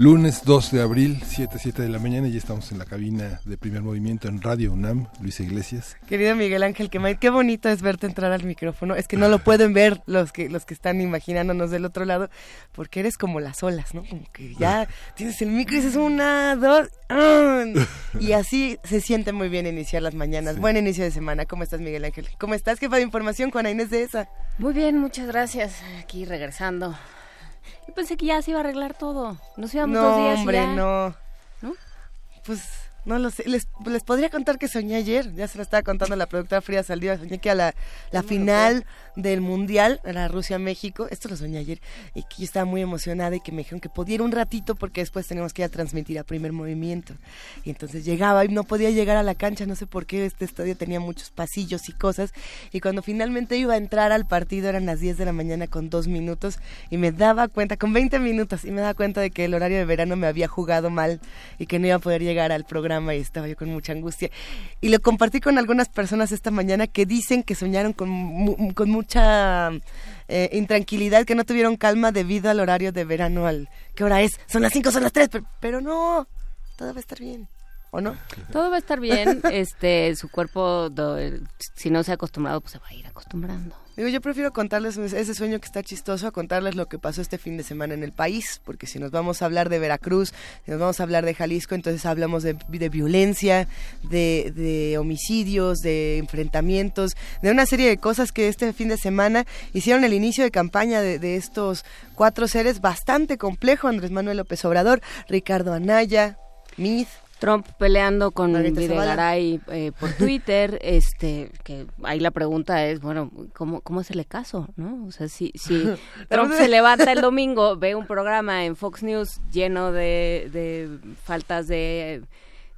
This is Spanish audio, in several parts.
Lunes 2 de abril, 7, 7 de la mañana, y ya estamos en la cabina de primer movimiento en Radio UNAM, Luis Iglesias. Querido Miguel Ángel qué bonito es verte entrar al micrófono. Es que no lo pueden ver los que, los que están imaginándonos del otro lado, porque eres como las olas, ¿no? Como que ya tienes el micro y dices una, dos, y así se siente muy bien iniciar las mañanas. Buen inicio de semana. ¿Cómo estás, Miguel Ángel? ¿Cómo estás, jefa de información, Juana Inés de esa? Muy bien, muchas gracias. Aquí regresando yo pensé que ya se iba a arreglar todo. Nos íbamos no, dos días. Hombre, y ya... no. ¿No? Pues no lo sé. Les, les podría contar que soñé ayer. Ya se lo estaba contando la productora Frida Saldívar. Soñé que a la, la final del Mundial, era Rusia-México, esto lo soñé ayer, y que yo estaba muy emocionada y que me dijeron que podía ir un ratito porque después tenemos que ir a transmitir a primer movimiento. Y entonces llegaba y no podía llegar a la cancha, no sé por qué este estadio tenía muchos pasillos y cosas. Y cuando finalmente iba a entrar al partido eran las 10 de la mañana con dos minutos y me daba cuenta, con 20 minutos, y me daba cuenta de que el horario de verano me había jugado mal y que no iba a poder llegar al programa y estaba yo con mucha angustia. Y lo compartí con algunas personas esta mañana que dicen que soñaron con, con mucha eh, intranquilidad, que no tuvieron calma debido al horario de verano. Al, ¿Qué hora es? Son las 5, son las 3, pero, no, todo va a estar bien. ¿O no? Todo va a estar bien. este, su cuerpo, si no se ha acostumbrado, pues se va a ir acostumbrando. Digo, yo prefiero contarles ese sueño que está chistoso a contarles lo que pasó este fin de semana en el país, porque si nos vamos a hablar de Veracruz, si nos vamos a hablar de Jalisco, entonces hablamos de, violencia, de, homicidios, de enfrentamientos, de una serie de cosas que este fin de semana hicieron el inicio de campaña de, de estos cuatro seres bastante complejo, Andrés Manuel López Obrador, Ricardo Anaya, Mith, Trump peleando con Videgaray eh, por Twitter, este, que ahí la pregunta es, bueno, ¿cómo, cómo le caso? ¿no? O sea, si, si Trump se levanta el domingo, ve un programa en Fox News lleno de, de faltas de...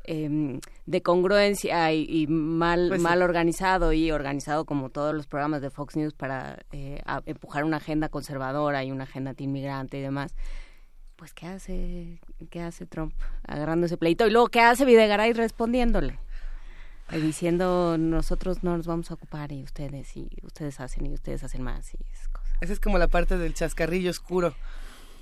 Em, de congruencia y, mal pues mal organizado y organizado como todos los programas de Fox News para eh, empujar una agenda conservadora y una agenda anti-inmigrante y demás pues ¿qué hace, qué hace Trump agarrando ese pleito? Y luego, ¿qué hace Videgaray respondiéndole? Y diciendo, nosotros no nos vamos a ocupar y ustedes, y ustedes hacen y ustedes hacen más y esas cosas. Esa es como la parte del chascarrillo oscuro.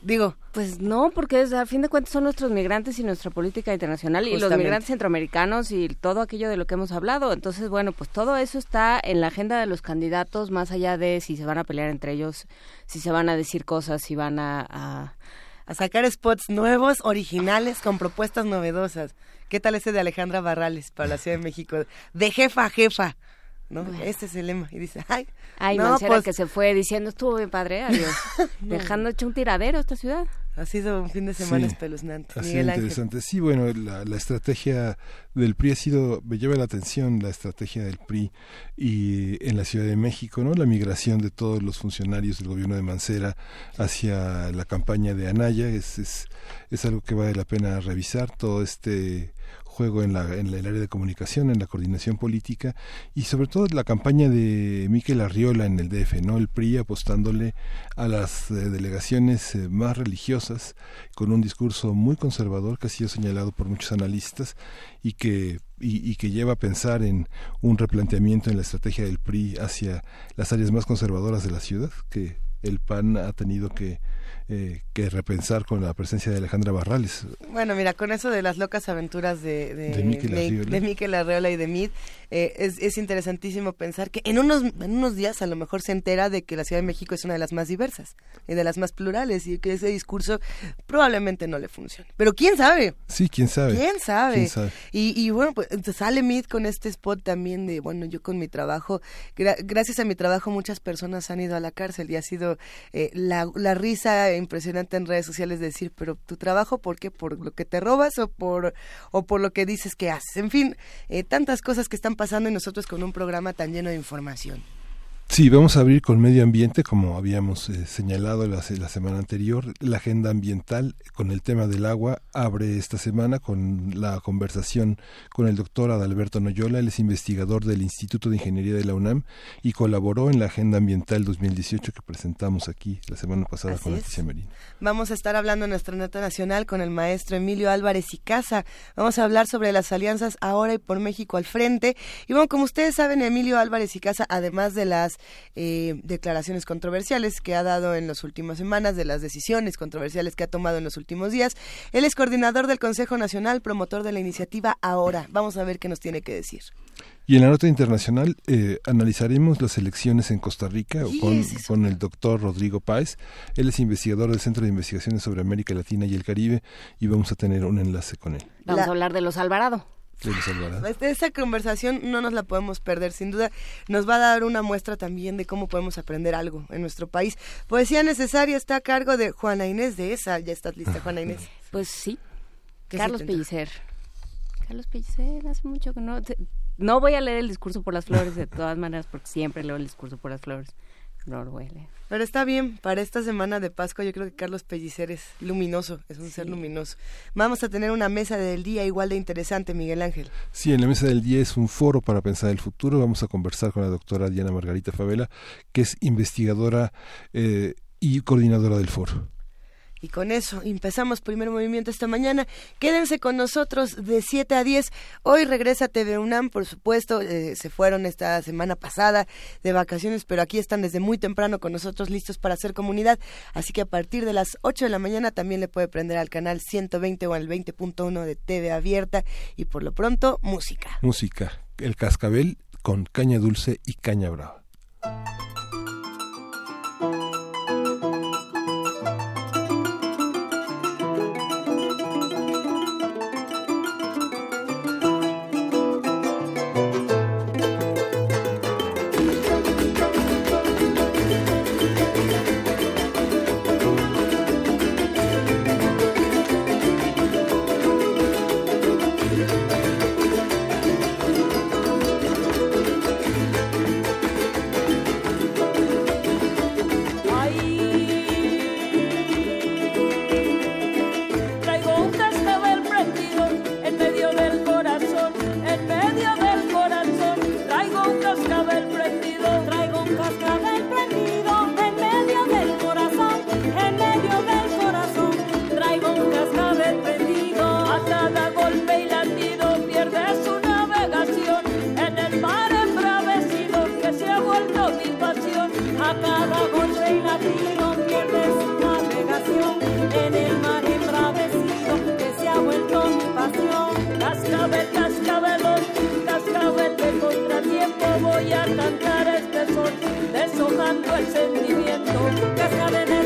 Digo. Pues no, porque a fin de cuentas son nuestros migrantes y nuestra política internacional y los migrantes centroamericanos y todo aquello de lo que hemos hablado. Entonces, bueno, pues todo eso está en la agenda de los candidatos, más allá de si se van a pelear entre ellos, si se van a decir cosas, si van a a sacar spots nuevos, originales, con propuestas novedosas. ¿Qué tal ese de Alejandra Barrales para la Ciudad de México? De jefa a jefa. ¿no? Este es el lema. Y dice, ay, ay no, pues... que se fue diciendo, estuvo bien padre, adiós. Dejando hecho un tiradero esta ciudad. Ha sido un fin de semana espeluznante. Ha sido interesante. Sí, bueno, la, la, estrategia del PRI ha sido, me lleva la atención la estrategia del PRI y en la Ciudad de México, ¿no? La migración de todos los funcionarios del gobierno de Mancera hacia la campaña de Anaya es, es, es algo que vale la pena revisar. Todo este juego en, la, el área de comunicación, en la coordinación política y sobre todo la campaña de Miquel Arriola en el DF, ¿no? El PRI apostándole a las eh, delegaciones eh, más religiosas con un discurso muy conservador que ha sido señalado por muchos analistas y que y, que lleva a pensar en un replanteamiento en la estrategia del PRI hacia las áreas más conservadoras de la ciudad que el PAN ha tenido que eh, que repensar con la presencia de Alejandra Barrales. Bueno, mira, con eso de las locas aventuras de, de, de, Miquel, Arreola. y de Mid, eh, es, es, interesantísimo pensar que en unos, en unos días a lo mejor se entera de que la Ciudad de México es una de las más diversas y de las más plurales y que ese discurso probablemente no le funcione. Pero quién sabe. Sí, quién sabe. ¿Quién sabe? Y, y, bueno, pues sale Mid con este spot también de, bueno, yo con mi trabajo, gracias a mi trabajo muchas personas han ido a la cárcel y ha sido eh, la, la, risa impresionante en redes sociales de decir, pero tu trabajo, ¿por qué? ¿Por lo que te robas o por, o por lo que dices que haces? En fin, eh, tantas cosas que están pasando y nosotros con un programa tan lleno de información. Sí, vamos a abrir con medio ambiente, como habíamos eh, señalado la, la, semana anterior. La agenda ambiental con el tema del agua abre esta semana con la conversación con el doctor Adalberto Noyola. Él es investigador del Instituto de Ingeniería de la UNAM y colaboró en la Agenda Ambiental 2018 que presentamos aquí la semana pasada con Leticia Merino. Vamos a estar hablando en nuestra nota nacional con el maestro Emilio Álvarez y Casa. Vamos a hablar sobre las alianzas ahora y por México al frente. Y bueno, como ustedes saben, Emilio Álvarez y Casa, además de las eh, declaraciones controversiales que ha dado en las últimas semanas, de las decisiones controversiales que ha tomado en los últimos días. Él es coordinador del Consejo Nacional, promotor de la iniciativa Ahora. Vamos a ver qué nos tiene que decir. Y en la nota internacional eh, analizaremos las elecciones en Costa Rica con, con, el doctor Rodrigo Páez. Él es investigador del Centro de Investigaciones sobre América Latina y el Caribe y vamos a tener un enlace con él. Vamos a hablar de los Alvarado. Esta conversación no nos la podemos perder, sin duda nos va a dar una muestra también de cómo podemos aprender algo en nuestro país. Poesía necesaria está a cargo de Juana Inés de esa, ya estás lista Juana Inés. Pues sí, Carlos Pellicer. Carlos Pellicer, hace mucho que no... No voy a leer el discurso por las flores de todas maneras, porque siempre leo el discurso por las flores. Pero está bien, para esta semana de Pascua yo creo que Carlos Pellicer es luminoso, es un ser luminoso. Vamos a tener una mesa del día igual de interesante, Miguel Ángel. Sí, en la mesa del día es un foro para pensar el futuro. Vamos a conversar con la doctora Diana Margarita Favela, que es investigadora eh, y coordinadora del foro. Y con eso empezamos primer movimiento esta mañana. Quédense con nosotros de 7 a 10. Hoy regresa TV UNAM, por supuesto. Eh, se fueron esta semana pasada de vacaciones, pero aquí están desde muy temprano con nosotros listos para hacer comunidad. Así que a partir de las 8 de la mañana también le puede prender al canal 120 o al 20.1 de TV Abierta. Y por lo pronto, música. Música. El cascabel con caña dulce y caña brava. de contratiempo voy a cantar este sol, deshojando el sentimiento. Que de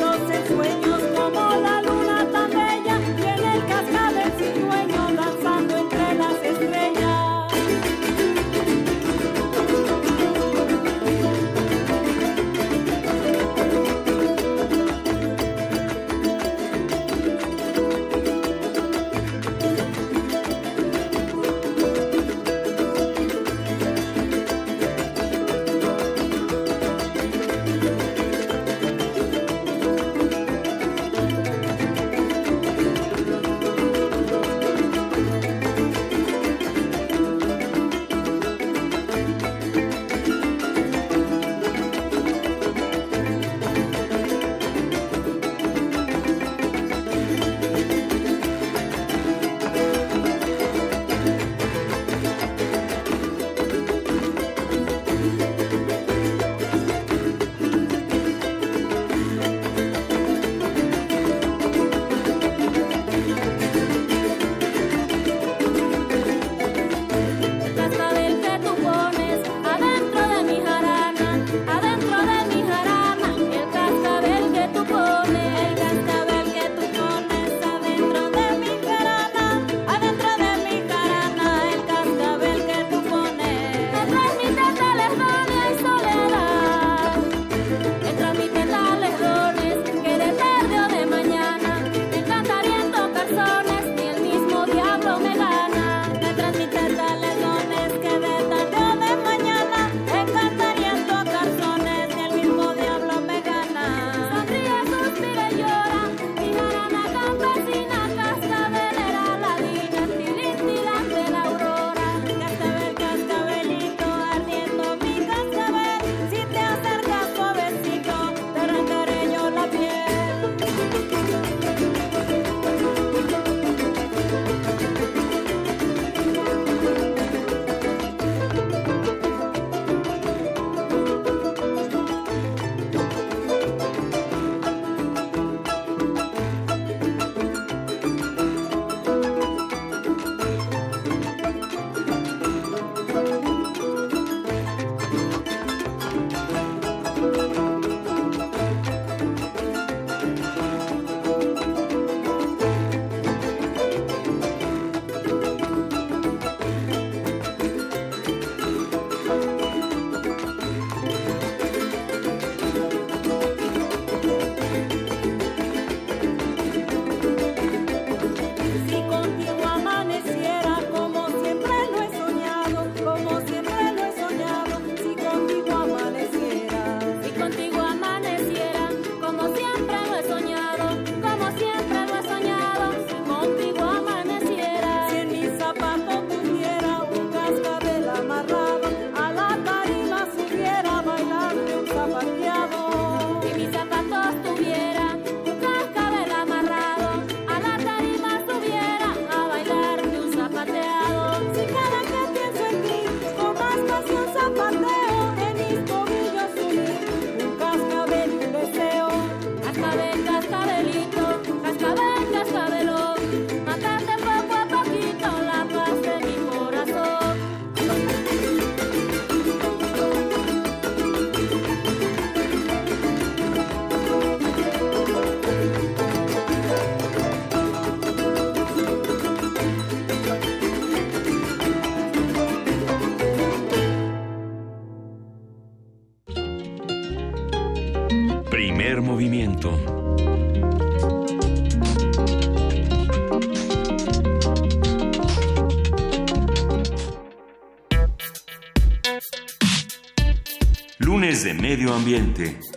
Medio Ambiente.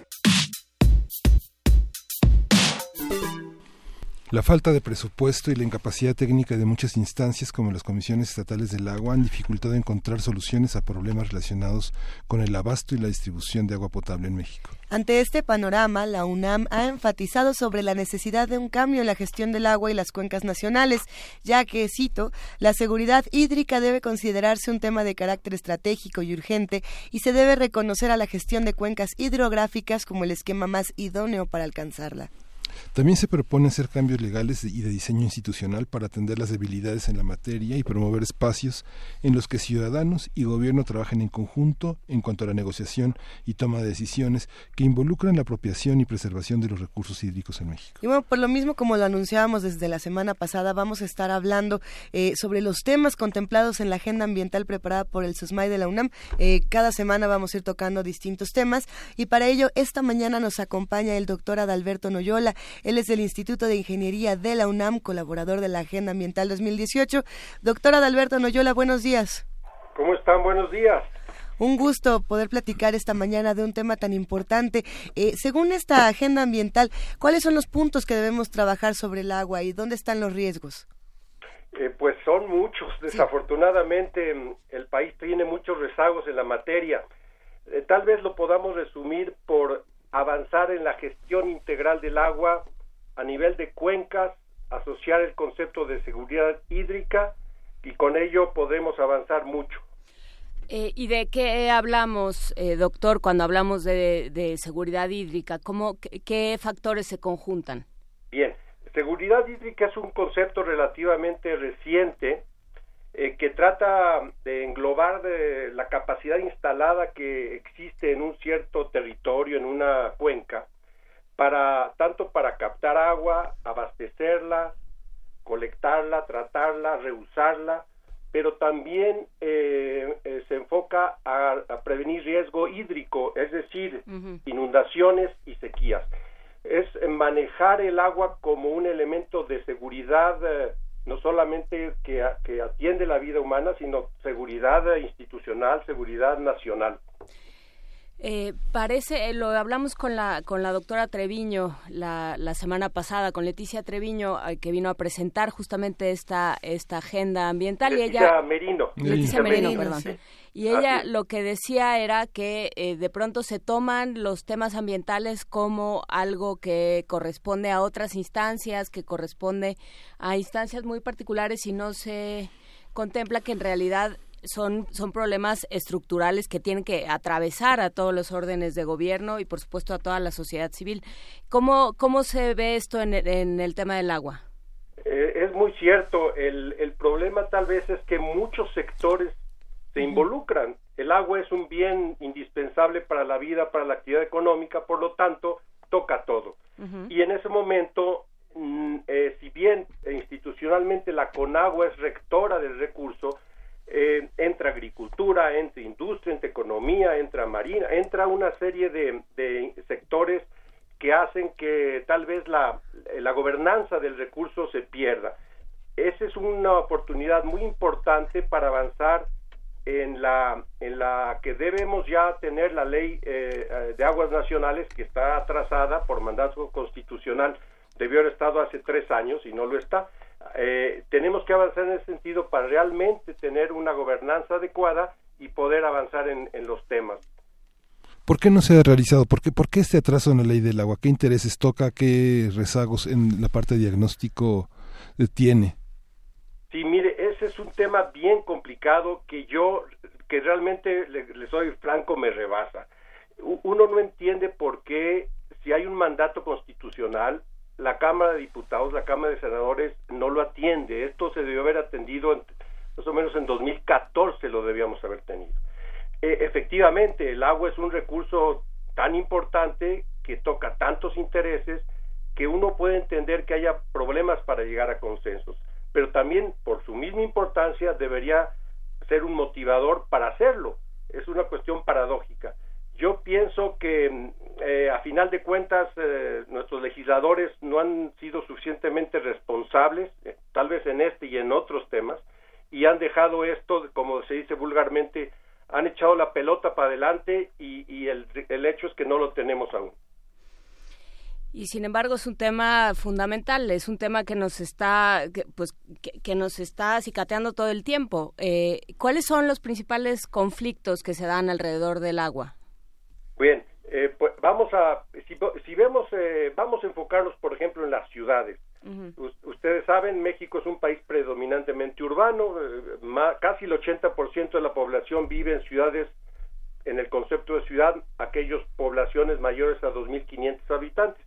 Falta de presupuesto y la incapacidad técnica de muchas instancias como las comisiones estatales del agua han dificultado encontrar soluciones a problemas relacionados con el abasto y la distribución de agua potable en México. Ante este panorama, la UNAM ha enfatizado sobre la necesidad de un cambio en la gestión del agua y las cuencas nacionales, ya que, cito, la seguridad hídrica debe considerarse un tema de carácter estratégico y urgente y se debe reconocer a la gestión de cuencas hidrográficas como el esquema más idóneo para alcanzarla. También se propone hacer cambios legales y de diseño institucional para atender las debilidades en la materia y promover espacios en los que ciudadanos y gobierno trabajen en conjunto en cuanto a la negociación y toma de decisiones que involucran la apropiación y preservación de los recursos hídricos en México. Y bueno, por lo mismo como lo anunciábamos desde la semana pasada, vamos a estar hablando eh, sobre los temas contemplados en la agenda ambiental preparada por el SOSMAI de la UNAM. Eh, cada semana vamos a ir tocando distintos temas y para ello esta mañana nos acompaña el doctor Adalberto Noyola. Él es del Instituto de Ingeniería de la UNAM, colaborador de la Agenda Ambiental 2018. Doctora Adalberto Noyola, buenos días. ¿Cómo están? Buenos días. Un gusto poder platicar esta mañana de un tema tan importante. Eh, según esta agenda ambiental, ¿cuáles son los puntos que debemos trabajar sobre el agua y dónde están los riesgos? Eh, pues son muchos. Desafortunadamente, el país tiene muchos rezagos en la materia. Eh, tal vez lo podamos resumir por avanzar en la gestión integral del agua a nivel de cuencas, asociar el concepto de seguridad hídrica y con ello podemos avanzar mucho. Eh, ¿Y de qué hablamos, eh, doctor, cuando hablamos de, seguridad hídrica? ¿Cómo, qué, factores se conjuntan? Bien, seguridad hídrica es un concepto relativamente reciente eh, que trata de englobar la capacidad instalada que existe en un cierto territorio, en una cuenca, para tanto para captar agua, abastecerla, colectarla, tratarla, reusarla, pero también eh, eh, se enfoca a, prevenir riesgo hídrico, es decir, inundaciones y sequías. Es manejar el agua como un elemento de seguridad no solamente que, que atiende la vida humana, sino seguridad institucional, seguridad nacional. Eh, parece, eh, lo hablamos con la, con la doctora Treviño la, la semana pasada, con Leticia Treviño, eh, que vino a presentar justamente esta, esta agenda ambiental. Leticia y ella, Merino. Leticia Merino, perdón. Y ella lo que decía era que de pronto se toman los temas ambientales como algo que corresponde a otras instancias, que corresponde a instancias muy particulares y no se contempla que en realidad son, son problemas estructurales que tienen que atravesar a todos los órdenes de gobierno y por supuesto a toda la sociedad civil. ¿Cómo, cómo se ve esto en el, en el tema del agua? Eh, es muy cierto. El, el problema tal vez es que muchos sectores se involucran. El agua es un bien indispensable para la vida, para la actividad económica, por lo tanto, toca todo. Y en ese momento, mm, eh, si bien institucionalmente la CONAGUA es rectora del recurso, eh, entra agricultura, entra industria, entra economía, entra marina, entra una serie de, sectores que hacen que tal vez la, la gobernanza del recurso se pierda. Esa es una oportunidad muy importante para avanzar en la, en la que debemos ya tener la ley eh, de aguas nacionales que está atrasada por mandato constitucional. Debió haber estado hace tres años y no lo está. Eh, tenemos que avanzar en ese sentido para realmente tener una gobernanza adecuada y poder avanzar en, los temas. ¿Por qué no se ha realizado? ¿Por qué, ¿Por qué este atraso en la ley del agua? ¿Qué intereses toca? ¿Qué rezagos en la parte de diagnóstico tiene? Sí, mire, ese es un tema bien complicado que yo, que realmente le, le soy franco, me rebasa. Uno no entiende por qué, si hay un mandato constitucional, la Cámara de Diputados, la Cámara de Senadores no lo atiende. Esto se debió haber atendido más o menos en 2014 lo debíamos haber tenido. E, efectivamente, el agua es un recurso tan importante que toca tantos intereses que uno puede entender que haya problemas para llegar a consensos, pero también por su misma importancia debería ser un motivador para hacerlo. Es una cuestión paradójica. Yo pienso que eh, a final de cuentas eh, nuestros legisladores no han sido suficientemente responsables, eh, tal vez en este y en otros temas, y han dejado esto, como se dice vulgarmente, han echado la pelota para adelante y, el, hecho es que no lo tenemos aún. Y sin embargo es un tema fundamental, es un tema que nos está, que, pues, que, nos está cicateando todo el tiempo. Eh, ¿Cuáles son los principales conflictos que se dan alrededor del agua? Bien, eh, pues vamos a, si, vemos, eh, vamos a enfocarnos, por ejemplo, en las ciudades. Ustedes saben, México es un país predominantemente urbano, eh, casi el 80% de la población vive en ciudades, en el concepto de ciudad, aquellas poblaciones mayores a 2.500 habitantes.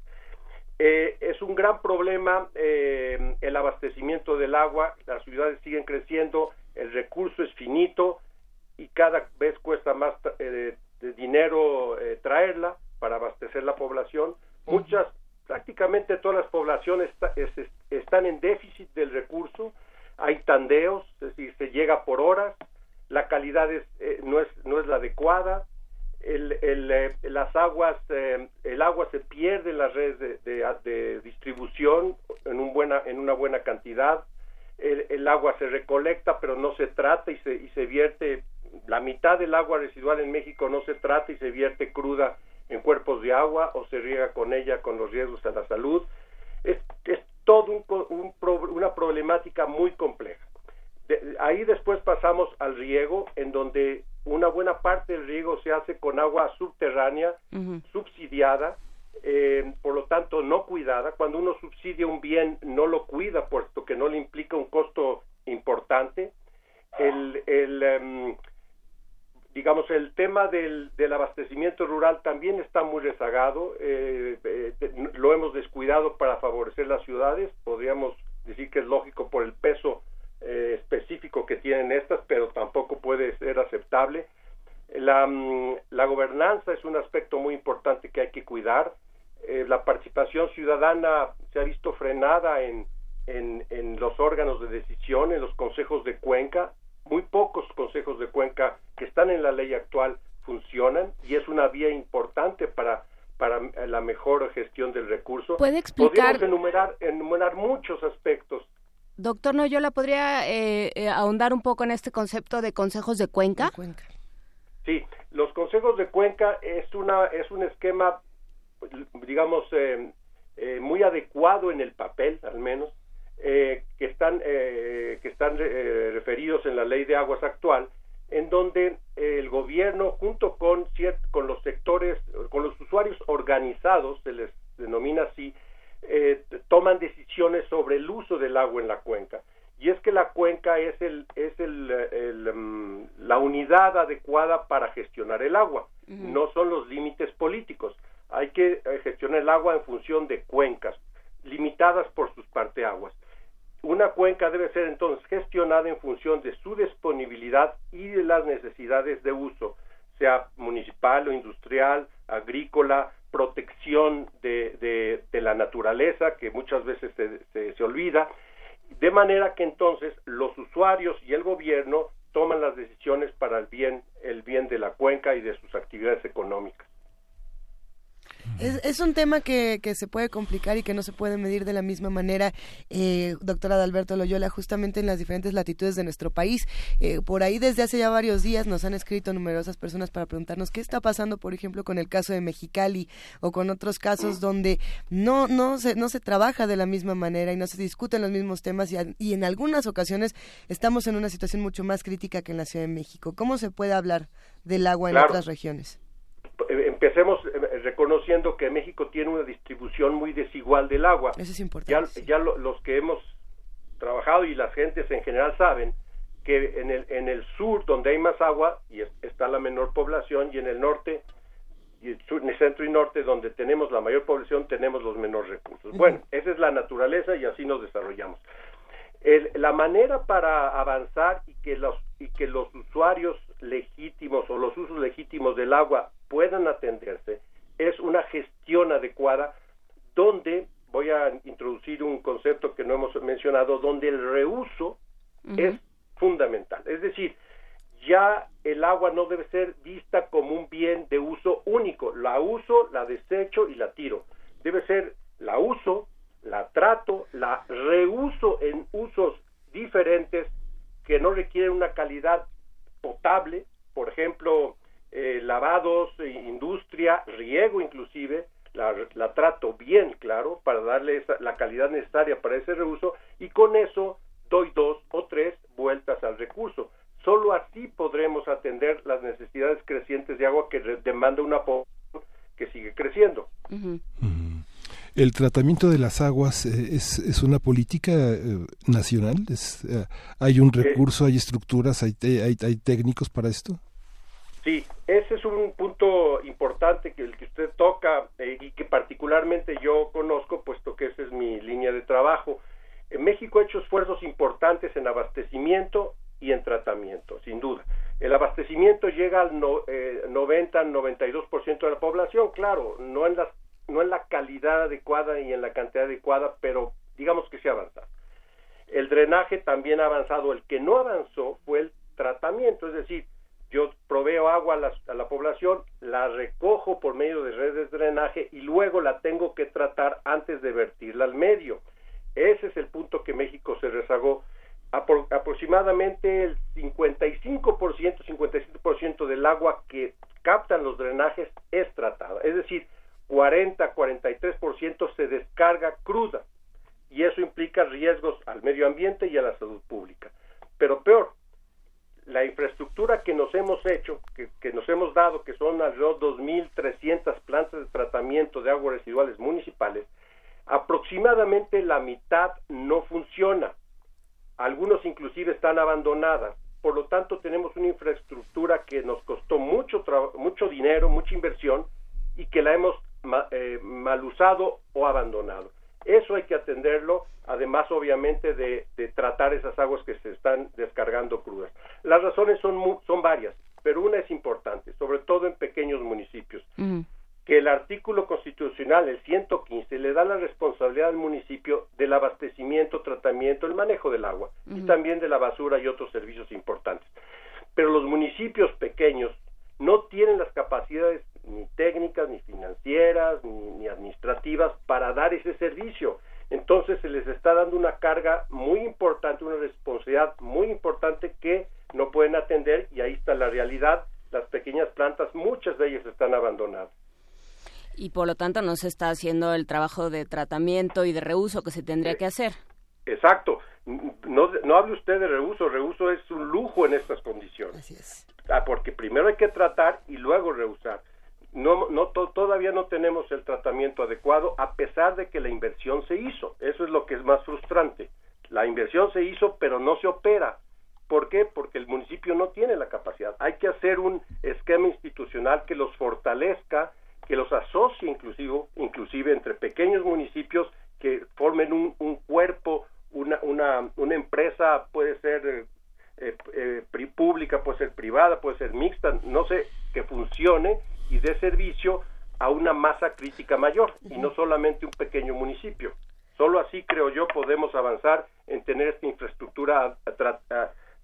es un gran problema el abastecimiento del agua, las ciudades siguen creciendo, el recurso es finito y cada vez cuesta más de dinero eh, traerla para abastecer la población. Muchas, prácticamente todas las poblaciones están en déficit del recurso. Hay tandeos, es decir, se llega por horas. La calidad es, eh, no, es, no es la adecuada. El, el, eh, las aguas, el agua se pierde en las redes de, de, distribución en, un buena, en una buena cantidad. El, el, agua se recolecta pero no se trata y se, y se vierte la mitad del agua residual en México no se trata y se vierte cruda en cuerpos de agua o se riega con ella con los riesgos a la salud. Es, es todo un, una problemática muy compleja. ahí después pasamos al riego, en donde una buena parte del riego se hace con agua subterránea, subsidiada, eh, por lo tanto no cuidada. Cuando uno subsidia un bien, no lo cuida, puesto que no le implica un costo importante. El, el, em, digamos, el tema del, del, abastecimiento rural también está muy rezagado, eh, eh, lo hemos descuidado para favorecer las ciudades, podríamos decir que es lógico por el peso eh, específico que tienen estas, pero tampoco puede ser aceptable. La, mm, la gobernanza es un aspecto muy importante que hay que cuidar. la participación ciudadana se ha visto frenada en, en, en los órganos de decisión, en los consejos de cuenca, muy pocos consejos de cuenca que están en la ley actual funcionan y es una vía importante para para la mejor gestión del recurso. ¿Puede explicar? Podríamos enumerar, enumerar muchos aspectos. Doctor Noyola, ¿podría eh, eh, ahondar un poco en este concepto de consejos de cuenca? Sí, los consejos de cuenca es, una, es un esquema, digamos, eh, muy adecuado en el papel, al menos, eh, que están, eh, que están eh, referidos en la ley de aguas actual, en donde el gobierno, junto con, con los sectores, con los usuarios organizados, se les denomina así, toman decisiones sobre el uso del agua en la cuenca. Y es que la cuenca es, el, es el, mm, la unidad adecuada para gestionar el agua, no son los límites políticos. Hay que gestionar el agua en función de cuencas, limitadas por sus parteaguas. Una cuenca debe ser entonces gestionada en función de su disponibilidad y de las necesidades de uso, sea municipal o industrial, agrícola, protección de, la naturaleza, que muchas veces se, se olvida, de manera que entonces los usuarios y el gobierno toman las decisiones para el bien, el bien de la cuenca y de sus actividades económicas. Es, es un tema que, que, se puede complicar y que no se puede medir de la misma manera, eh, doctora Adalberto Loyola, justamente en las diferentes latitudes de nuestro país. Eh, por ahí desde hace ya varios días nos han escrito numerosas personas para preguntarnos qué está pasando, por ejemplo, con el caso de Mexicali o con otros casos donde no, no, se, no se trabaja de la misma manera y no se discuten los mismos temas y, y en algunas ocasiones estamos en una situación mucho más crítica que en la Ciudad de México. ¿Cómo se puede hablar del agua en otras regiones? Eh, empecemos reconociendo que México tiene una distribución muy desigual del agua. Eso es importante. Ya, ya los que hemos trabajado y las gentes en general saben que en el, en el sur, donde hay más agua, y está la menor población, y en el norte, y el sur, en el centro y norte, donde tenemos la mayor población, tenemos los menores recursos. Bueno, esa es la naturaleza y así nos desarrollamos. la manera para avanzar y que los y que los usuarios legítimos o los usos legítimos del agua puedan atenderse es una gestión adecuada donde voy a introducir un concepto que no hemos mencionado donde el reuso es fundamental es decir ya el agua no debe ser vista como un bien de uso único. La uso, la desecho y la tiro. Debe ser la uso, la trato, la reuso en usos diferentes que no requieren una calidad potable, por ejemplo, eh, lavados, industria, riego inclusive, la, la, trato bien, claro, para darle la calidad necesaria para ese reuso y con eso doy dos o tres vueltas al recurso. Solo así podremos atender las necesidades crecientes de agua que demanda una población que sigue creciendo. El tratamiento de las aguas eh, es, es una política eh, nacional. Es, eh, hay un recurso, hay estructuras, hay, hay, hay técnicos para esto. Sí, ese es un punto importante que el que usted toca y que particularmente yo conozco, puesto que esa es mi línea de trabajo. En México ha hecho esfuerzos importantes en abastecimiento y en tratamiento, sin duda. El abastecimiento llega al no, 90-92% de la población, claro, no en, las, no en la calidad adecuada y en la cantidad adecuada, pero digamos que se ha avanzado. El drenaje también ha avanzado. El que no avanzó fue el tratamiento, es decir, yo proveo agua a la, población, la recojo por medio de redes de drenaje y luego la tengo que tratar antes de vertirla al medio. Ese es el punto que México se rezagó. aproximadamente el 55%, 57% del agua que captan los drenajes es tratada. Es decir, 40, 43% se descarga cruda. Y eso implica riesgos al medio ambiente y a la salud pública. Pero peor, la infraestructura que nos hemos hecho, que, nos hemos dado, que son alrededor de 2.300 plantas de tratamiento de aguas residuales municipales, aproximadamente la mitad no funciona. Algunos inclusive están abandonadas. Por lo tanto, tenemos una infraestructura que nos costó mucho, mucho dinero, mucha inversión y que la hemos eh, mal usado o abandonado. Eso hay que atenderlo, además obviamente de, tratar esas aguas que se están descargando crudas. Las razones son, son varias, pero una es importante, sobre todo en pequeños municipios que el artículo constitucional, el 115, le da la responsabilidad al municipio del abastecimiento, tratamiento, el manejo del agua y también de la basura y otros servicios importantes. Pero los municipios pequeños no tienen las capacidades ni técnicas, ni financieras, ni, administrativas para dar ese servicio. Entonces se les está dando una carga muy importante, una responsabilidad muy importante que no pueden atender y ahí está la realidad. Las pequeñas plantas, muchas de ellas están abandonadas y por lo tanto no se está haciendo el trabajo de tratamiento y de reuso que se tendría que hacer. Exacto. No, no hable usted de reuso. Reuso es un lujo en estas condiciones. Así es. Ah, porque primero hay que tratar y luego reusar. No, no todavía no tenemos el tratamiento adecuado a pesar de que la inversión se hizo. Eso es lo que es más frustrante. La inversión se hizo, pero no se opera. ¿Por qué? Porque el municipio no tiene la capacidad. Hay que hacer un esquema institucional que los fortalezca que los asocie inclusive, inclusive entre pequeños municipios que formen un, un cuerpo, una, una, una, empresa puede ser eh, eh, eh, pública, puede ser privada, puede ser mixta, no sé, que funcione y dé servicio a una masa crítica mayor y no solamente un pequeño municipio. Solo así, creo yo, podemos avanzar en tener esta infraestructura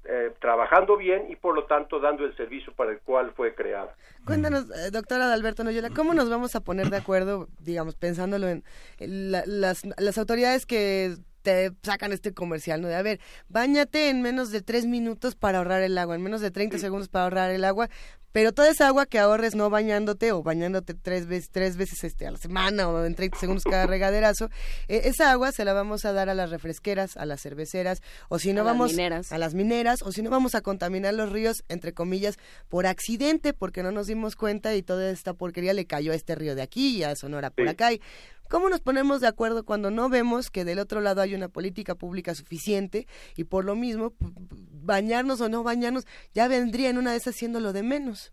eh, trabajando bien y por lo tanto dando el servicio para el cual fue creada. Cuéntanos, eh, doctora Alberto Noyola, ¿cómo nos vamos a poner de acuerdo, digamos, pensándolo en las, las autoridades que te sacan este comercial, ¿no? De, a ver, bañate en menos de tres minutos para ahorrar el agua, en menos de 30 segundos para ahorrar el agua, pero toda esa agua que ahorres no bañándote o bañándote tres veces, tres veces este, a la semana o en 30 segundos cada regaderazo, eh, esa agua se la vamos a dar a las refresqueras, a las cerveceras, o si no a vamos las a las mineras, o si no vamos a contaminar los ríos, entre comillas, por accidente, porque no nos dimos cuenta y toda esta porquería le cayó a este río de aquí y a Sonora por acá. Y ¿Cómo nos ponemos de acuerdo cuando no vemos que del otro lado hay una política pública suficiente y por lo mismo bañarnos o no bañarnos ya vendría en una de esas siendo lo de menos?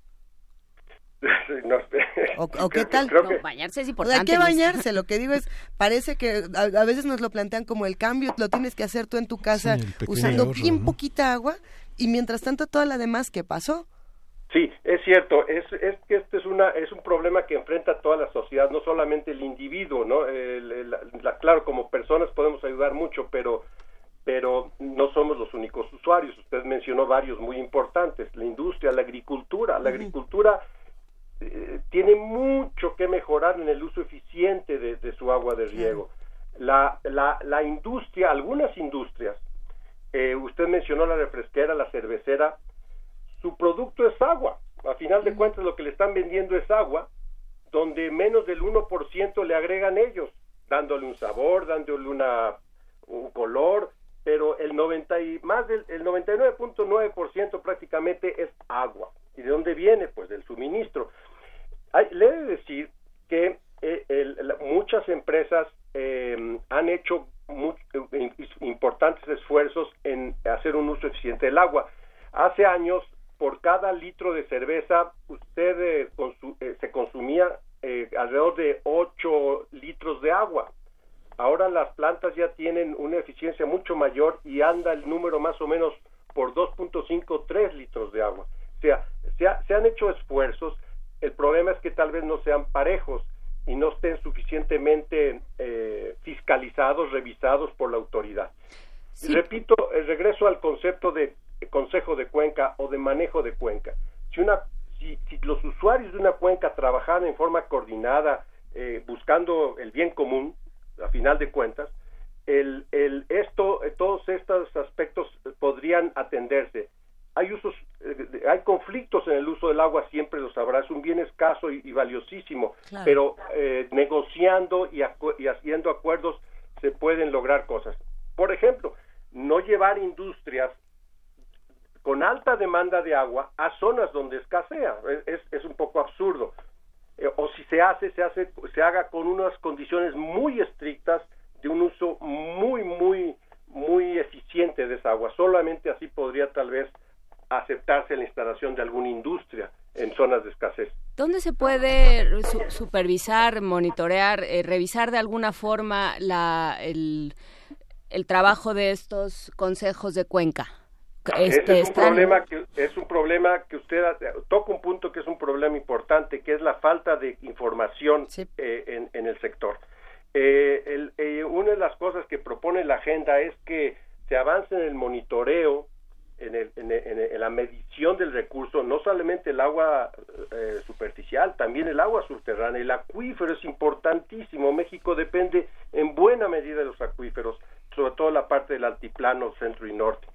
o, qué tal? bañarse es importante. hay que bañarse, lo que digo es, parece que a, veces nos lo plantean como el cambio, lo tienes que hacer tú en tu casa usando bien poquita agua y mientras tanto toda la demás, ¿qué pasó? Sí, es cierto, es, es que este es, una, es un problema que enfrenta toda la sociedad, no solamente el individuo, ¿no? claro, como personas podemos ayudar mucho, pero pero no somos los únicos usuarios. Usted mencionó varios muy importantes, la industria, la agricultura. La agricultura eh, tiene mucho que mejorar en el uso eficiente de, su agua de riego. La, la, la industria, algunas industrias, eh, usted mencionó la refresquera, la cervecera, su producto es agua. A final de cuentas lo que le están vendiendo es agua, donde menos del 1% le agregan ellos, dándole un sabor, dándole una, un color, pero el 90 y más del el 99.9% prácticamente es agua. ¿Y de dónde viene? Pues del suministro. Hay, le he de decir que eh, muchas empresas eh, han hecho eh, importantes esfuerzos en hacer un uso eficiente del agua. Hace años, por cada litro de cerveza, usted se consumía alrededor de 8 litros de agua. Ahora las plantas ya tienen una eficiencia mucho mayor y anda el número más o menos por 2.5, 3 litros de agua. O sea, se han hecho esfuerzos, el problema es que tal vez no sean parejos y no estén suficientemente eh, fiscalizados, revisados por la autoridad. Repito, el regreso al concepto de consejo de cuenca o de manejo de cuenca. Si, una, si, los usuarios de una cuenca trabajaran en forma coordinada, eh, buscando el bien común, a final de cuentas, el, el, esto, todos estos aspectos podrían atenderse hay usos, eh, hay conflictos en el uso del agua, siempre lo sabrá, es un bien escaso y, valiosísimo, pero eh, negociando y, y, haciendo acuerdos se pueden lograr cosas. Por ejemplo, no llevar industrias con alta demanda de agua a zonas donde escasea, es, es un poco absurdo. Eh, o si se hace, se hace, se haga con unas condiciones muy estrictas de un uso muy, muy, muy eficiente de esa agua. Solamente así podría tal vez aceptarse la instalación de alguna industria en zonas de escasez. ¿Dónde se puede supervisar, monitorear, eh, revisar de alguna forma la, el, el, trabajo de estos consejos de cuenca? Este, es, un problema que, es un problema que usted toca un punto que es un problema importante, que es la falta de información eh, en, en, el sector. Eh, el, una de las cosas que propone la agenda es que se avance en el monitoreo en, la medición del recurso, no solamente el agua eh, superficial, también el agua subterránea. El acuífero es importantísimo. México depende en buena medida de los acuíferos, sobre todo la parte del altiplano centro y norte.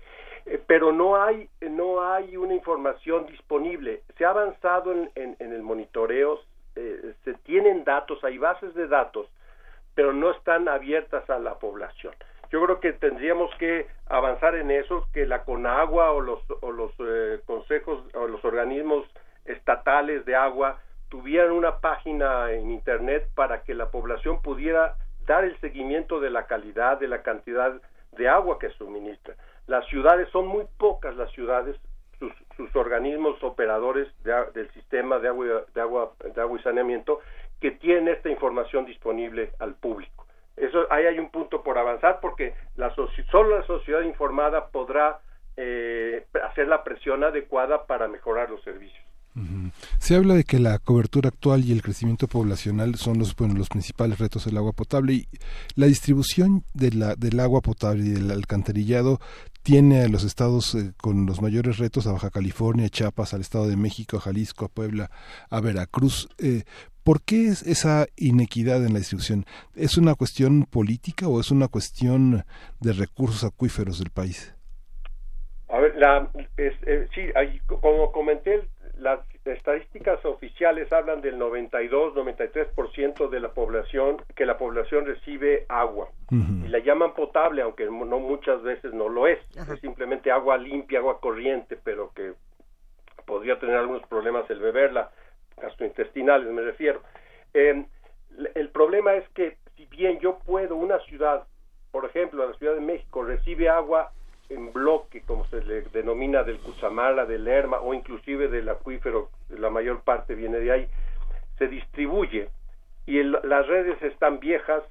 Eh, pero no hay, no hay una información disponible. Se ha avanzado en, el monitoreo, eh, se tienen datos, hay bases de datos, pero no están abiertas a la población yo creo que tendríamos que avanzar en eso, que la CONAGUA o los, o los eh, consejos o los organismos estatales de agua tuvieran una página en Internet para que la población pudiera dar el seguimiento de la calidad, de la cantidad de agua que suministra. Las ciudades son muy pocas las ciudades, sus, sus organismos operadores del sistema de agua, de, agua, de agua y saneamiento que tienen esta información disponible al público. Eso, ahí hay un punto por avanzar porque la solo la sociedad informada podrá eh, hacer la presión adecuada para mejorar los servicios. Se habla de que la cobertura actual y el crecimiento poblacional son los, los principales retos del agua potable y la distribución del agua potable y del alcantarillado tiene a los estados eh, con los mayores retos, a Baja California, Chiapas, al Estado de México, a Jalisco, a Puebla, a Veracruz. Eh, ¿Por qué es esa inequidad en la distribución? ¿Es una cuestión política o es una cuestión de recursos acuíferos del país? A ver, eh, sí, como comenté, las estadísticas oficiales hablan del 92-93% de la población, que la población recibe agua. Y la llaman potable, aunque no muchas veces no lo es. Es simplemente agua limpia, agua corriente, pero que podría tener algunos problemas el beberla gastrointestinales me refiero. Eh, el problema es que si bien yo puedo, una ciudad, por ejemplo, la Ciudad de México recibe agua en bloque, como se le denomina del Cuchamala, del Lerma o inclusive del acuífero, la mayor parte viene de ahí, se distribuye y las redes están viejas,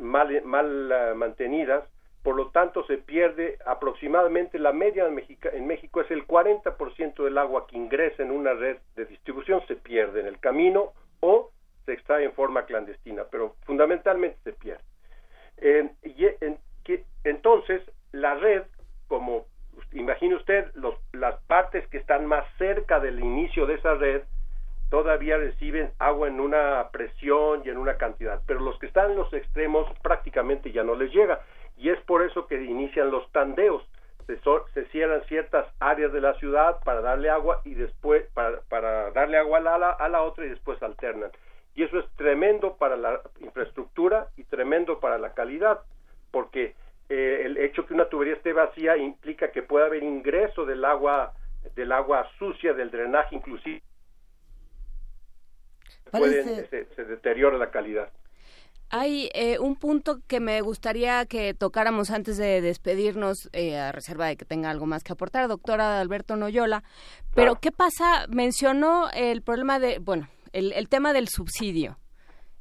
mal, mal uh, mantenidas, por lo tanto se pierde aproximadamente la media en México, en México es el 40% del agua que ingresa en una red de distribución se pierde en el camino o se extrae en forma clandestina, pero fundamentalmente se pierde. y, en, que, entonces, la red, como imagine usted, los, las partes que están más cerca del inicio de esa red todavía reciben agua en una presión y en una cantidad, pero los que están en los extremos prácticamente ya no les llega y es por eso que inician los tandeos. Se, se cierran ciertas áreas de la ciudad para darle agua y después para, para darle agua a la, a la otra y después alternan. Y eso es tremendo para la infraestructura y tremendo para la calidad, porque hecho que una tubería esté vacía implica que pueda haber ingreso del agua del agua sucia, del drenaje inclusive. Pueden, se, se deteriora la calidad. Hay eh, un punto que me gustaría que tocáramos antes de despedirnos, eh, a reserva de que tenga algo más que aportar, doctora Alberto Noyola. Pero, ¿qué pasa? Mencionó el problema de, bueno, el, el tema del subsidio.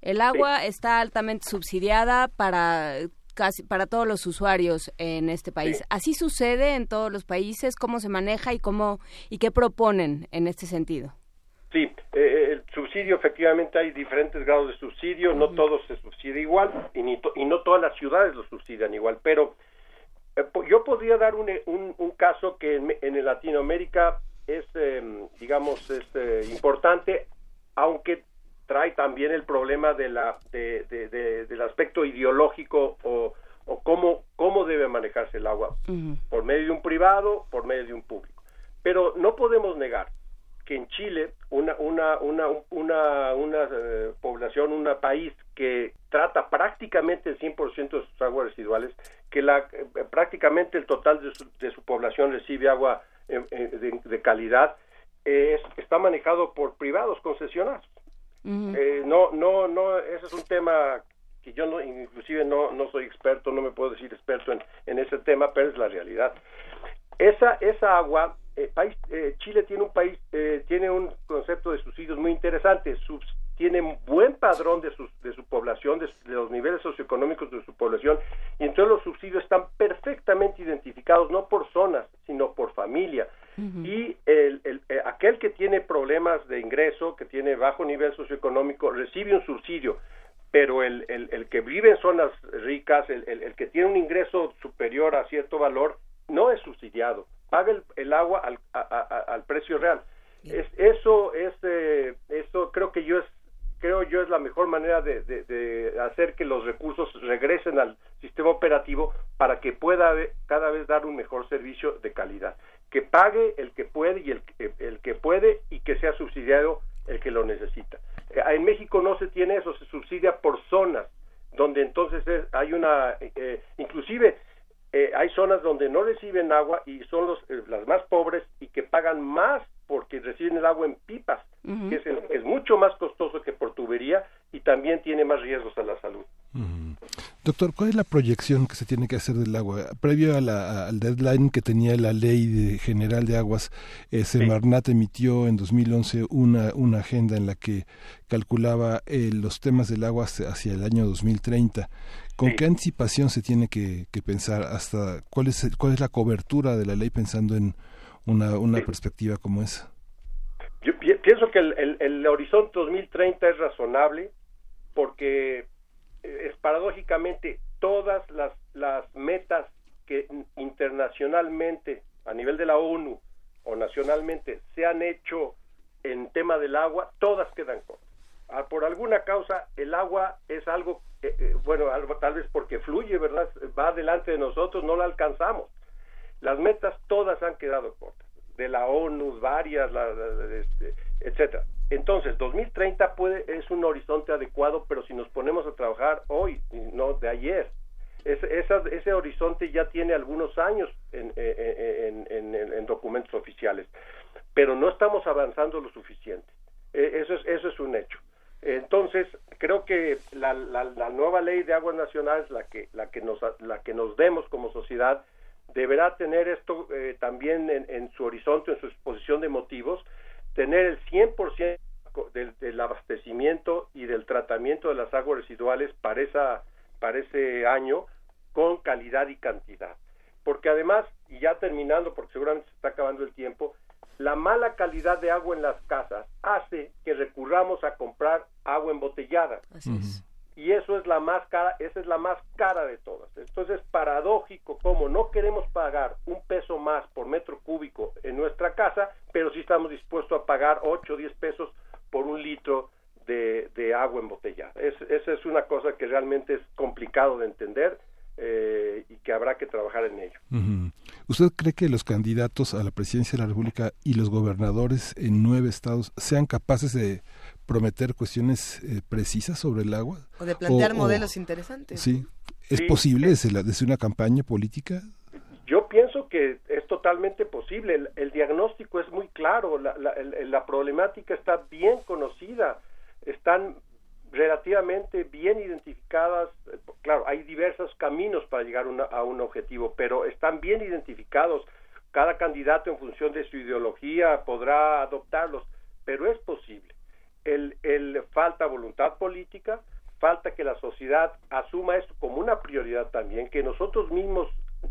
El agua está altamente subsidiada para casi para todos los usuarios en este país. ¿Así sucede en todos los países? ¿Cómo se maneja y cómo y qué proponen en este sentido? Sí, eh, el subsidio efectivamente hay diferentes grados de subsidio, no todos se subsidia igual y, ni y no todas las ciudades lo subsidian igual, pero eh, yo podría dar un, un, caso que en, en, Latinoamérica es, em, digamos, es eh, importante, aunque trae también el problema de la, de, del aspecto ideológico o, o cómo, cómo debe manejarse el agua, por medio de un privado, por medio de un público. Pero no podemos negar que en Chile una una una una, una eh, población, un país que trata prácticamente el 100% de sus aguas residuales, que la eh, prácticamente el total de su, de su población recibe agua eh, de, calidad, es, está manejado por privados concesionarios. No no no ese es un tema que yo no inclusive no no soy experto, no me puedo decir experto en, en ese tema, pero es la realidad. Esa esa agua eh, país, eh, Chile tiene un país, eh, tiene un concepto de subsidios muy interesante, tiene buen padrón de, de su población, de, los niveles socioeconómicos de su población, y entonces los subsidios están perfectamente identificados, no por zonas, sino por familia. Y el, aquel que tiene problemas de ingreso, que tiene bajo nivel socioeconómico, recibe un subsidio, pero el, el que vive en zonas ricas, el que tiene un ingreso superior a cierto valor, no es subsidiado paga el, agua al, al, precio real. Es, eso es eh, eso creo que yo es creo yo es la mejor manera de, de, hacer que los recursos regresen al sistema operativo para que pueda cada vez dar un mejor servicio de calidad. Que pague el que puede y el, el que puede y que sea subsidiado el que lo necesita. Eh, en México no se tiene eso se subsidia por zonas donde entonces hay una eh, inclusive eh, hay zonas donde no reciben agua y son los, eh, las más pobres y que pagan más porque reciben el agua en pipas, que es, es, mucho más costoso que por tubería y también tiene más riesgos a la salud. Doctor, ¿cuál es la proyección que se tiene que hacer del agua? Previo a la, al deadline que tenía la Ley General de Aguas, eh, Semarnat emitió en 2011 una, una agenda en la que calculaba eh, los temas del agua hacia el año 2030. ¿Con qué anticipación se tiene que, pensar hasta cuál es, cuál es la cobertura de la ley pensando en una, una perspectiva como esa? Yo pienso que el, el horizonte 2030 es razonable porque es paradójicamente todas las, las metas que internacionalmente a nivel de la ONU o nacionalmente se han hecho en tema del agua, todas quedan cortas. Ah, por alguna causa el agua es algo, eh, eh, bueno, tal vez porque fluye, ¿verdad? Va delante de nosotros, no la alcanzamos. Las metas todas han quedado cortas, de la ONU, varias, la, este, etcétera. Entonces, 2030 puede, es un horizonte adecuado, pero si nos ponemos a trabajar hoy, no de ayer, ese horizonte ya tiene algunos años en, en, documentos oficiales, pero no estamos avanzando lo suficiente. E, eso es, eso es un hecho. Entonces, creo que la, la, nueva ley de aguas nacionales, la que, la que, nos, la que nos demos como sociedad, deberá tener esto eh, también en, en su horizonte, en su exposición de motivos, tener el 100% del, del abastecimiento y del tratamiento de las aguas residuales para, esa, para ese año con calidad y cantidad. Porque además, y ya terminando, porque seguramente se está acabando el tiempo, la mala calidad de agua en las casas hace que recurramos a comprar agua embotellada. Y eso es la más cara, esa es la más cara de todas. Entonces es paradójico como no queremos pagar un peso más por metro cúbico en nuestra casa, pero sí estamos dispuestos a pagar 8 o 10 pesos por un litro de, de agua embotellada. Es, esa es una cosa que realmente es complicado de entender eh, y que habrá que trabajar en ello. ¿Usted cree que los candidatos a la presidencia de la República y los gobernadores en nueve estados sean capaces de prometer cuestiones eh, precisas sobre el agua? O de plantear modelos interesantes. Sí. ¿Es posible desde, desde, una campaña política? Yo pienso que es totalmente posible. El, diagnóstico es muy claro, la, la, la problemática está bien conocida, están relativamente bien identificadas, claro, hay diversos caminos para llegar a un objetivo, pero están bien identificados. Cada candidato en función de su ideología podrá adoptarlos, pero es posible. El, el falta voluntad política, falta que la sociedad asuma esto como una prioridad también, que nosotros mismos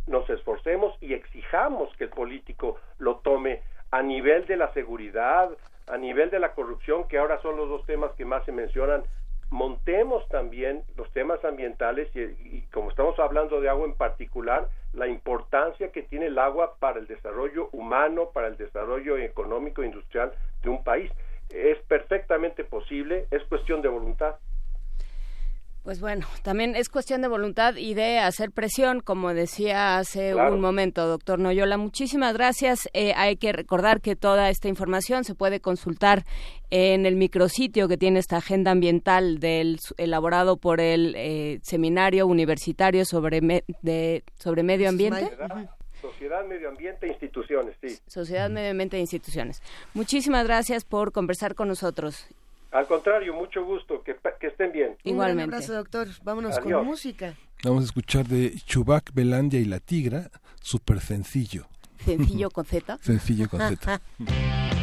nos esforcemos y exijamos que el político lo tome a nivel de la seguridad, a nivel de la corrupción, que ahora son los dos temas que más se mencionan, montemos también los temas ambientales y, como estamos hablando de agua en particular, la importancia que tiene el agua para el desarrollo humano, para el desarrollo económico e industrial de un país. Es perfectamente posible, es cuestión de voluntad. Pues bueno, también es cuestión de voluntad y de hacer presión, como decía hace un momento, doctor Noyola. Muchísimas gracias. Eh, hay que recordar que toda esta información se puede consultar en el micrositio que tiene esta agenda ambiental del elaborado por el eh, Seminario Universitario sobre, de, sobre Medio Ambiente. Sociedad, Medio Ambiente e Instituciones, sí. Sociedad, Medio Ambiente e Instituciones. Muchísimas gracias por conversar con nosotros al contrario, mucho gusto, que, estén bien. Igualmente. Un abrazo, doctor. Vámonos con música. Vamos a escuchar de Chubac, Belandia y la Tigra, súper sencillo. Sencillo con Z. sencillo con Z.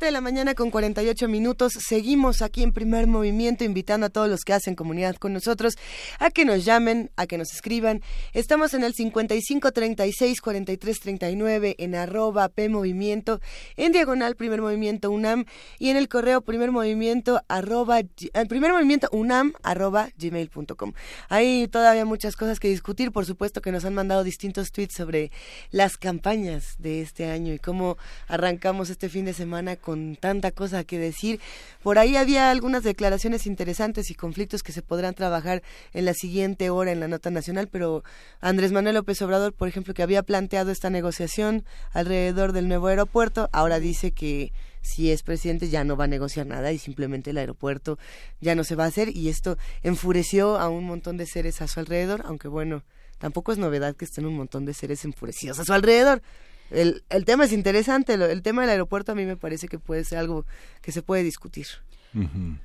de la mañana con 48 minutos. Seguimos aquí en primer movimiento invitando a todos los que hacen comunidad con nosotros a que nos llamen, a que nos escriban. Estamos en el 55 36 43 39 en arroba P Movimiento, en diagonal primer movimiento UNAM y en el correo primer movimiento arroba, eh, primer movimiento UNAM arroba gmail.com. Hay todavía muchas cosas que discutir. Por supuesto que nos han mandado distintos tweets sobre las campañas de este año y cómo arrancamos este fin de semana con tanta cosa que decir. Por ahí había algunas declaraciones interesantes y conflictos que se podrán trabajar en la siguiente hora en la nota nacional, pero Andrés Manuel López Obrador, por ejemplo, que había planteado esta negociación alrededor del nuevo aeropuerto, ahora dice que si es presidente ya no va a negociar nada y simplemente el aeropuerto ya no se va a hacer y esto enfureció a un montón de seres a su alrededor, aunque bueno, tampoco es novedad que estén un montón de seres enfurecidos a su alrededor. El, el tema es interesante, el tema del aeropuerto a mí me parece que puede ser algo que se puede discutir.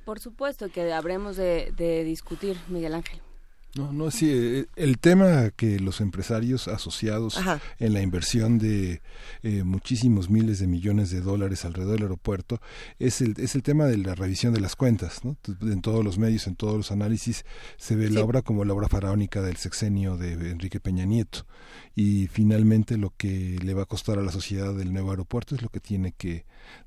Por supuesto que habremos de, de discutir, Miguel Ángel. No, no, sí, eh, el tema que los empresarios asociados en la inversión de eh, muchísimos miles de millones de dólares alrededor del aeropuerto es el, es el tema de la revisión de las cuentas. ¿no? En todos los medios, en todos los análisis, se ve la obra como la obra faraónica del sexenio de Enrique Peña Nieto. Y finalmente lo que le va a costar a la sociedad del nuevo aeropuerto es lo que tiene que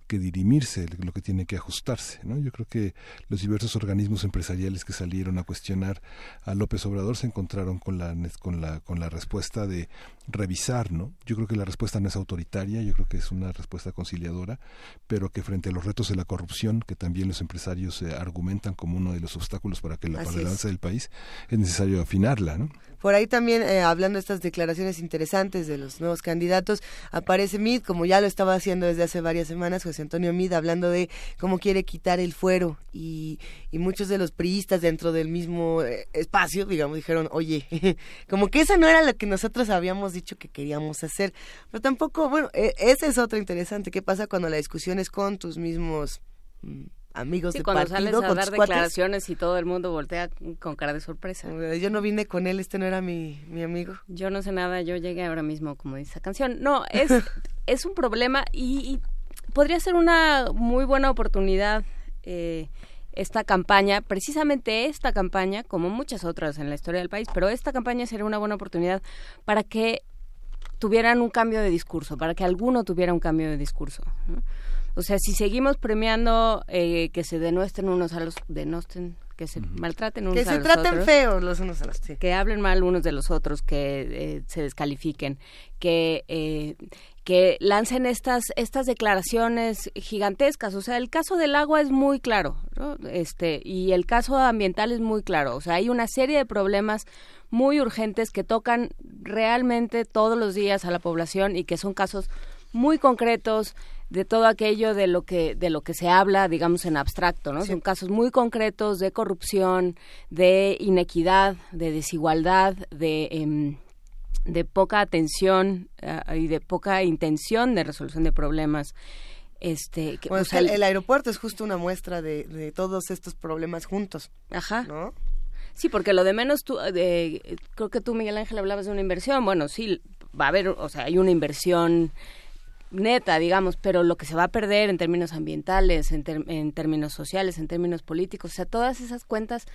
que dirimirse, lo que tiene que ajustarse. ¿no? Yo creo que los diversos organismos empresariales que salieron a cuestionar a López Obrador se encontraron con la, con la, con la respuesta de revisar. ¿no? Yo creo que la respuesta no es autoritaria, yo creo que es una respuesta conciliadora, pero que frente a los retos de la corrupción, que también los empresarios eh, argumentan como uno de los obstáculos para que la avance del país, es necesario afinarla. ¿no? Por ahí también, eh, hablando de estas declaraciones interesantes de los nuevos candidatos, aparece Mid, como ya lo estaba haciendo desde hace varias semanas, José Antonio Mid, hablando de cómo quiere quitar el fuero y, y muchos de los priistas dentro del mismo eh, espacio, digamos, dijeron, oye, como que eso no era lo que nosotros habíamos dicho que queríamos hacer. Pero tampoco, bueno, e, ese es otro interesante. ¿Qué pasa cuando la discusión es con tus mismos... Amigos sí, de cuando partido, sales a dar declaraciones y todo el mundo voltea con cara de sorpresa. Yo no vine con él, este no era mi, mi amigo. Yo no sé nada, yo llegué ahora mismo, como dice esa canción. No, es, es un problema y, podría ser una muy buena oportunidad eh, esta campaña, precisamente esta campaña, como muchas otras en la historia del país, pero esta campaña sería una buena oportunidad para que tuvieran un cambio de discurso, para que alguno tuviera un cambio de discurso. O sea, si seguimos premiando eh, que se denuestren unos a los denosten, que se maltraten unos a los otros. Que se traten feos los unos a los otros. Que hablen mal unos de los otros, que eh, se descalifiquen, que eh, que lancen estas estas declaraciones gigantescas. O sea, el caso del agua es muy claro, ¿no? este y el caso ambiental es muy claro. O sea, hay una serie de problemas muy urgentes que tocan realmente todos los días a la población y que son casos muy concretos de todo aquello de lo que de lo que se habla digamos en abstracto no son casos muy concretos de corrupción de inequidad de desigualdad de em, de poca atención eh, y de poca intención de resolución de problemas este que, el, aeropuerto es justo una muestra de, de todos estos problemas juntos ajá ¿no? Sí, porque lo de menos, tú, de, creo que tú, Miguel Ángel, hablabas de una inversión. Bueno, sí, va a haber, o sea, hay una inversión neta, digamos, pero lo que se va a perder en términos ambientales, en, en términos sociales, en términos políticos, o sea, todas esas cuentas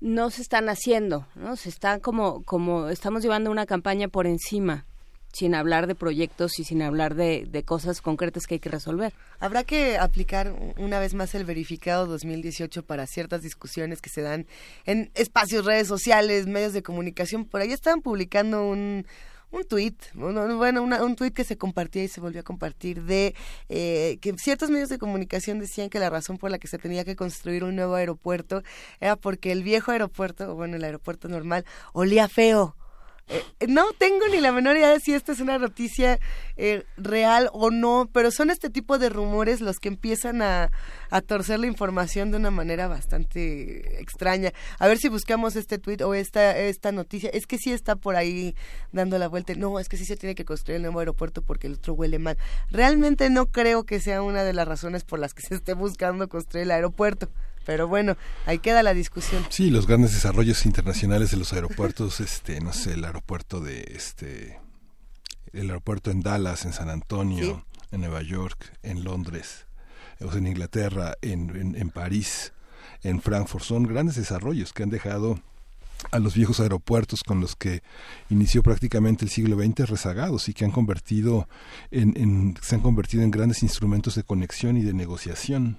no se están haciendo, ¿no? Se está como, como estamos llevando una campaña por encima sin hablar de proyectos y sin hablar de, de, cosas concretas que hay que resolver. Habrá que aplicar una vez más el verificado 2018 para ciertas discusiones que se dan en espacios, redes sociales, medios de comunicación. Por ahí estaban publicando un, un tuit, bueno, un tuit que se compartía y se volvió a compartir de eh, que ciertos medios de comunicación decían que la razón por la que se tenía que construir un nuevo aeropuerto era porque el viejo aeropuerto, o bueno, el aeropuerto normal, olía feo. Eh, no tengo ni la menor idea de si esta es una noticia eh, real o no, pero son este tipo de rumores los que empiezan a, a, torcer la información de una manera bastante extraña. A ver si buscamos este tweet o esta, esta noticia. Es que sí está por ahí dando la vuelta. No, es que sí se tiene que construir el nuevo aeropuerto porque el otro huele mal. Realmente no creo que sea una de las razones por las que se esté buscando construir el aeropuerto. Pero bueno, ahí queda la discusión. Sí, los grandes desarrollos internacionales de los aeropuertos, este, no sé, el aeropuerto de este el aeropuerto en Dallas, en San Antonio, en Nueva York, en Londres, en Inglaterra, en, en, París, en Frankfurt, son grandes desarrollos que han dejado a los viejos aeropuertos con los que inició prácticamente el siglo XX rezagados y que han convertido en, en, se han convertido en grandes instrumentos de conexión y de negociación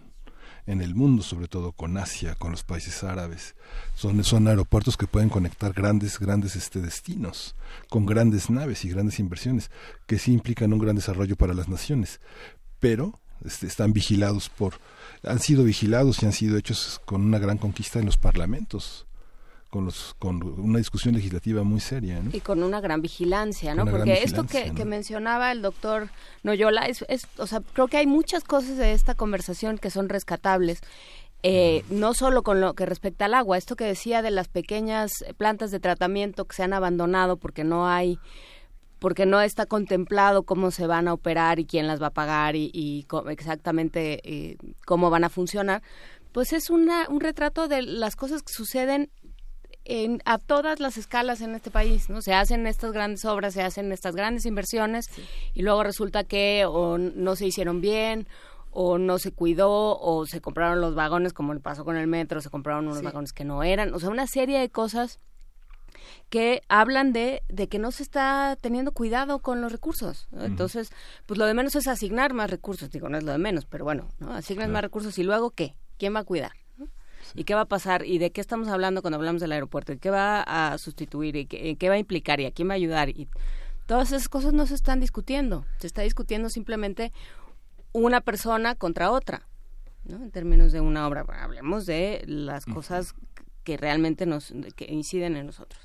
en el mundo, sobre todo con Asia, con los países árabes. Son, son aeropuertos que pueden conectar grandes, grandes este, destinos, con grandes naves y grandes inversiones, que sí implican un gran desarrollo para las naciones. Pero este, están vigilados por, han sido vigilados y han sido hechos con una gran conquista en los parlamentos. Con, los, con una discusión legislativa muy seria. Y con una gran vigilancia, ¿no? Porque esto que, que, mencionaba el doctor Noyola, es, es, o sea, creo que hay muchas cosas de esta conversación que son rescatables. Eh, no solo con lo que respecta al agua, esto que decía de las pequeñas plantas de tratamiento que se han abandonado porque no hay porque no está contemplado cómo se van a operar y quién las va a pagar y, exactamente eh, cómo van a funcionar, pues es una, un retrato de las cosas que suceden en, a todas las escalas en este país, ¿no? Se hacen estas grandes obras, se hacen estas grandes inversiones y luego resulta que o no se hicieron bien o no se cuidó o se compraron los vagones como le pasó con el metro, se compraron unos vagones que no eran, o sea, una serie de cosas que hablan de, de que no se está teniendo cuidado con los recursos. Entonces, pues lo de menos es asignar más recursos, digo, no es lo de menos, pero bueno, ¿no? Asignas más recursos y luego ¿qué? ¿Quién va a cuidar? ¿Y qué va a pasar? ¿Y de qué estamos hablando cuando hablamos del aeropuerto? ¿Y qué va a sustituir? ¿Y qué, qué va a implicar? ¿Y a quién va a ayudar? Y todas esas cosas no se están discutiendo. Se está discutiendo simplemente una persona contra otra, ¿no? En términos de una obra. Hablemos de las cosas que realmente nos que inciden en nosotros.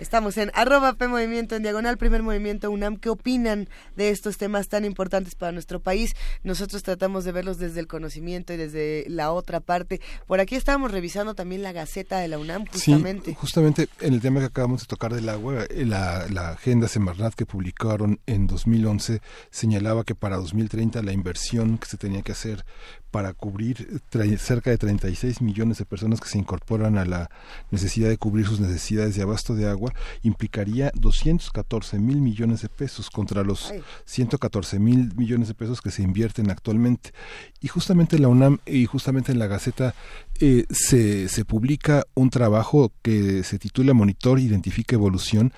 Estamos en arroba P Movimiento, en diagonal Primer Movimiento UNAM. ¿Qué opinan de estos temas tan importantes para nuestro país? Nosotros tratamos de verlos desde el conocimiento y desde la otra parte. Por aquí estábamos revisando también la Gaceta de la UNAM, justamente. Sí, justamente en el tema que acabamos de tocar del agua, eh, la, la agenda Semarnat que publicaron en 2011 señalaba que para 2030 la inversión que se tenía que hacer para cubrir cerca de 36 millones de personas que se incorporan a la necesidad de cubrir sus necesidades de abasto de agua, implicaría 214 mil millones de pesos contra los 114 mil millones de pesos que se invierten actualmente. Y justamente la UNAM y justamente en la Gaceta eh, se, se publica un trabajo que se titula Monitor Identifica Evolución,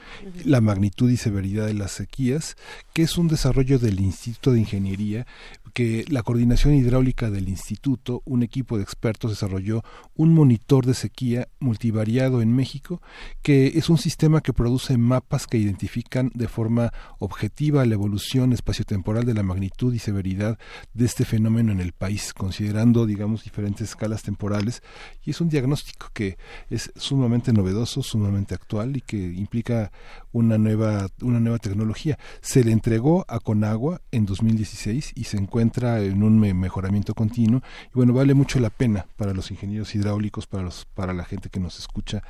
la magnitud y severidad de las sequías, que es un desarrollo del Instituto de Ingeniería que la coordinación hidráulica del instituto, un equipo de expertos desarrolló un monitor de sequía multivariado en México, que es un sistema que produce mapas que identifican de forma objetiva la evolución espaciotemporal de la magnitud y severidad de este fenómeno en el país, considerando, digamos, diferentes escalas temporales, y es un diagnóstico que es sumamente novedoso, sumamente actual y que implica una nueva, una nueva tecnología. Se le entregó a Conagua en 2016 y se encuentra en un mejoramiento continuo. Y bueno, vale mucho la pena para los ingenieros hidráulicos, para, los, para la gente que nos escucha,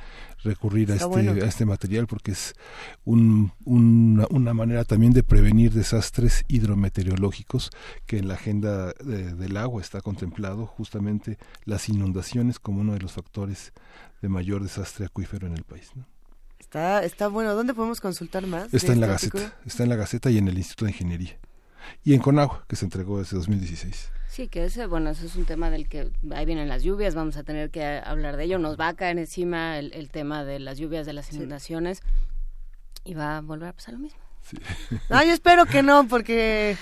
recurrir a este, a este material porque es un, una, manera también de prevenir desastres hidrometeorológicos que en la agenda del agua está contemplado justamente las inundaciones como uno de los factores de mayor desastre acuífero en el país. ¿no? Está, está bueno. ¿Dónde podemos consultar más? Está en la este Gaceta. Está en la Gaceta y en el Instituto de Ingeniería. Y en Conagua, que se entregó desde 2016. Sí, que ese, bueno, ese es un tema del que ahí vienen las lluvias, vamos a tener que hablar de ello. Nos va a caer encima el, tema de las lluvias, de las inundaciones, y va a volver a pasar lo mismo. Sí. yo espero que no, porque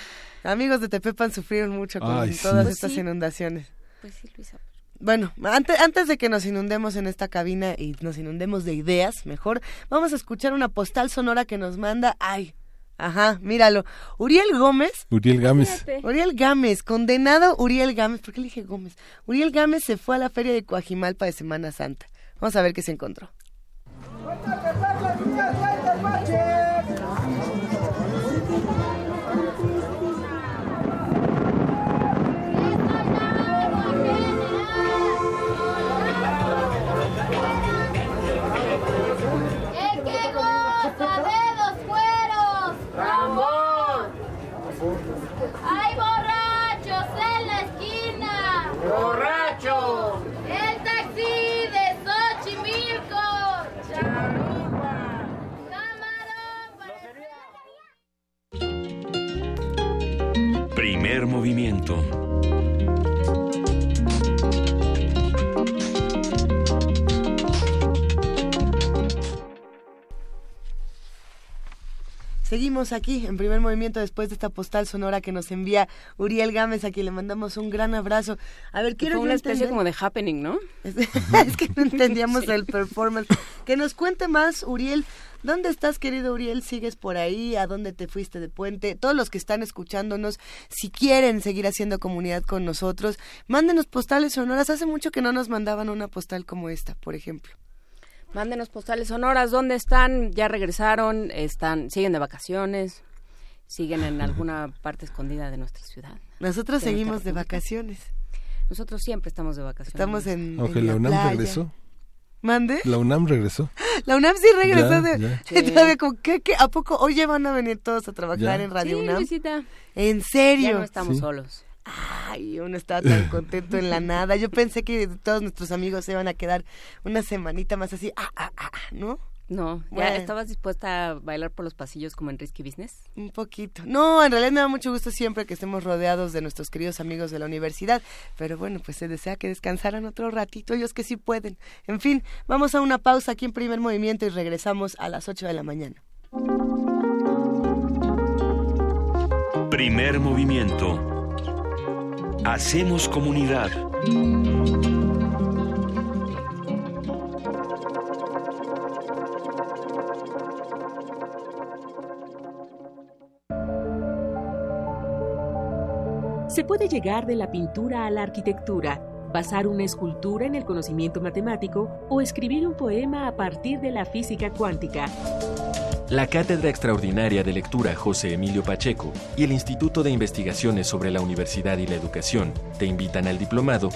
amigos de Tepepan sufrieron mucho con todas pues estas inundaciones. Pues sí, Luisa. Bueno, antes, antes de que nos inundemos en esta cabina y nos inundemos de ideas, mejor, vamos a escuchar una postal sonora que nos manda, ay, Ajá, míralo. Uriel Gómez. Uriel Gámez. Uriel Gámez, condenado Uriel Gámez. ¿Por qué le dije Gómez? Uriel Gámez se fue a la feria de Coajimalpa de Semana Santa. Vamos a ver qué se encontró. Primer movimiento. Seguimos aquí en primer movimiento después de esta postal sonora que nos envía Uriel Gámez, a quien le mandamos un gran abrazo. A ver, quiero Fue una especie como de happening, ¿no? Es, que no entendíamos el performance. Que nos cuente más, Uriel. ¿Dónde estás, querido Uriel? ¿Sigues por ahí? ¿A dónde te fuiste de puente? Todos los que están escuchándonos, si quieren seguir haciendo comunidad con nosotros, mándenos postales sonoras. Hace mucho que no nos mandaban una postal como esta, por ejemplo. Mándenos postales sonoras, ¿dónde están? ¿Ya regresaron? ¿Están siguen de vacaciones? ¿Siguen en alguna parte escondida de nuestra ciudad? Nosotros seguimos de vacaciones. Nosotros siempre estamos de vacaciones. Estamos en, Aunque en la UNAM regresó. ¿Mande? La UNAM regresó. La UNAM sí regresó. de, ¿qué, ¿A poco hoy ya van a venir todos a trabajar en Radio sí, UNAM? Luisita. ¿En serio? Ya no estamos solos. Ay, uno estaba tan contento en la nada. Yo pensé que todos nuestros amigos se iban a quedar una semanita más así, ah, ah, ah, ¿no? No, ¿ya estabas dispuesta a bailar por los pasillos como en Risky Business? Un poquito. No, en realidad me da mucho gusto siempre que estemos rodeados de nuestros queridos amigos de la universidad. Pero bueno, pues se desea que descansaran otro ratito, ellos que sí pueden. En fin, vamos a una pausa aquí en primer movimiento y regresamos a las 8 de la mañana. Primer movimiento Hacemos comunidad. Se puede llegar de la pintura a la arquitectura, basar una escultura en el conocimiento matemático o escribir un poema a partir de la física cuántica. La Cátedra Extraordinaria de Lectura José Emilio Pacheco y el Instituto de Investigaciones sobre la Universidad y la Educación te invitan al diplomado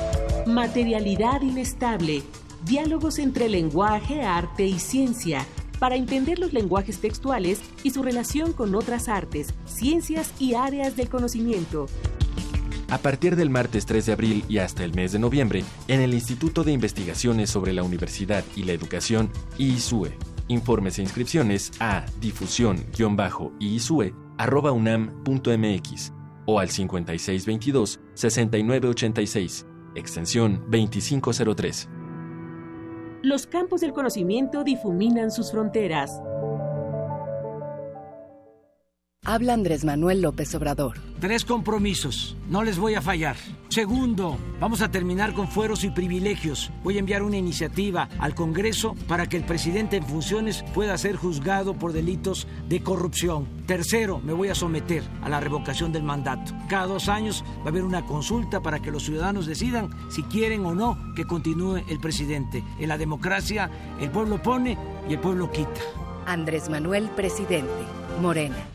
Materialidad Inestable, Diálogos entre lenguaje, arte y ciencia, para entender los lenguajes textuales y su relación con otras artes, ciencias y áreas del conocimiento. A partir del martes 3 de abril y hasta el mes de noviembre, en el Instituto de Investigaciones sobre la Universidad y la Educación, ISUE. Informes e inscripciones a difusión-iisue.unam.mx o al 5622-6986, extensión 2503. Los campos del conocimiento difuminan sus fronteras. Habla Andrés Manuel López Obrador. Tres compromisos, no les voy a fallar. Segundo, vamos a terminar con fueros y privilegios. Voy a enviar una iniciativa al Congreso para que el presidente en funciones pueda ser juzgado por delitos de corrupción. Tercero, me voy a someter a la revocación del mandato. Cada dos años va a haber una consulta para que los ciudadanos decidan si quieren o no que continúe el presidente. En la democracia, el pueblo pone y el pueblo quita. Andrés Manuel, presidente. Morena.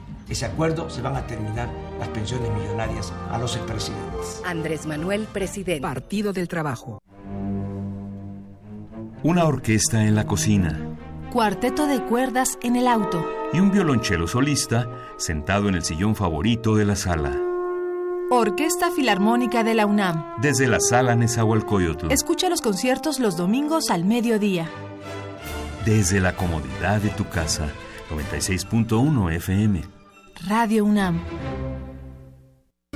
ese acuerdo se van a terminar las pensiones millonarias a los expresidentes. Andrés Manuel, presidente. Partido del Trabajo. Una orquesta en la cocina. Cuarteto de cuerdas en el auto. Y un violonchelo solista sentado en el sillón favorito de la sala. Orquesta Filarmónica de la UNAM. Desde la sala Nezahualcóyotl. Escucha los conciertos los domingos al mediodía. Desde la comodidad de tu casa. 96.1 FM. Radio UNAM.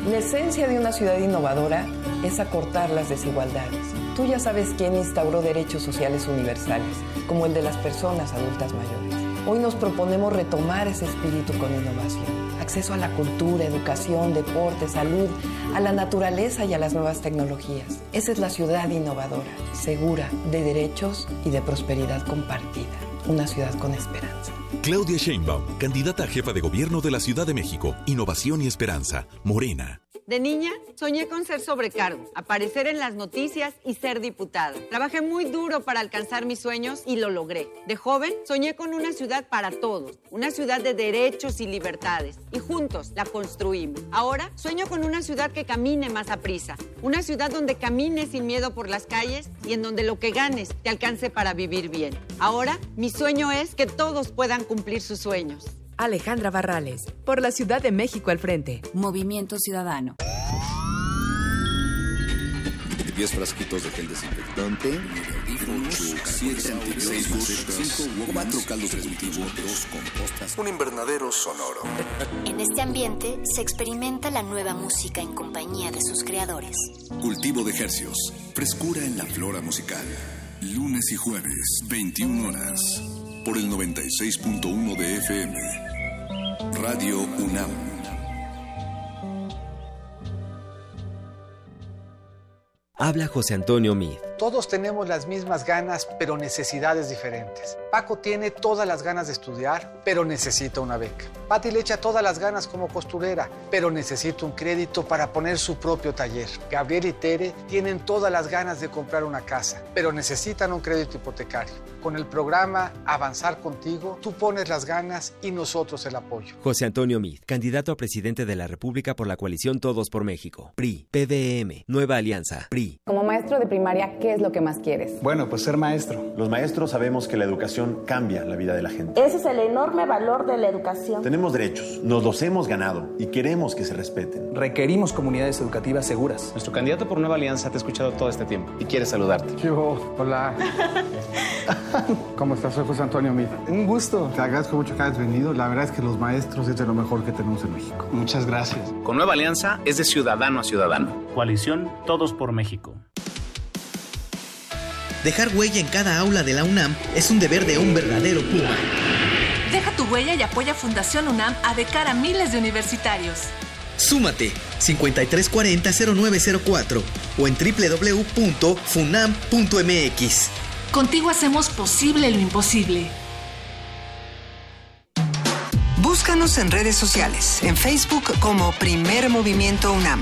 La esencia de una ciudad innovadora es acortar las desigualdades. Tú ya sabes quién instauró derechos sociales universales, como el de las personas adultas mayores. Hoy nos proponemos retomar ese espíritu con innovación. Acceso a la cultura, educación, deporte, salud, a la naturaleza y a las nuevas tecnologías. Esa es la ciudad innovadora, segura, de derechos y de prosperidad compartida. Una ciudad con esperanza. Claudia Sheinbaum, candidata a jefa de gobierno de la Ciudad de México. Innovación y esperanza. Morena. De niña, soñé con ser sobrecargo, aparecer en las noticias y ser diputada. Trabajé muy duro para alcanzar mis sueños y lo logré. De joven, soñé con una ciudad para todos, una ciudad de derechos y libertades. Y juntos la construimos. Ahora, sueño con una ciudad que camine más a prisa. Una ciudad donde camines sin miedo por las calles y en donde lo que ganes te alcance para vivir bien. Ahora, mi sueño es que todos puedan cumplir sus sueños. Alejandra Barrales, por la Ciudad de México al frente. Movimiento Ciudadano. 10 frasquitos de gel desinfectante, 8, 7 antibióticos, 5 4 caldos cultivo, 2 compostas, un invernadero sonoro. En este ambiente se experimenta la nueva música en compañía de sus creadores. Cultivo de hercios, frescura en la flora musical. Lunes y jueves, 21 horas, por el 96.1 de FM. Radio UNAM. Habla José Antonio Mid. Todos tenemos las mismas ganas, pero necesidades diferentes. Paco tiene todas las ganas de estudiar, pero necesita una beca. Pati le echa todas las ganas como costurera, pero necesita un crédito para poner su propio taller. Gabriel y Tere tienen todas las ganas de comprar una casa, pero necesitan un crédito hipotecario. Con el programa Avanzar Contigo, tú pones las ganas y nosotros el apoyo. José Antonio Mid, candidato a presidente de la República por la coalición Todos por México. PRI, PDM, Nueva Alianza, PRI. Como maestro de primaria, ¿qué es lo que más quieres? Bueno, pues ser maestro. Los maestros sabemos que la educación cambia la vida de la gente. Ese es el enorme valor de la educación. Tenemos derechos, nos los hemos ganado y queremos que se respeten. Requerimos comunidades educativas seguras. Nuestro candidato por Nueva Alianza te ha escuchado todo este tiempo y quiere saludarte. Yo, hola. ¿Cómo estás? Soy José Antonio Mita. Un gusto. Te agradezco mucho que hayas venido. La verdad es que los maestros es de lo mejor que tenemos en México. Muchas gracias. Con Nueva Alianza es de ciudadano a ciudadano. Coalición Todos por México. Dejar huella en cada aula de la UNAM es un deber de un verdadero Puma. Deja tu huella y apoya Fundación UNAM a de cara a miles de universitarios. Súmate 5340-0904 o en www.funam.mx. Contigo hacemos posible lo imposible. Búscanos en redes sociales, en Facebook como Primer Movimiento UNAM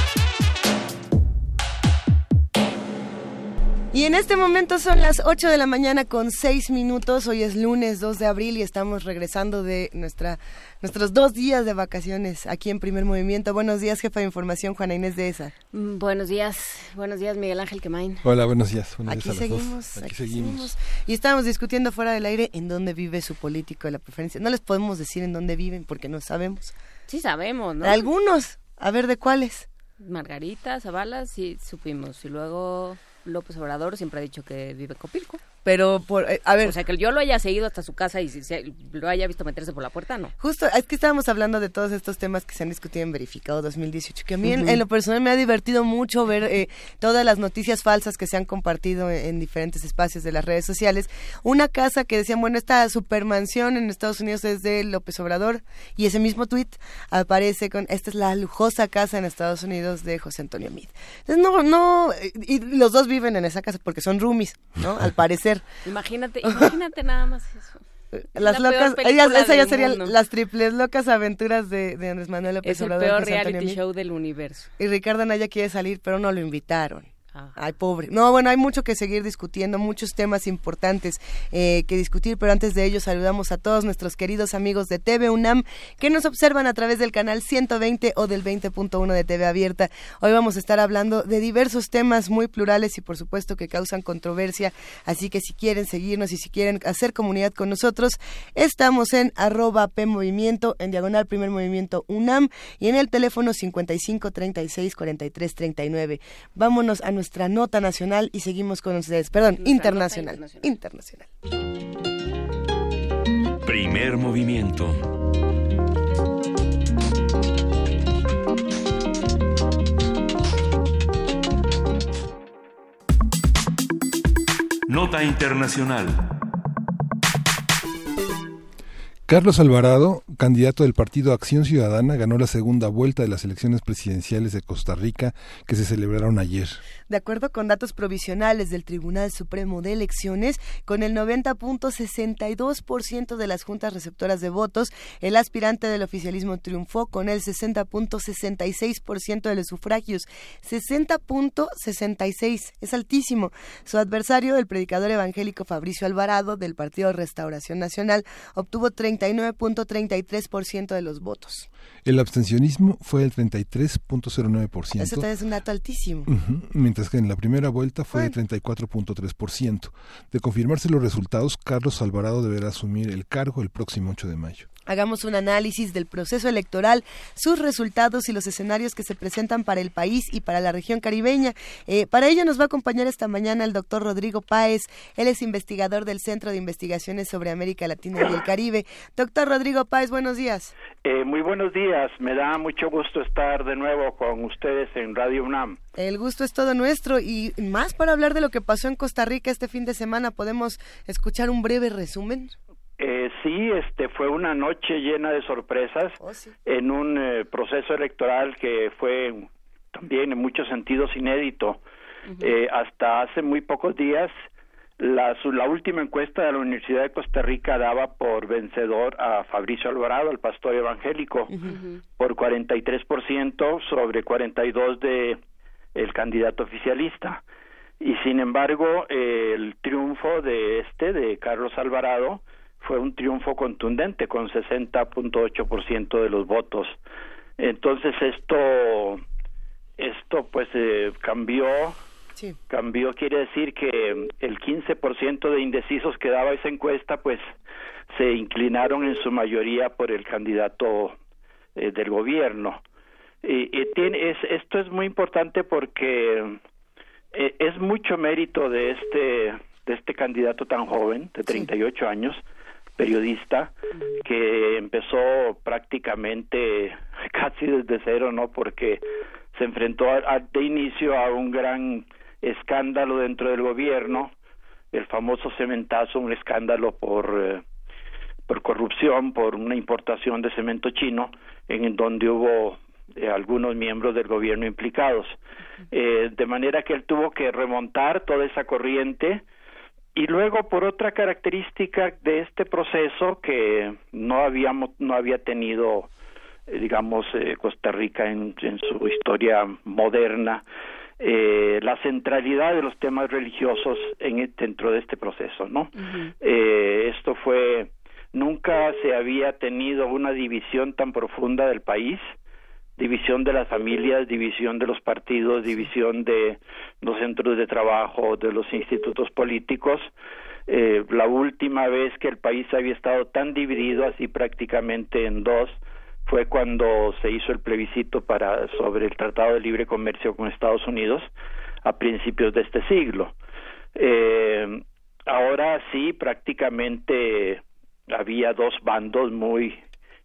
Y en este momento son las 8 de la mañana con 6 minutos. Hoy es lunes 2 de abril y estamos regresando de nuestra, nuestros dos días de vacaciones aquí en Primer Movimiento. Buenos días, jefa de información, Juana Inés de ESA. Mm, buenos días, buenos días, Miguel Ángel Quemain. Hola, buenos días. aquí, seguimos, aquí, seguimos, Y estábamos discutiendo fuera del aire en dónde vive su político de la preferencia. No les podemos decir en dónde viven porque no sabemos. Sí sabemos, ¿no? algunos. A ver, ¿de cuáles? Margarita, Zavala, sí supimos. Y luego... López Obrador siempre ha dicho que vive en Copilco. Pero, por, eh, a ver. O sea, que yo lo haya seguido hasta su casa y lo haya visto meterse por la puerta, no. Justo, es que estábamos hablando de todos estos temas que se han discutido en Verificado 2018, que a mí en, lo personal me ha divertido mucho ver eh, todas las noticias falsas que se han compartido en, diferentes espacios de las redes sociales. Una casa que decían, bueno, esta supermansión en Estados Unidos es de López Obrador, y ese mismo tweet aparece con, esta es la lujosa casa en Estados Unidos de José Antonio Mid. Entonces, no, no, y los dos viven en esa casa porque son roomies, ¿no? Al parecer. Imagínate, imagínate nada más eso. Las locas, ellas, esa ya serían las triples locas aventuras de, de Andrés Manuel López es Obrador. Es el peor reality show del universo. Y Ricardo Anaya quiere salir, pero no lo invitaron. Ah. Ay, pobre. No, bueno, hay mucho que seguir discutiendo, muchos temas importantes eh, que discutir, pero antes de ello saludamos a todos nuestros queridos amigos de TV UNAM que nos observan a través del canal 120 o del 20.1 de TV Abierta. Hoy vamos a estar hablando de diversos temas muy plurales y por supuesto que causan controversia, así que si quieren seguirnos y si quieren hacer comunidad con nosotros, estamos en arroba P en diagonal Primer Movimiento UNAM y en el teléfono 55 36 43 39. Vámonos a nuestra nota nacional y seguimos con ustedes. Perdón, internacional, internacional. Primer movimiento. Nota internacional. Carlos Alvarado, candidato del partido Acción Ciudadana, ganó la segunda vuelta de las elecciones presidenciales de Costa Rica que se celebraron ayer. De acuerdo con datos provisionales del Tribunal Supremo de Elecciones, con el 90.62% de las juntas receptoras de votos, el aspirante del oficialismo triunfó con el 60.66% de los sufragios. 60.66 es altísimo. Su adversario, el predicador evangélico Fabricio Alvarado del Partido Restauración Nacional, obtuvo 30 39.33 33% de los votos. El abstencionismo fue el 33.09%. Eso es un dato altísimo. mientras que en la primera vuelta fue el 34.3%. De confirmarse los resultados, Carlos Alvarado deberá asumir el cargo el próximo 8 de mayo hagamos un análisis del proceso electoral, sus resultados y los escenarios que se presentan para el país y para la región caribeña. Eh, para ello nos va a acompañar esta mañana el doctor Rodrigo Páez. Él es investigador del Centro de Investigaciones sobre América Latina y el Caribe. Doctor Rodrigo Páez, buenos días. Eh, muy buenos días. Me da mucho gusto estar de nuevo con ustedes en Radio UNAM. El gusto es todo nuestro y más para hablar de lo que pasó en Costa Rica este fin de semana, ¿podemos escuchar un breve resumen? Eh, sí, este fue una noche llena de sorpresas oh, en un eh, proceso electoral que fue también en muchos sentidos inédito. eh, hasta hace muy pocos días, la, la última encuesta de la Universidad de Costa Rica daba por vencedor a Fabricio Alvarado, el pastor evangélico, uh -huh. por 43% sobre 42 de el candidato oficialista. Y sin embargo, el triunfo de este, de Carlos Alvarado, fue un triunfo contundente con 60.8% de los votos. Entonces esto esto pues eh, cambió sí. cambió quiere decir que el 15% de indecisos que daba esa encuesta pues se inclinaron en su mayoría por el candidato eh, del gobierno. Y, y tiene, es, esto es muy importante porque eh, es mucho mérito de este de este candidato tan joven de 38 sí. años periodista que empezó prácticamente casi desde cero, ¿no? Porque se enfrentó a, a, de inicio a un gran escándalo dentro del gobierno, el famoso cementazo, un escándalo por eh, por corrupción, por una importación de cemento chino, en donde hubo eh, algunos miembros del gobierno implicados. Eh, de manera que él tuvo que remontar toda esa corriente, y luego por otra característica de este proceso que no habíamos no había tenido eh, digamos eh, Costa Rica en, en, su historia moderna eh, la centralidad de los temas religiosos en dentro de este proceso no uh -huh. esto fue nunca se había tenido una división tan profunda del país división de las familias, división de los partidos, división de los centros de trabajo, de los institutos políticos. Eh, la última vez que el país había estado tan dividido, así prácticamente en dos, fue cuando se hizo el plebiscito para sobre el Tratado de Libre Comercio con Estados Unidos a principios de este siglo. Eh, ahora sí, prácticamente había dos bandos muy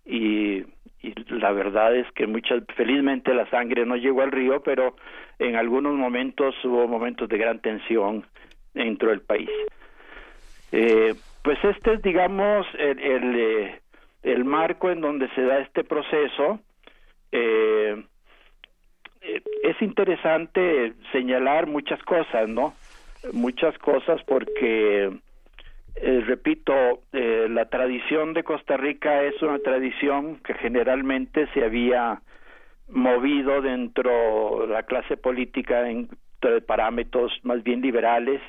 y y la verdad es que muchas felizmente la sangre no llegó al río pero en algunos momentos hubo momentos de gran tensión dentro del país. Eh, pues este es digamos el, el, eh, el, marco en donde se da este proceso. Eh, eh es interesante señalar muchas cosas no muchas cosas porque eh, repito, eh, la tradición de Costa Rica es una tradición que generalmente se había movido dentro de la clase política en parámetros más bien liberales.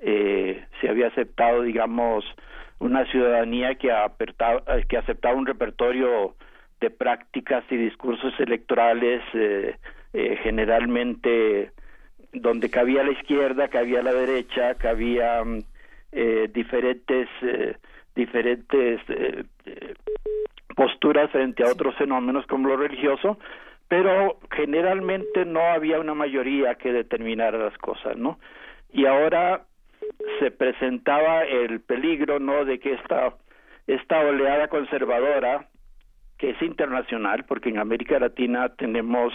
Eh, se había aceptado, digamos, una ciudadanía que, apertaba, que aceptaba un repertorio de prácticas y discursos electorales eh, eh, generalmente donde cabía la izquierda, cabía la derecha, cabía mm, eh, diferentes eh, diferentes eh, eh, posturas frente a otros fenómenos como lo religioso pero generalmente no había una mayoría que determinara las cosas no y ahora se presentaba el peligro no de que esta esta oleada conservadora que es internacional porque en América Latina tenemos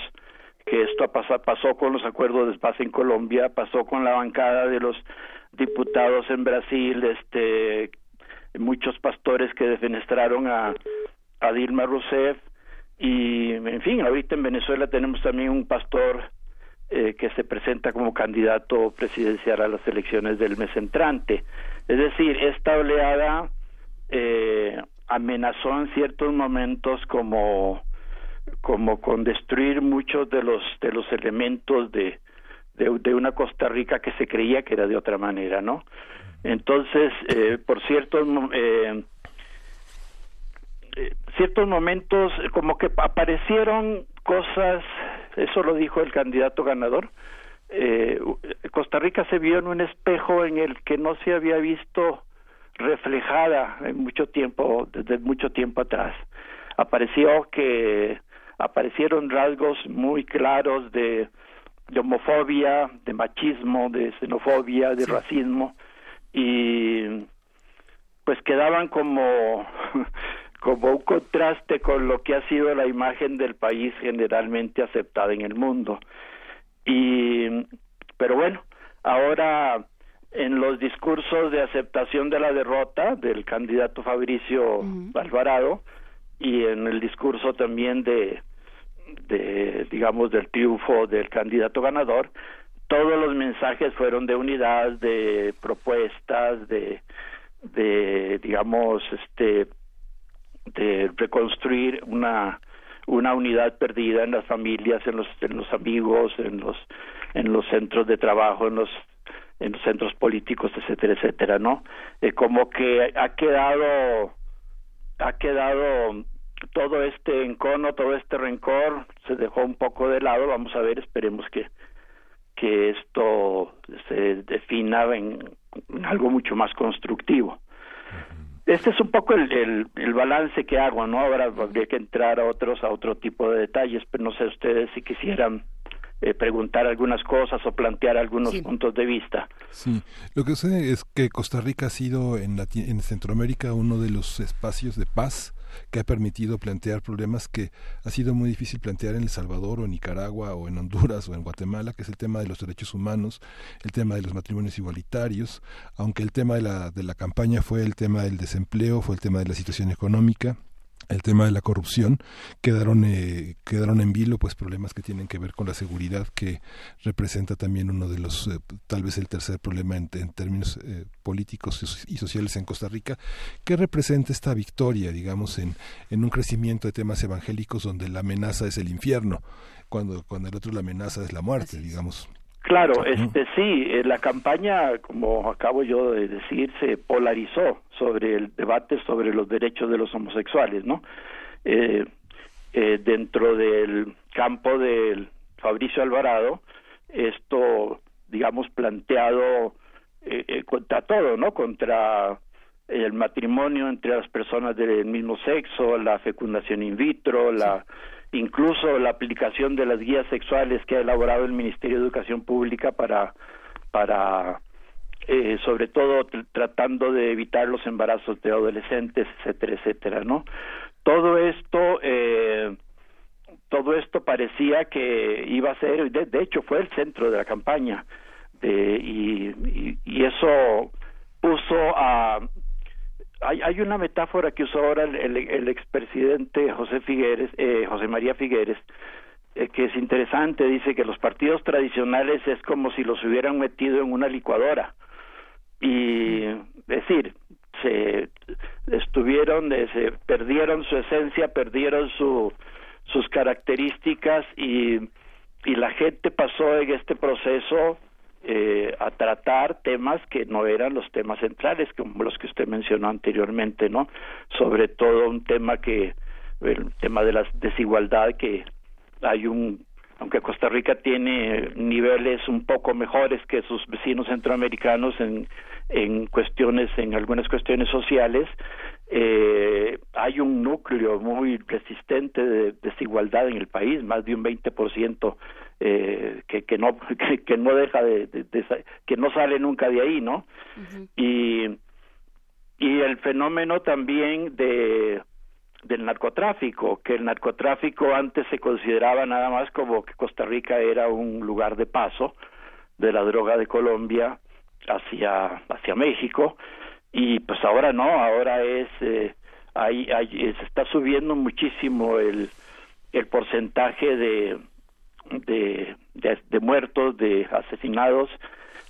que esto pasó, pasó con los acuerdos de paz en Colombia, pasó con la bancada de los diputados en Brasil, este, muchos pastores que defenestraron a, Dilma Rousseff y, en fin, ahorita en Venezuela tenemos también un pastor eh, que se presenta como candidato presidencial a las elecciones del mes entrante. Es decir, esta oleada eh, amenazó en ciertos momentos como como con destruir muchos de los de los elementos de de, una Costa Rica que se creía que era de otra manera, ¿no? Entonces, eh, por cierto, eh, ciertos momentos como que aparecieron cosas, eso lo dijo el candidato ganador, eh, Costa Rica se vio en un espejo en el que no se había visto reflejada en mucho tiempo, desde mucho tiempo atrás. Apareció que aparecieron rasgos muy claros de, de homofobia, de machismo, de xenofobia, de racismo y pues quedaban como como un contraste con lo que ha sido la imagen del país generalmente aceptada en el mundo. Y pero bueno, ahora en los discursos de aceptación de la derrota del candidato Fabricio Alvarado y en el discurso también de de digamos del triunfo del candidato ganador todos los mensajes fueron de unidad de propuestas de de digamos este de reconstruir una una unidad perdida en las familias en los en los amigos en los en los centros de trabajo en los en los centros políticos etcétera etcétera no eh, como que ha quedado ha quedado todo este encono todo este rencor se dejó un poco de lado vamos a ver esperemos que que esto se defina en, algo mucho más constructivo. Este es un poco el, el, balance que hago, ¿no? Ahora habría que entrar a otros, a otro tipo de detalles, pero no sé ustedes si quisieran eh, preguntar algunas cosas o plantear algunos puntos de vista. Sí, lo que sé es que Costa Rica ha sido en, en Centroamérica uno de los espacios de paz que ha permitido plantear problemas que ha sido muy difícil plantear en El Salvador o en Nicaragua o en Honduras o en Guatemala, que es el tema de los derechos humanos, el tema de los matrimonios igualitarios, aunque el tema de la, de la campaña fue el tema del desempleo, fue el tema de la situación económica, el tema de la corrupción quedaron eh, quedaron en vilo pues problemas que tienen que ver con la seguridad que representa también uno de los eh, tal vez el tercer problema en, términos eh, políticos y sociales en Costa Rica que representa esta victoria digamos en en un crecimiento de temas evangélicos donde la amenaza es el infierno cuando cuando el otro la amenaza es la muerte digamos Claro, este sí, eh, la campaña, como acabo yo de decir, se polarizó sobre el debate sobre los derechos de los homosexuales, ¿no? Eh, eh, dentro del campo del Fabricio Alvarado, esto, digamos, planteado contra todo, ¿no? Contra el matrimonio entre las personas del mismo sexo, la fecundación in vitro, la incluso la aplicación de las guías sexuales que ha elaborado el Ministerio de Educación Pública para para eh, sobre todo tratando de evitar los embarazos de adolescentes, etcétera, etcétera, ¿no? Todo esto eh, todo esto parecía que iba a ser, de, de hecho fue el centro de la campaña, de, y, y eso puso a hay, hay una metáfora que usó ahora el, el, expresidente José Figueres, eh, José María Figueres, eh, que es interesante, dice que los partidos tradicionales es como si los hubieran metido en una licuadora. Y, es decir, se estuvieron, eh, se perdieron su esencia, perdieron su, sus características y, y la gente pasó en este proceso eh, a tratar temas que no eran los temas centrales, como los que usted mencionó anteriormente, ¿no? Sobre todo un tema que, el tema de la desigualdad, que hay un, aunque Costa Rica tiene niveles un poco mejores que sus vecinos centroamericanos en, en cuestiones, en algunas cuestiones sociales, eh, hay un núcleo muy resistente de desigualdad en el país, más de un 20% eh, que, que no que, no deja de, que no sale nunca de ahí no y y el fenómeno también de del narcotráfico que el narcotráfico antes se consideraba nada más como que Costa Rica era un lugar de paso de la droga de Colombia hacia hacia México y pues ahora no ahora es eh, hay, se está subiendo muchísimo el el porcentaje de de, de, muertos, de asesinados,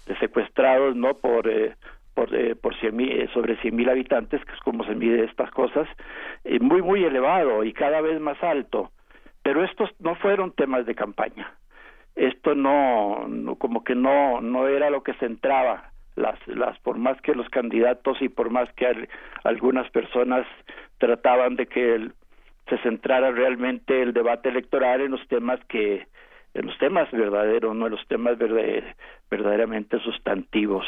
de secuestrados, ¿no? Por, eh, por, eh, por cien eh, sobre cien mil habitantes, que es como se mide estas cosas, muy, muy elevado y cada vez más alto. Pero estos no fueron temas de campaña. Esto no, no como que no, no era lo que centraba las, las, por más que los candidatos y por más que algunas personas trataban de que se centrara realmente el debate electoral en los temas que en los temas verdaderos, no en los temas verdaderamente sustantivos.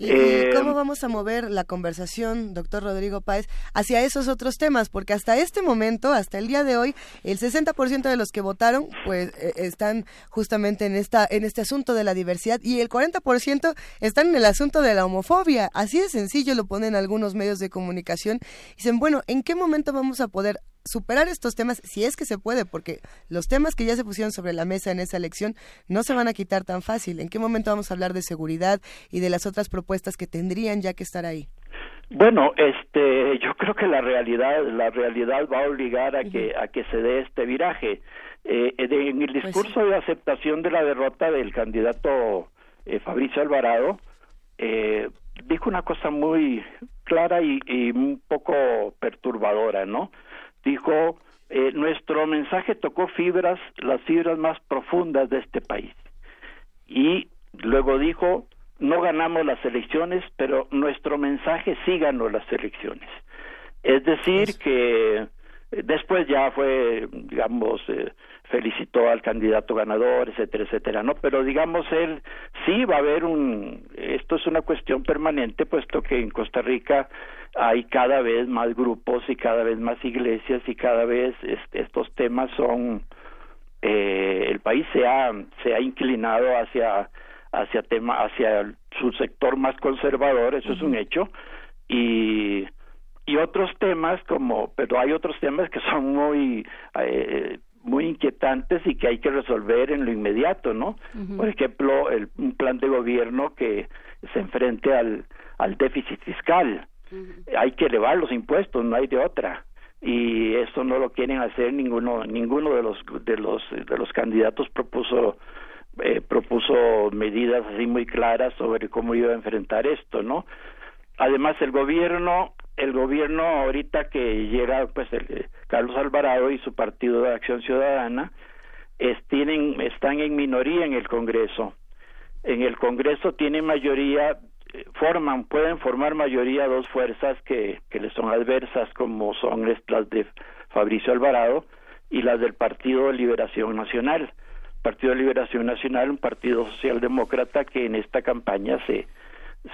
¿Y eh, cómo vamos a mover la conversación, doctor Rodrigo Páez, hacia esos otros temas? Porque hasta este momento, hasta el día de hoy, el 60% de los que votaron, pues, eh, están justamente en esta, en este asunto de la diversidad y el 40% están en el asunto de la homofobia. Así de sencillo lo ponen algunos medios de comunicación. Dicen, bueno, ¿en qué momento vamos a poder superar estos temas, si es que se puede, porque los temas que ya se pusieron sobre la mesa en esa elección no se van a quitar tan fácil. ¿En qué momento vamos a hablar de seguridad y de las otras propuestas que tendrían ya que estar ahí? Bueno, este, yo creo que la realidad, la realidad va a obligar a que a que se dé este viraje. Eh, en el pues discurso de aceptación de la derrota del candidato eh, Fabricio Alvarado, eh, dijo una cosa muy clara y, y un poco perturbadora, ¿no? Dijo, eh, nuestro mensaje tocó fibras, las fibras más profundas de este país. Y luego dijo, no ganamos las elecciones, pero nuestro mensaje sí ganó las elecciones. Es decir, que después ya fue, digamos, eh, felicitó al candidato ganador, etcétera, etcétera, ¿no? Pero digamos, él sí va a haber un, esto es una cuestión permanente, puesto que en Costa Rica hay cada vez más grupos y cada vez más iglesias y cada vez estos temas son eh, el país se ha se ha inclinado hacia hacia tema hacia su sector más conservador eso es un hecho y y otros temas como pero hay otros temas que son muy eh, muy inquietantes y que hay que resolver en lo inmediato no por ejemplo el un plan de gobierno que se enfrente al al déficit fiscal hay que elevar los impuestos, no hay de otra. Y eso no lo quieren hacer ninguno ninguno de los de los de los candidatos propuso eh, propuso medidas así muy claras sobre cómo iba a enfrentar esto, ¿no? Además el gobierno el gobierno ahorita que llega pues el, Carlos Alvarado y su partido de Acción Ciudadana tienen están en minoría en el Congreso. En el Congreso tienen mayoría forman, pueden formar mayoría dos fuerzas que, que les son adversas, como son las de Fabricio Alvarado y las del Partido de Liberación Nacional. Partido de Liberación Nacional, un partido socialdemócrata que en esta campaña se,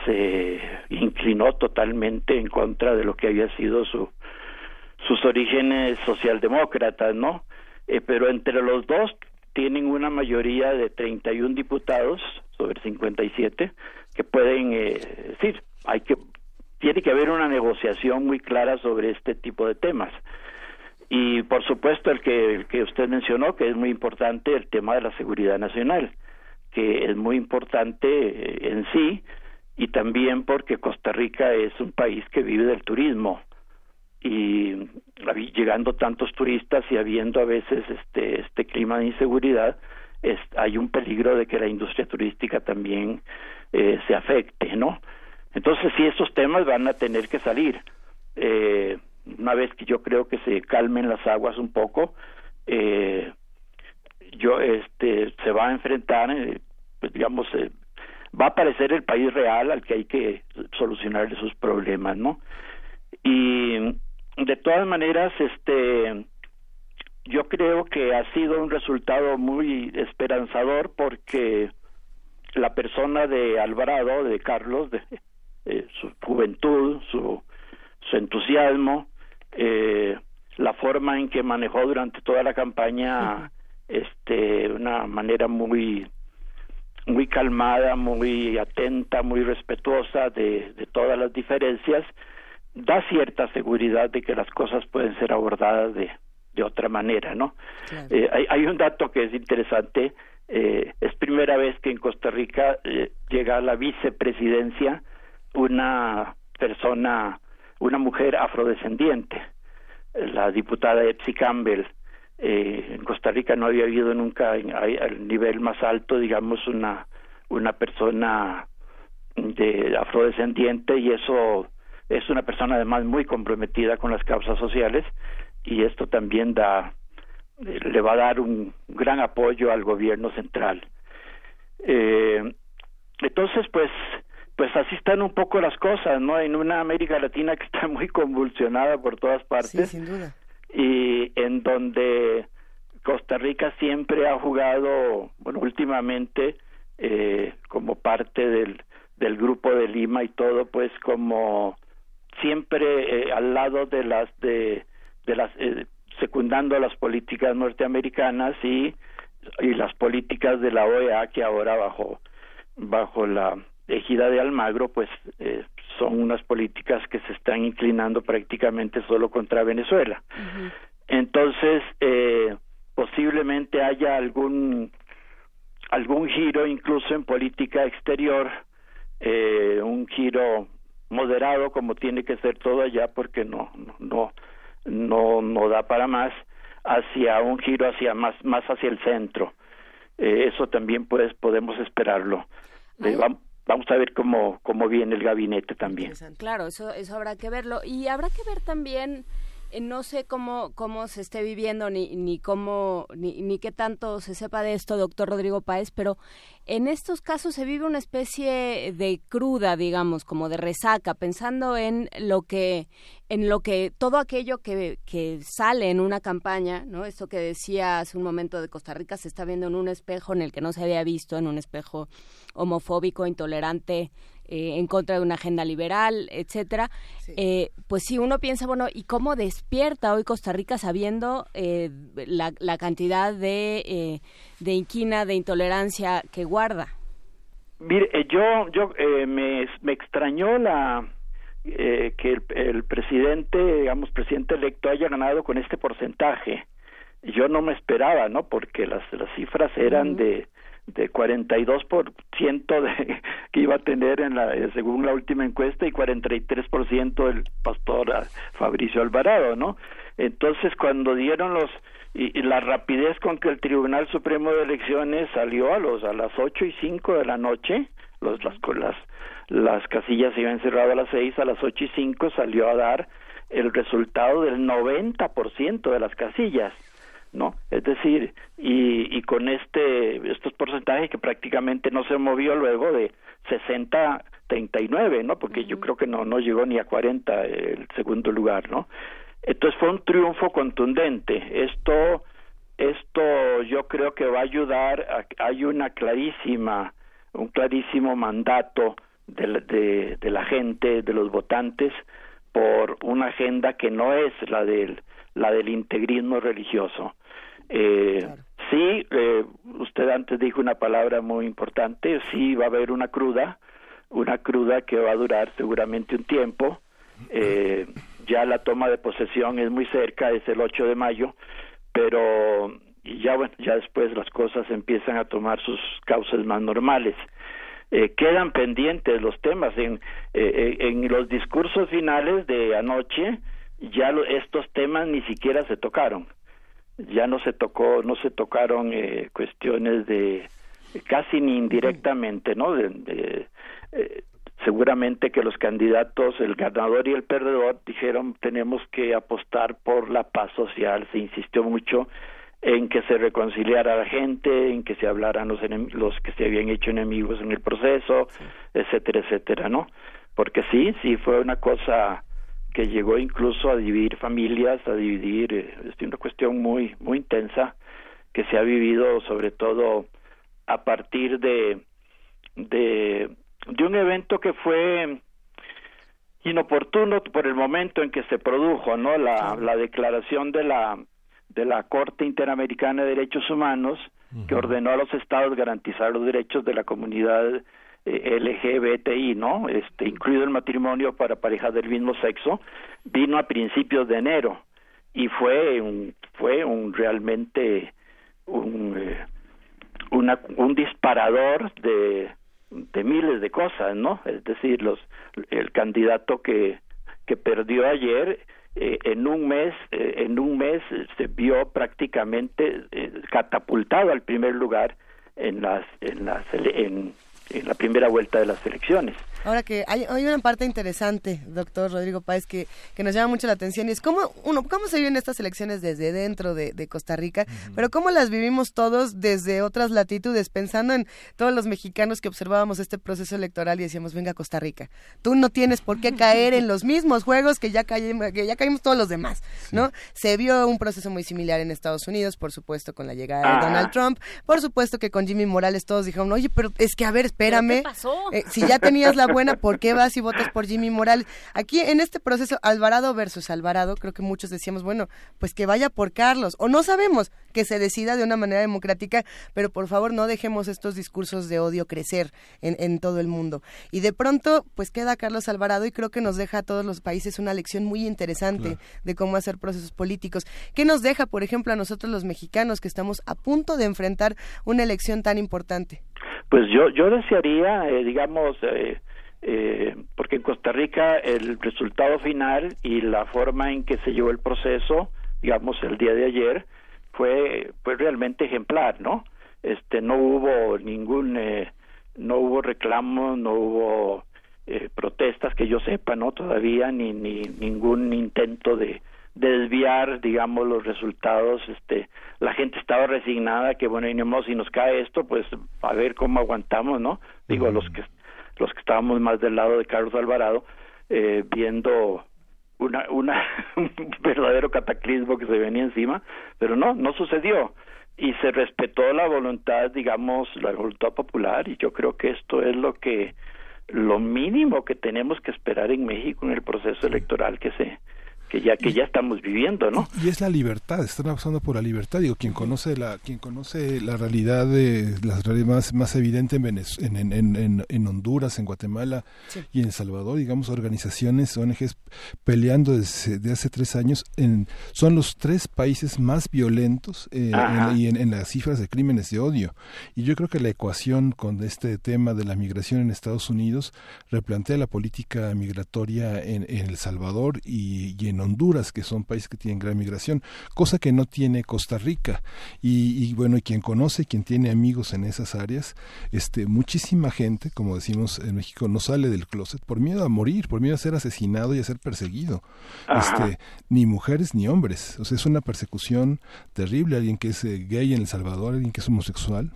se inclinó totalmente en contra de lo que había sido su, sus orígenes socialdemócratas, ¿no? Eh, pero entre los dos tienen una mayoría de 31 diputados sobre 57 que pueden eh, decir, hay que tiene que haber una negociación muy clara sobre este tipo de temas. Y por supuesto el que, el que usted mencionó, que es muy importante el tema de la seguridad nacional, que es muy importante eh, en sí y también porque Costa Rica es un país que vive del turismo y llegando tantos turistas y habiendo a veces este este clima de inseguridad hay un peligro de que la industria turística también eh, se afecte, ¿no? Entonces sí, esos temas van a tener que salir. Eh, una vez que yo creo que se calmen las aguas un poco, eh, yo este se va a enfrentar, eh, pues digamos, eh, va a aparecer el país real al que hay que solucionar sus problemas, ¿no? Y de todas maneras, este, yo creo que ha sido un resultado muy esperanzador porque la persona de Alvarado, de Carlos, de eh, su juventud, su, su entusiasmo, eh, la forma en que manejó durante toda la campaña, este, una manera muy muy calmada, muy atenta, muy respetuosa de, de todas las diferencias, da cierta seguridad de que las cosas pueden ser abordadas de, de otra manera, ¿no? Eh, hay, hay un dato que es interesante, eh, es primera vez que en Costa Rica eh, llega a la vicepresidencia una persona, una mujer afrodescendiente, la diputada Epsi Campbell. Eh, en Costa Rica no había habido nunca al nivel más alto, digamos, una, una persona de afrodescendiente y eso es una persona además muy comprometida con las causas sociales y esto también da le va a dar un gran apoyo al gobierno central. Eh, entonces, pues, pues así están un poco las cosas, ¿no? En una América Latina que está muy convulsionada por todas partes. Sí, sin duda. Y en donde Costa Rica siempre ha jugado, bueno, últimamente, eh, como parte del, del grupo de Lima y todo, pues como siempre eh, al lado de las de, de las eh, secundando las políticas norteamericanas y y las políticas de la OEA que ahora bajo bajo la ejida de Almagro pues eh, son unas políticas que se están inclinando prácticamente solo contra Venezuela. Entonces eh, posiblemente haya algún algún giro incluso en política exterior eh, un giro moderado como tiene que ser todo allá porque no no no no da para más hacia un giro hacia más más hacia el centro. Eh, eso también pues podemos esperarlo vamos, a ver cómo cómo viene el gabinete también. Claro eso eso habrá que verlo. Y habrá que ver también no sé cómo, cómo se esté viviendo ni, ni cómo ni, ni qué tanto se sepa de esto, doctor Rodrigo Páez, pero en estos casos se vive una especie de cruda, digamos, como de resaca, pensando en lo que en lo que todo aquello que, que sale en una campaña, ¿no? Esto que decía hace un momento de Costa Rica se está viendo en un espejo en el que no se había visto, en un espejo homofóbico, intolerante, eh, en contra de una agenda liberal, etcétera, eh, pues si uno piensa, bueno, ¿y cómo despierta hoy Costa Rica sabiendo eh, la, la, cantidad de, de inquina, de intolerancia que guarda? Mire, yo, yo me, me extrañó la que el, el, presidente, digamos, presidente electo haya ganado con este porcentaje. Yo no me esperaba, ¿no? Porque las, las cifras eran de de 42% de que iba a tener en la según la última encuesta y 43% el pastor Fabricio Alvarado, ¿no? Entonces cuando dieron los y, la rapidez con que el Tribunal Supremo de Elecciones salió a los a las ocho y cinco de la noche, los las las las casillas se iban cerradas a las seis, a las ocho y cinco salió a dar el resultado del 90% de las casillas ¿no? Es decir, y, y con este estos porcentajes que prácticamente no se movió luego de 60 39, ¿no? Porque yo creo que no no llegó ni a 40 el segundo lugar, ¿no? Entonces fue un triunfo contundente. Esto esto yo creo que va a ayudar hay una clarísima un clarísimo mandato de, de, de la gente, de los votantes por una agenda que no es la del la del integrismo religioso eh, Sí, eh, usted antes dijo una palabra muy importante, sí va a haber una cruda, una cruda que va a durar seguramente un tiempo. Eh, ya la toma de posesión es muy cerca, es el 8 de mayo, pero ya bueno, ya después las cosas empiezan a tomar sus causas más normales. Eh, quedan pendientes los temas en, eh, en los discursos finales de anoche ya estos temas ni siquiera se tocaron ya no se tocó, no se tocaron eh, cuestiones de casi ni indirectamente, ¿no? De, eh, seguramente que los candidatos, el ganador y el perdedor, dijeron tenemos que apostar por la paz social. Se insistió mucho en que se reconciliara la gente, en que se hablaran los, los que se habían hecho enemigos en el proceso, etcétera, etcétera, ¿no? Porque sí, sí fue una cosa que llegó incluso a dividir familias, a dividir, eh, es una cuestión muy, muy intensa que se ha vivido sobre todo a partir de, de, de un evento que fue inoportuno por el momento en que se produjo, ¿no? La, la declaración de la, de la Corte Interamericana de Derechos Humanos que ordenó a los estados garantizar los derechos de la comunidad LGBTI, ¿no? Este, incluido el matrimonio para parejas del mismo sexo, vino a principios de enero y fue un, fue un realmente un, eh, un disparador de, de miles de cosas, ¿no? Es decir, los, el candidato que, que perdió ayer eh, en un mes en un mes se vio prácticamente catapultado al primer lugar en las en las en, en la primera vuelta de las elecciones. Ahora que hay, hay una parte interesante, doctor Rodrigo Páez, que, que nos llama mucho la atención y es cómo, uno, cómo se viven estas elecciones desde dentro de, Costa Rica, pero cómo las vivimos todos desde otras latitudes, pensando en todos los mexicanos que observábamos este proceso electoral y decíamos, venga Costa Rica, tú no tienes por qué caer en los mismos juegos que ya, caímos, que ya caímos todos los demás, ¿no? Se vio un proceso muy similar en Estados Unidos, por supuesto, con la llegada de ah. Donald Trump, por supuesto que con Jimmy Morales todos dijeron, oye, pero es que a ver, espérame, eh, si ya tenías la buena, ¿por qué vas y votas por Jimmy Morales? Aquí en este proceso, Alvarado versus Alvarado, creo que muchos decíamos, bueno, pues que vaya por Carlos, o no sabemos que se decida de una manera democrática, pero por favor no dejemos estos discursos de odio crecer en, en todo el mundo. Y de pronto, pues queda Carlos Alvarado y creo que nos deja a todos los países una lección muy interesante de cómo hacer procesos políticos. ¿Qué nos deja, por ejemplo, a nosotros los mexicanos que estamos a punto de enfrentar una elección tan importante? Pues yo, yo desearía, eh, digamos, eh, eh, porque en Costa Rica el resultado final y la forma en que se llevó el proceso, digamos, el día de ayer, fue, fue realmente ejemplar, ¿no? Este, no hubo ningún, no hubo reclamo, no hubo protestas que yo sepa, ¿no? Todavía ni, ni ningún intento de, desviar, digamos, los resultados. Este, la gente estaba resignada que, bueno, y si nos cae esto, pues a ver cómo aguantamos, ¿no? Digo, los que los que estábamos más del lado de Carlos Alvarado, eh, viendo una, una un verdadero cataclismo que se venía encima, pero no, no sucedió. Y se respetó la voluntad, digamos, la voluntad popular y yo creo que esto es lo que lo mínimo que tenemos que esperar en México en el proceso electoral que se que ya que ya estamos viviendo, ¿no? Y, es la libertad, están pasando por la libertad. Digo, quien conoce la quien conoce la realidad de las realidades más, más evidente en, en, en, en, Honduras, en Guatemala y en Salvador, digamos, organizaciones, ONGs peleando desde, hace tres años, en, son los tres países más violentos eh, y en, las cifras de crímenes de odio. Y yo creo que la ecuación con este tema de la migración en Estados Unidos replantea la política migratoria en, El Salvador y, y en Honduras, que son países que tienen gran migración, cosa que no tiene Costa Rica. Y, bueno, y quien conoce, quien tiene amigos en esas áreas, este, muchísima gente, como decimos en México, no sale del closet por miedo a morir, por miedo a ser asesinado y a ser perseguido. Este, ni mujeres ni hombres. O sea, es una persecución terrible. Alguien que es eh, gay en El Salvador, alguien que es homosexual,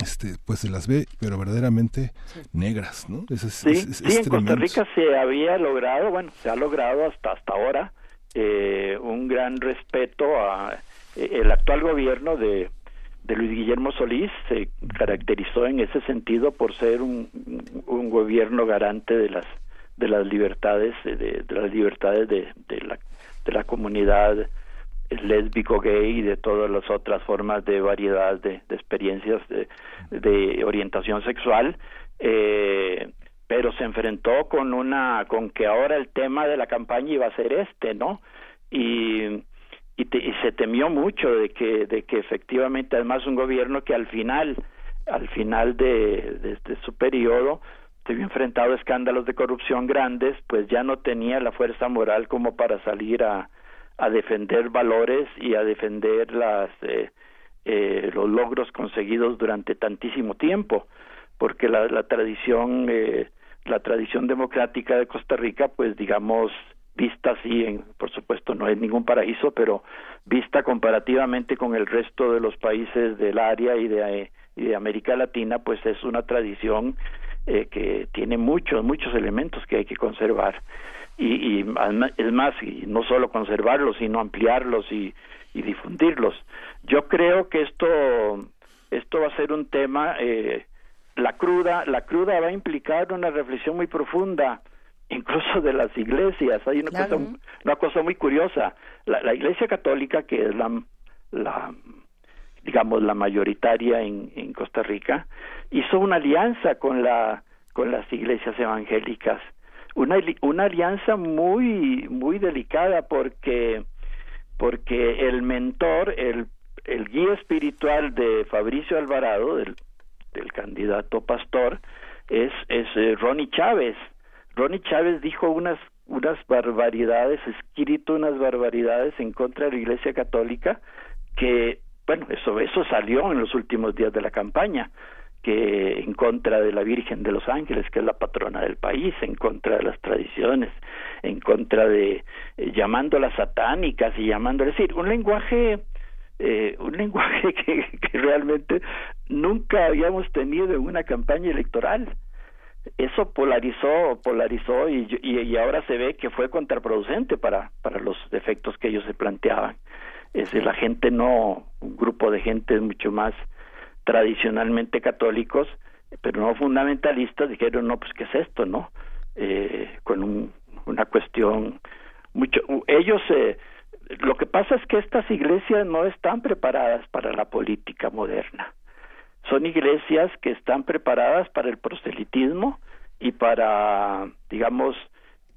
este, pues se las ve, pero verdaderamente negras, ¿no? sí, en Costa Rica se había logrado, bueno, se ha logrado hasta hasta ahora eh, un gran respeto a eh, el actual gobierno de, de Luis Guillermo Solís se caracterizó en ese sentido por ser un, un gobierno garante de las de las libertades de, de las libertades de, de la de la comunidad lésbico gay y de todas las otras formas de variedad de, de experiencias de, de, orientación sexual. Eh, pero se enfrentó con una con que ahora el tema de la campaña iba a ser este no y y, se temió mucho de que de que efectivamente además un gobierno que al final al final de, de, su periodo se vio enfrentado a escándalos de corrupción grandes pues ya no tenía la fuerza moral como para salir a a defender valores y a defender las eh, eh, los logros conseguidos durante tantísimo tiempo porque la, la tradición eh, la tradición democrática de Costa Rica, pues digamos, vista así, en, por supuesto no es ningún paraíso, pero vista comparativamente con el resto de los países del área y de, y de América Latina, pues es una tradición eh, que tiene muchos, muchos elementos que hay que conservar. Y, y es más, y no solo conservarlos, sino ampliarlos y, y difundirlos. Yo creo que esto, esto va a ser un tema eh, la cruda, la cruda va a implicar una reflexión muy profunda, incluso de las iglesias. Hay una, cosa, una cosa muy curiosa. La, la, Iglesia Católica, que es la, la digamos la mayoritaria en, en Costa Rica, hizo una alianza con la con las iglesias evangélicas, una una alianza muy muy delicada porque porque el mentor, el el guía espiritual de Fabricio Alvarado, del del candidato pastor es, es eh, Ronnie Chávez. Ronnie Chávez dijo unas unas barbaridades, escrito unas barbaridades en contra de la Iglesia Católica que, bueno, eso eso salió en los últimos días de la campaña, que en contra de la Virgen de los Ángeles, que es la patrona del país, en contra de las tradiciones, en contra de eh, llamándolas satánicas y llamando, es decir, un lenguaje eh, un lenguaje que, realmente nunca habíamos tenido en una campaña electoral. Eso polarizó, polarizó y, y, ahora se ve que fue contraproducente para, para los efectos que ellos se planteaban. Es decir, la gente no, un grupo de gente mucho más tradicionalmente católicos, pero no fundamentalistas, dijeron, no, pues, ¿qué es esto, no? Eh, con un, una cuestión mucho... Ellos, eh, lo que pasa es que estas iglesias no están preparadas para la política moderna. Son iglesias que están preparadas para el proselitismo y para, digamos,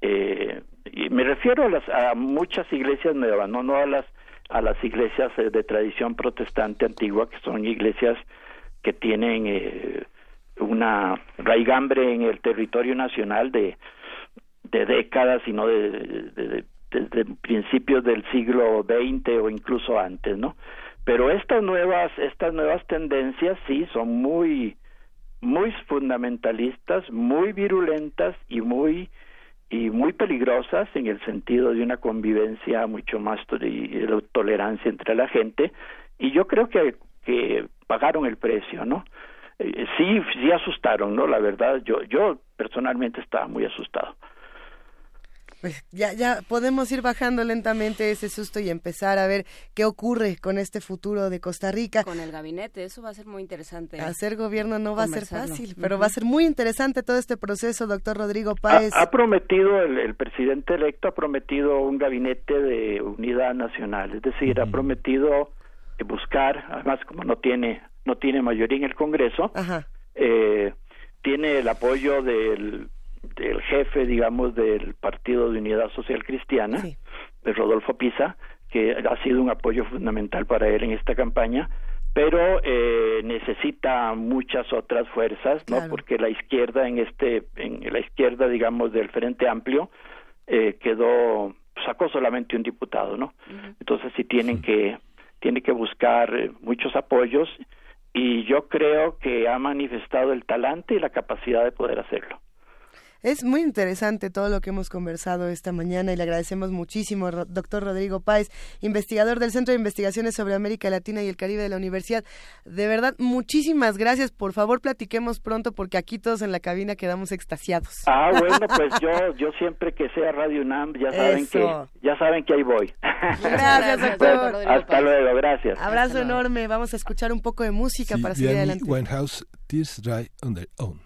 eh, y me refiero a, las, a muchas iglesias nuevas, no, no a las a las iglesias eh, de tradición protestante antigua, que son iglesias que tienen eh, una raigambre en el territorio nacional de, de décadas y no de, desde principios del siglo XX o incluso antes, ¿no? Pero estas nuevas, estas nuevas tendencias sí son muy, muy fundamentalistas, muy virulentas y muy y muy peligrosas en el sentido de una convivencia mucho más de tolerancia entre la gente y yo creo que, que pagaron el precio, ¿no? Eh, sí, sí asustaron, ¿no? La verdad, yo, yo personalmente estaba muy asustado. Pues ya, ya podemos ir bajando lentamente ese susto y empezar a ver qué ocurre con este futuro de Costa Rica. Con el gabinete, eso va a ser muy interesante. Hacer gobierno no va a ser fácil, pero va a ser muy interesante todo este proceso, doctor Rodrigo Páez. Ha, prometido, el, presidente electo ha prometido un gabinete de unidad nacional, es decir, ha prometido buscar, además como no tiene, no tiene mayoría en el Congreso, eh, tiene el apoyo del del jefe, digamos, del Partido de Unidad Social Cristiana, de Rodolfo Pisa, que ha sido un apoyo fundamental para él en esta campaña, pero eh, necesita muchas otras fuerzas, ¿no? Porque la izquierda en este, en la izquierda, digamos, del Frente Amplio, eh, quedó, sacó solamente un diputado, ¿no? Entonces sí tienen que, tiene que buscar eh, muchos apoyos y yo creo que ha manifestado el talante y la capacidad de poder hacerlo. Es muy interesante todo lo que hemos conversado esta mañana y le agradecemos muchísimo, doctor Rodrigo Páez, investigador del Centro de Investigaciones sobre América Latina y el Caribe de la Universidad. De verdad, muchísimas gracias. Por favor, platiquemos pronto porque aquí todos en la cabina quedamos extasiados. Ah, bueno, pues yo, yo siempre que sea Radio UNAM, ya saben que ya saben que ahí voy. Gracias, doctor. hasta luego, gracias. Abrazo enorme. Vamos a escuchar un poco de música para seguir adelante. Tears Dry on Their Own.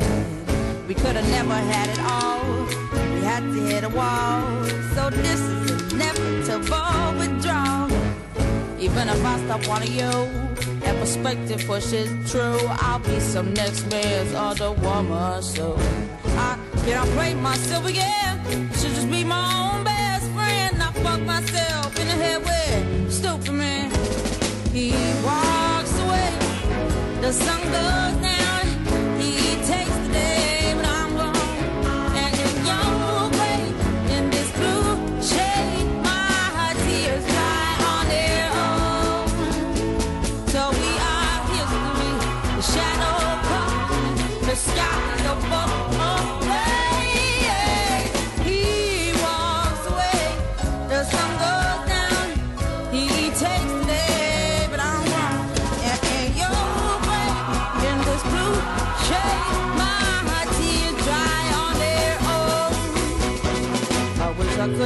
We could have never had it all. We had to hit a wall. So this is inevitable withdrawal. Even if I stop wanting you, that perspective pushes true. I'll be some next man's other woman. So I can't play myself again. Should just be my own best friend. I fuck myself in the head with stupid man. He walks away. The sun goes down.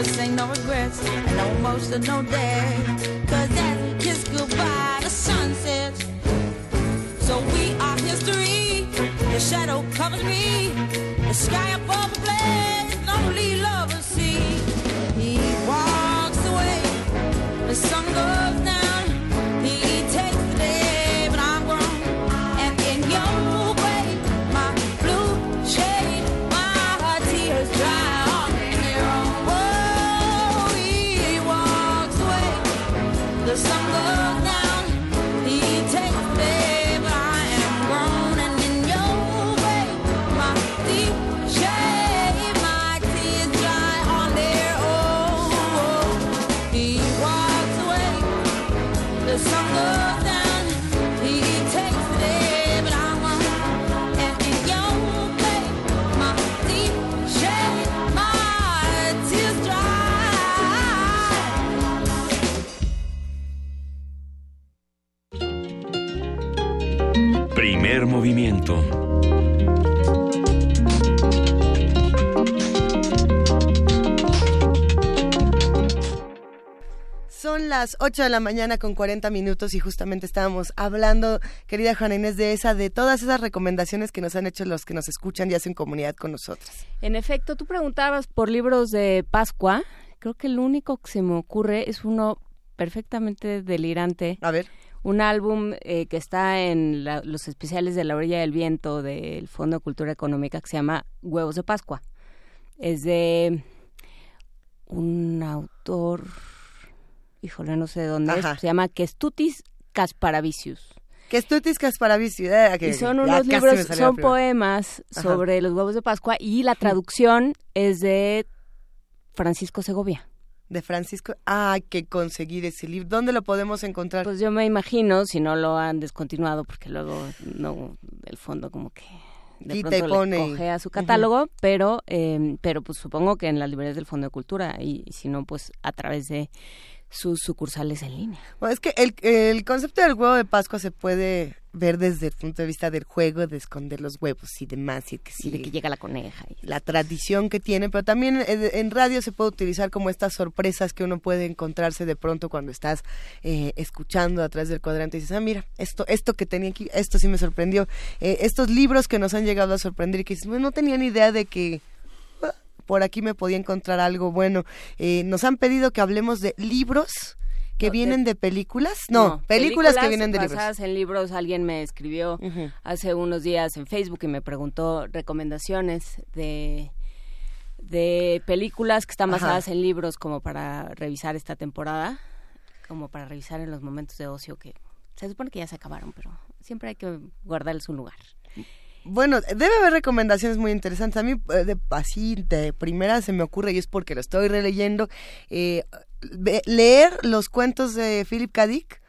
Could say no regrets, no emotion, no day. Cause as we kiss goodbye, the sun sets. So we are history. The shadow covers me. The sky above the blaze, only lovers see. He walks away. The sun goes Primer movimiento. Son las 8 de la mañana con 40 minutos y justamente estábamos hablando, querida Juana Inés, de esa, de todas esas recomendaciones que nos han hecho los que nos escuchan y hacen comunidad con nosotros. En efecto, tú preguntabas por libros de Pascua. Creo que el único que se me ocurre es uno perfectamente delirante. A ver. Un álbum eh, que está en la- los especiales de la orilla del viento del Fondo de Cultura Económica que se llama Huevos de Pascua. Es de un autor, híjole, no sé de dónde Ajá. es, se llama Kestutis Casparavicius. Que estutis Casparavicius. eh, que- Y son unos libros, son poemas Ajá. sobre los huevos de Pascua y la traducción es de Francisco Segovia. De Francisco. Ah, hay que conseguir ese libro. ¿Dónde lo podemos encontrar? Pues yo me imagino, si no lo han descontinuado, porque luego no, el fondo como que de Quita pronto y pone le coge a su catálogo, pero eh, pero pues supongo que en las librerías del Fondo de Cultura y, y si no, pues a través de sus sucursales en línea. Bueno, es que el, el concepto del huevo de Pascua se puede ver desde el punto de vista del juego, de esconder los huevos y demás. Y que, sí, de que llega la coneja. Y... La tradición que tiene, pero también en, radio se puede utilizar como estas sorpresas que uno puede encontrarse de pronto cuando estás eh, escuchando a través del cuadrante y dices, ah, mira, esto, esto que tenía aquí, esto sí me sorprendió. Eh, estos libros que nos han llegado a sorprender y que dices, bueno, no tenía ni idea de que por aquí me podía encontrar algo bueno. Eh, nos han pedido que hablemos de libros que No, de- vienen de películas. No, películas, que vienen de libros. basadas en libros. Alguien me escribió hace unos días en Facebook y me preguntó recomendaciones de de películas que están Ajá. basadas en libros como para revisar esta temporada, como para revisar en los momentos de ocio que se supone que ya se acabaron, pero siempre hay que guardarles un lugar. Bueno, debe haber recomendaciones muy interesantes. A mí, eh, de, así de primera se me ocurre, y es porque lo estoy releyendo, eh, leer los cuentos de Philip K. Dick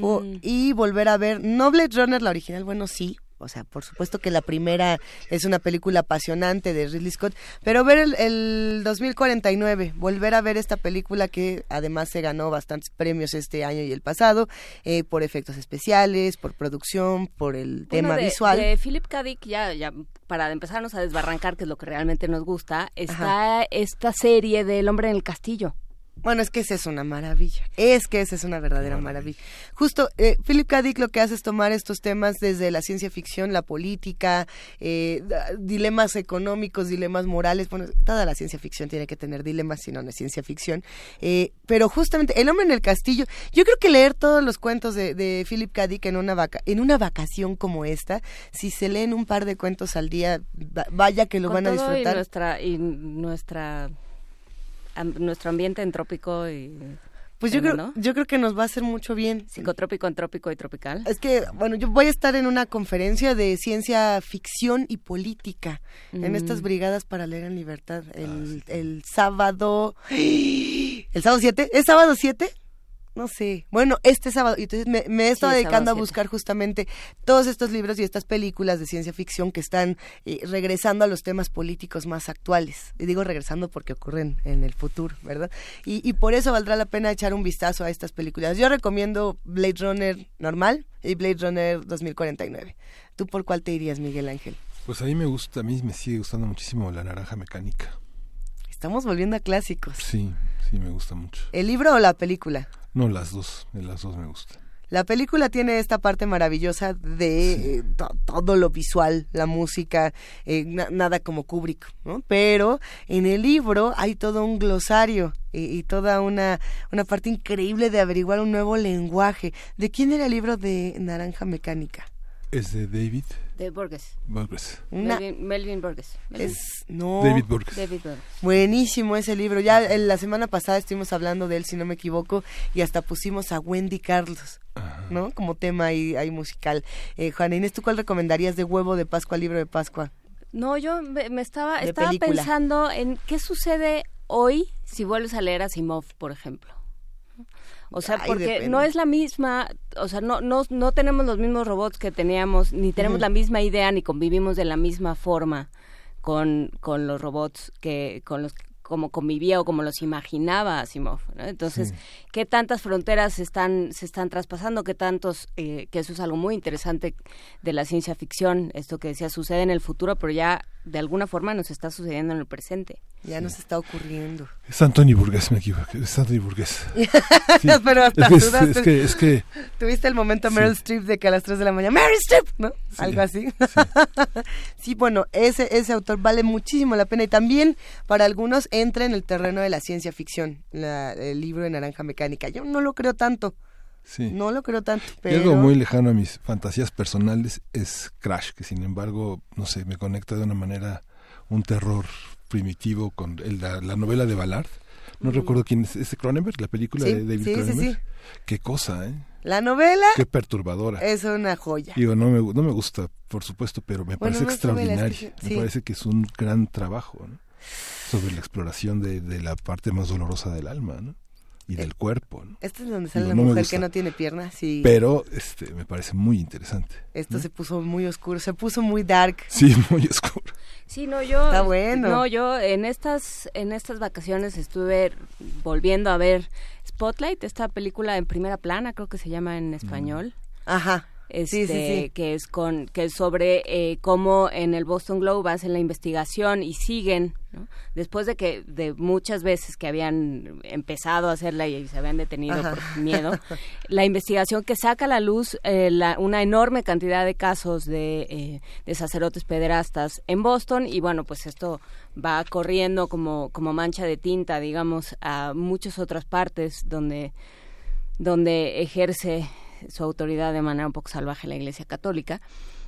o- Mm. y volver a ver, no Blade Runner, la original, bueno, sí. O sea, por supuesto que la primera es una película apasionante de Ridley Scott, pero ver el, el 2049, volver a ver esta película que además se ganó bastantes premios este año y el pasado, eh, por efectos especiales, por producción, por el tema Bueno, de, visual. De Philip K. Dick, ya, ya para empezarnos a desbarrancar, que es lo que realmente nos gusta, está esta serie del hombre en el castillo. Bueno, es que esa es una maravilla. Es que esa es una verdadera maravilla. Justo, eh, Philip K. Dick lo que hace es tomar estos temas desde la ciencia ficción, la política, eh, dilemas económicos, dilemas morales. Bueno, toda la ciencia ficción tiene que tener dilemas, si no, no es ciencia ficción. Eh, pero justamente, El hombre en el castillo, yo creo que leer todos los cuentos de, de Philip K. Dick en una, vaca en una vacación como esta, si se leen un par de cuentos al día, va- vaya que lo Con van a todo disfrutar. Y nuestra, y nuestra nuestro ambiente entrópico y Pues yo creo, ¿no? yo creo que nos va a hacer mucho bien. psicotrópico, entrópico y tropical. Es que, bueno, yo voy a estar en una conferencia de ciencia ficción y política en Mm. estas brigadas para leer en libertad el, el sábado. ¿El sábado 7? ¿Es sábado 7? No sé. Bueno, este sábado. Y entonces me, me he estado Sí, dedicando a siete. buscar justamente todos estos libros y estas películas de ciencia ficción que están eh, regresando a los temas políticos más actuales. Y digo regresando porque ocurren en el futuro, ¿verdad? Y, y por eso valdrá la pena echar un vistazo a estas películas. Yo recomiendo Blade Runner normal y Blade Runner 2049. ¿Tú por cuál te irías, Miguel Ángel? Pues a mí me gusta, a mí me sigue gustando muchísimo la naranja mecánica. Estamos volviendo a clásicos. Sí, sí, me gusta mucho. ¿El libro o la película? No, las dos, las dos me gustan. La película tiene esta parte maravillosa de eh, todo lo visual, la música, eh, nada como Kubrick, ¿no? Pero en el libro hay todo un glosario y, toda una, una parte increíble de averiguar un nuevo lenguaje. ¿De quién era el libro de Naranja Mecánica? Es de David. De Borges. Borges. Melvin, Borges. Es, no. David Borges. David Borges. Buenísimo ese libro. Ya la semana pasada estuvimos hablando de él, si no me equivoco, y hasta pusimos a Wendy Carlos, ¿no? Como tema ahí, ahí musical. Eh, Juana Inés, ¿tú cuál recomendarías de huevo de Pascua, libro de Pascua? No, yo me, estaba, estaba pensando en qué sucede hoy si vuelves a leer a Simov, por ejemplo. O sea, porque no es la misma, o sea, no, no, no tenemos los mismos robots que teníamos, ni tenemos la misma idea, ni convivimos de la misma forma con, con los robots que con los como convivía o como los imaginaba Asimov. Entonces, ¿qué tantas fronteras se están, se están traspasando? ¿Qué tantos, eh, que eso es algo muy interesante de la ciencia ficción, esto que decía, sucede en el futuro, pero ya de alguna forma nos está sucediendo en el presente. Ya nos está ocurriendo. Es Anthony Burgués, me equivoco. Es Anthony Burgués. Pero hasta es, que, es, que, Tuviste el momento Meryl Streep de que a las 3 de la mañana, ¡Meryl Streep! ¿No? Algo así. sí, bueno, ese, ese autor vale muchísimo la pena y también para algunos entra en el terreno de la ciencia ficción, el libro de Naranja Mecánica. Yo no lo creo tanto. Sí. No lo creo tanto. Pero... algo muy lejano a mis fantasías personales es Crash, que sin embargo, no sé, me conecta de una manera un terror primitivo con la, novela de Ballard. No recuerdo quién es, ¿es Cronenberg, la película de David sí, Cronenberg. Qué cosa, ¿eh? La novela. Qué perturbadora. Es una joya. Digo, no me, no me gusta, por supuesto, pero me parece extraordinario. me parece que es un gran trabajo, ¿no? Sobre la exploración de, de la parte más dolorosa del alma, ¿no? Y del cuerpo. ¿no? Esto es donde sale la mujer que no tiene piernas. Sí. Pero este, me parece muy interesante. Esto se puso muy oscuro, se puso muy dark. Sí, muy oscuro. Sí, no, yo... Está bueno. No, yo en estas, en estas vacaciones estuve volviendo a ver Spotlight, esta película en primera plana, creo que se llama en español. Ajá este, que es con que es sobre eh, cómo en el Boston Globe hacen la investigación y siguen después de que de muchas veces que habían empezado a hacerla y se habían detenido por miedo la investigación que saca a la luz eh, una enorme cantidad de casos de, eh, de sacerdotes pederastas en Boston y bueno pues esto va corriendo como como mancha de tinta digamos a muchas otras partes donde donde ejerce su autoridad de manera un poco salvaje la Iglesia Católica.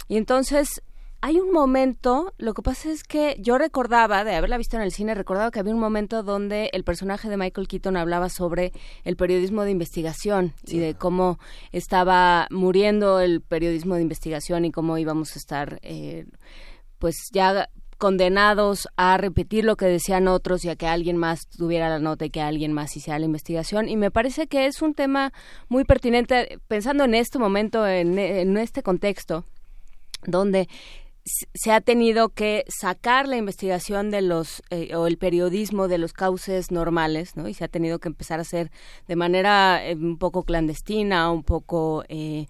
Y entonces hay un momento, lo que pasa es que yo recordaba, de haberla visto en el cine, recordaba que había un momento donde el personaje de Michael Keaton hablaba sobre el periodismo de investigación y de cómo estaba muriendo el periodismo de investigación y cómo íbamos a estar, eh, pues ya condenados a repetir lo que decían otros y a que alguien más tuviera la nota y que alguien más hiciera la investigación. Y me parece que es un tema muy pertinente, pensando en este momento, en, este contexto, donde se ha tenido que sacar la investigación de los eh, o el periodismo de los cauces normales, ¿no? Y se ha tenido que empezar a hacer de manera eh, un poco clandestina, un poco eh,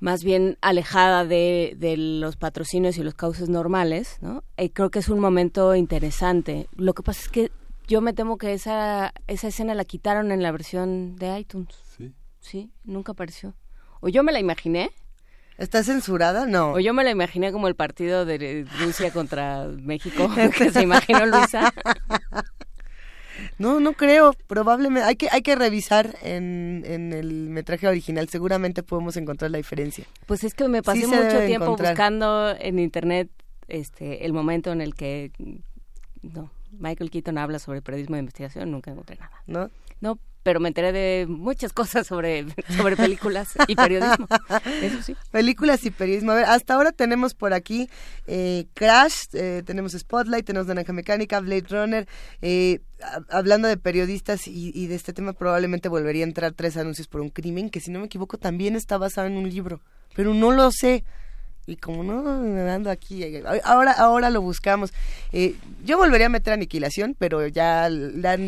más bien alejada de, de, los patrocinios y los cauces normales, ¿no? Y creo que es un momento interesante. Lo que pasa es que yo me temo que esa, esa escena la quitaron en la versión de iTunes. Sí. Sí, nunca apareció. O yo me la imaginé. ¿Está censurada? No. O yo me la imaginé como el partido de Rusia contra México, que se imaginó Luisa. No, no creo. Probablemente hay que hay que revisar en, en el metraje original. Seguramente podemos encontrar la diferencia. Pues es que me pasé mucho tiempo buscando en internet este el momento en el que no Michael Keaton habla sobre periodismo de investigación. Nunca encontré nada. No. No, pero me enteré de muchas cosas sobre, sobre películas y periodismo. Eso sí. Películas y periodismo. A ver, hasta ahora tenemos por aquí eh, Crash, eh, tenemos Spotlight, tenemos Naranja Mecánica, Blade Runner. Eh, hablando de periodistas y, y, de este tema, probablemente volvería a entrar tres anuncios por un crimen, que si no me equivoco también está basado en un libro. Pero no lo sé y como no ando aquí ahora ahora lo buscamos. Eh, yo volvería a meter aniquilación pero ya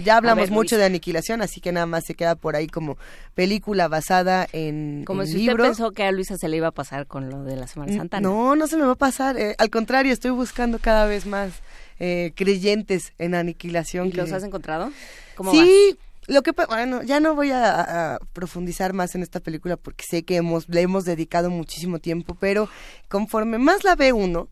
ya hablamos mucho de aniquilación así que nada más se queda por ahí como película basada en como si usted pensó que a Luisa se le iba a pasar con lo de la Semana Santa no no, se me va a pasar eh, al contrario estoy buscando cada vez más eh, creyentes en aniquilación. ¿Y los has encontrado? ¿Cómo sí, lo que bueno, ya no voy a, profundizar más en esta película porque sé que hemos le hemos dedicado muchísimo tiempo, pero conforme más la ve uno,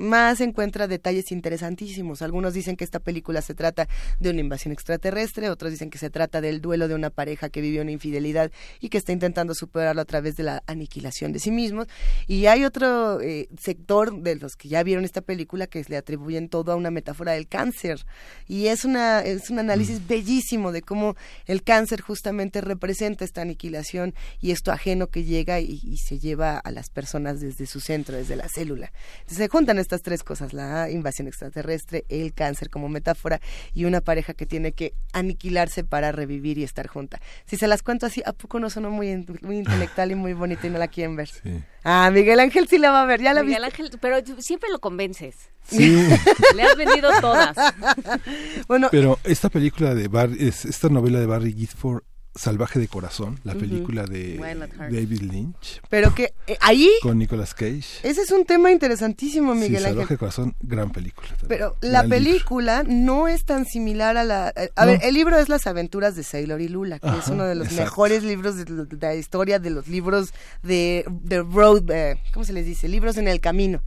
más encuentra detalles interesantísimos. Algunos dicen que esta película se trata de una invasión extraterrestre, otros dicen que se trata del duelo de una pareja que vivió una infidelidad y que está intentando superarlo a través de la aniquilación de sí mismos. Y hay otro eh, sector de los que ya vieron esta película que le atribuyen todo a una metáfora del cáncer. Y es, una, es un análisis mm. bellísimo de cómo el cáncer justamente representa esta aniquilación y esto ajeno que llega y, y se lleva a las personas desde su centro, desde la célula. Entonces se juntan estas tres cosas, la invasión extraterrestre, el cáncer como metáfora y una pareja que tiene que aniquilarse para revivir y estar junta. Si se las cuento así, ¿a poco no sonó muy, muy intelectual y muy bonita y no la quieren ver? Ah, Miguel Ángel sí la va a ver, ya la Miguel Ángel, pero siempre lo convences. Sí. Le has vendido todas. bueno, pero esta película de Barry, esta novela de Barry Gifford Salvaje de Corazón, la película de David Lynch. Pero que eh, ahí... Con Nicolas Cage. Ese es un tema interesantísimo, Miguel sí, Salvaje de Corazón, gran película. Pero la película no es tan similar a la... Eh, a ver, el libro es Las aventuras de Sailor y Lula, que es uno de los mejores libros de, la historia de los libros de, de road... Eh, ¿Cómo se les dice? Libros en el camino.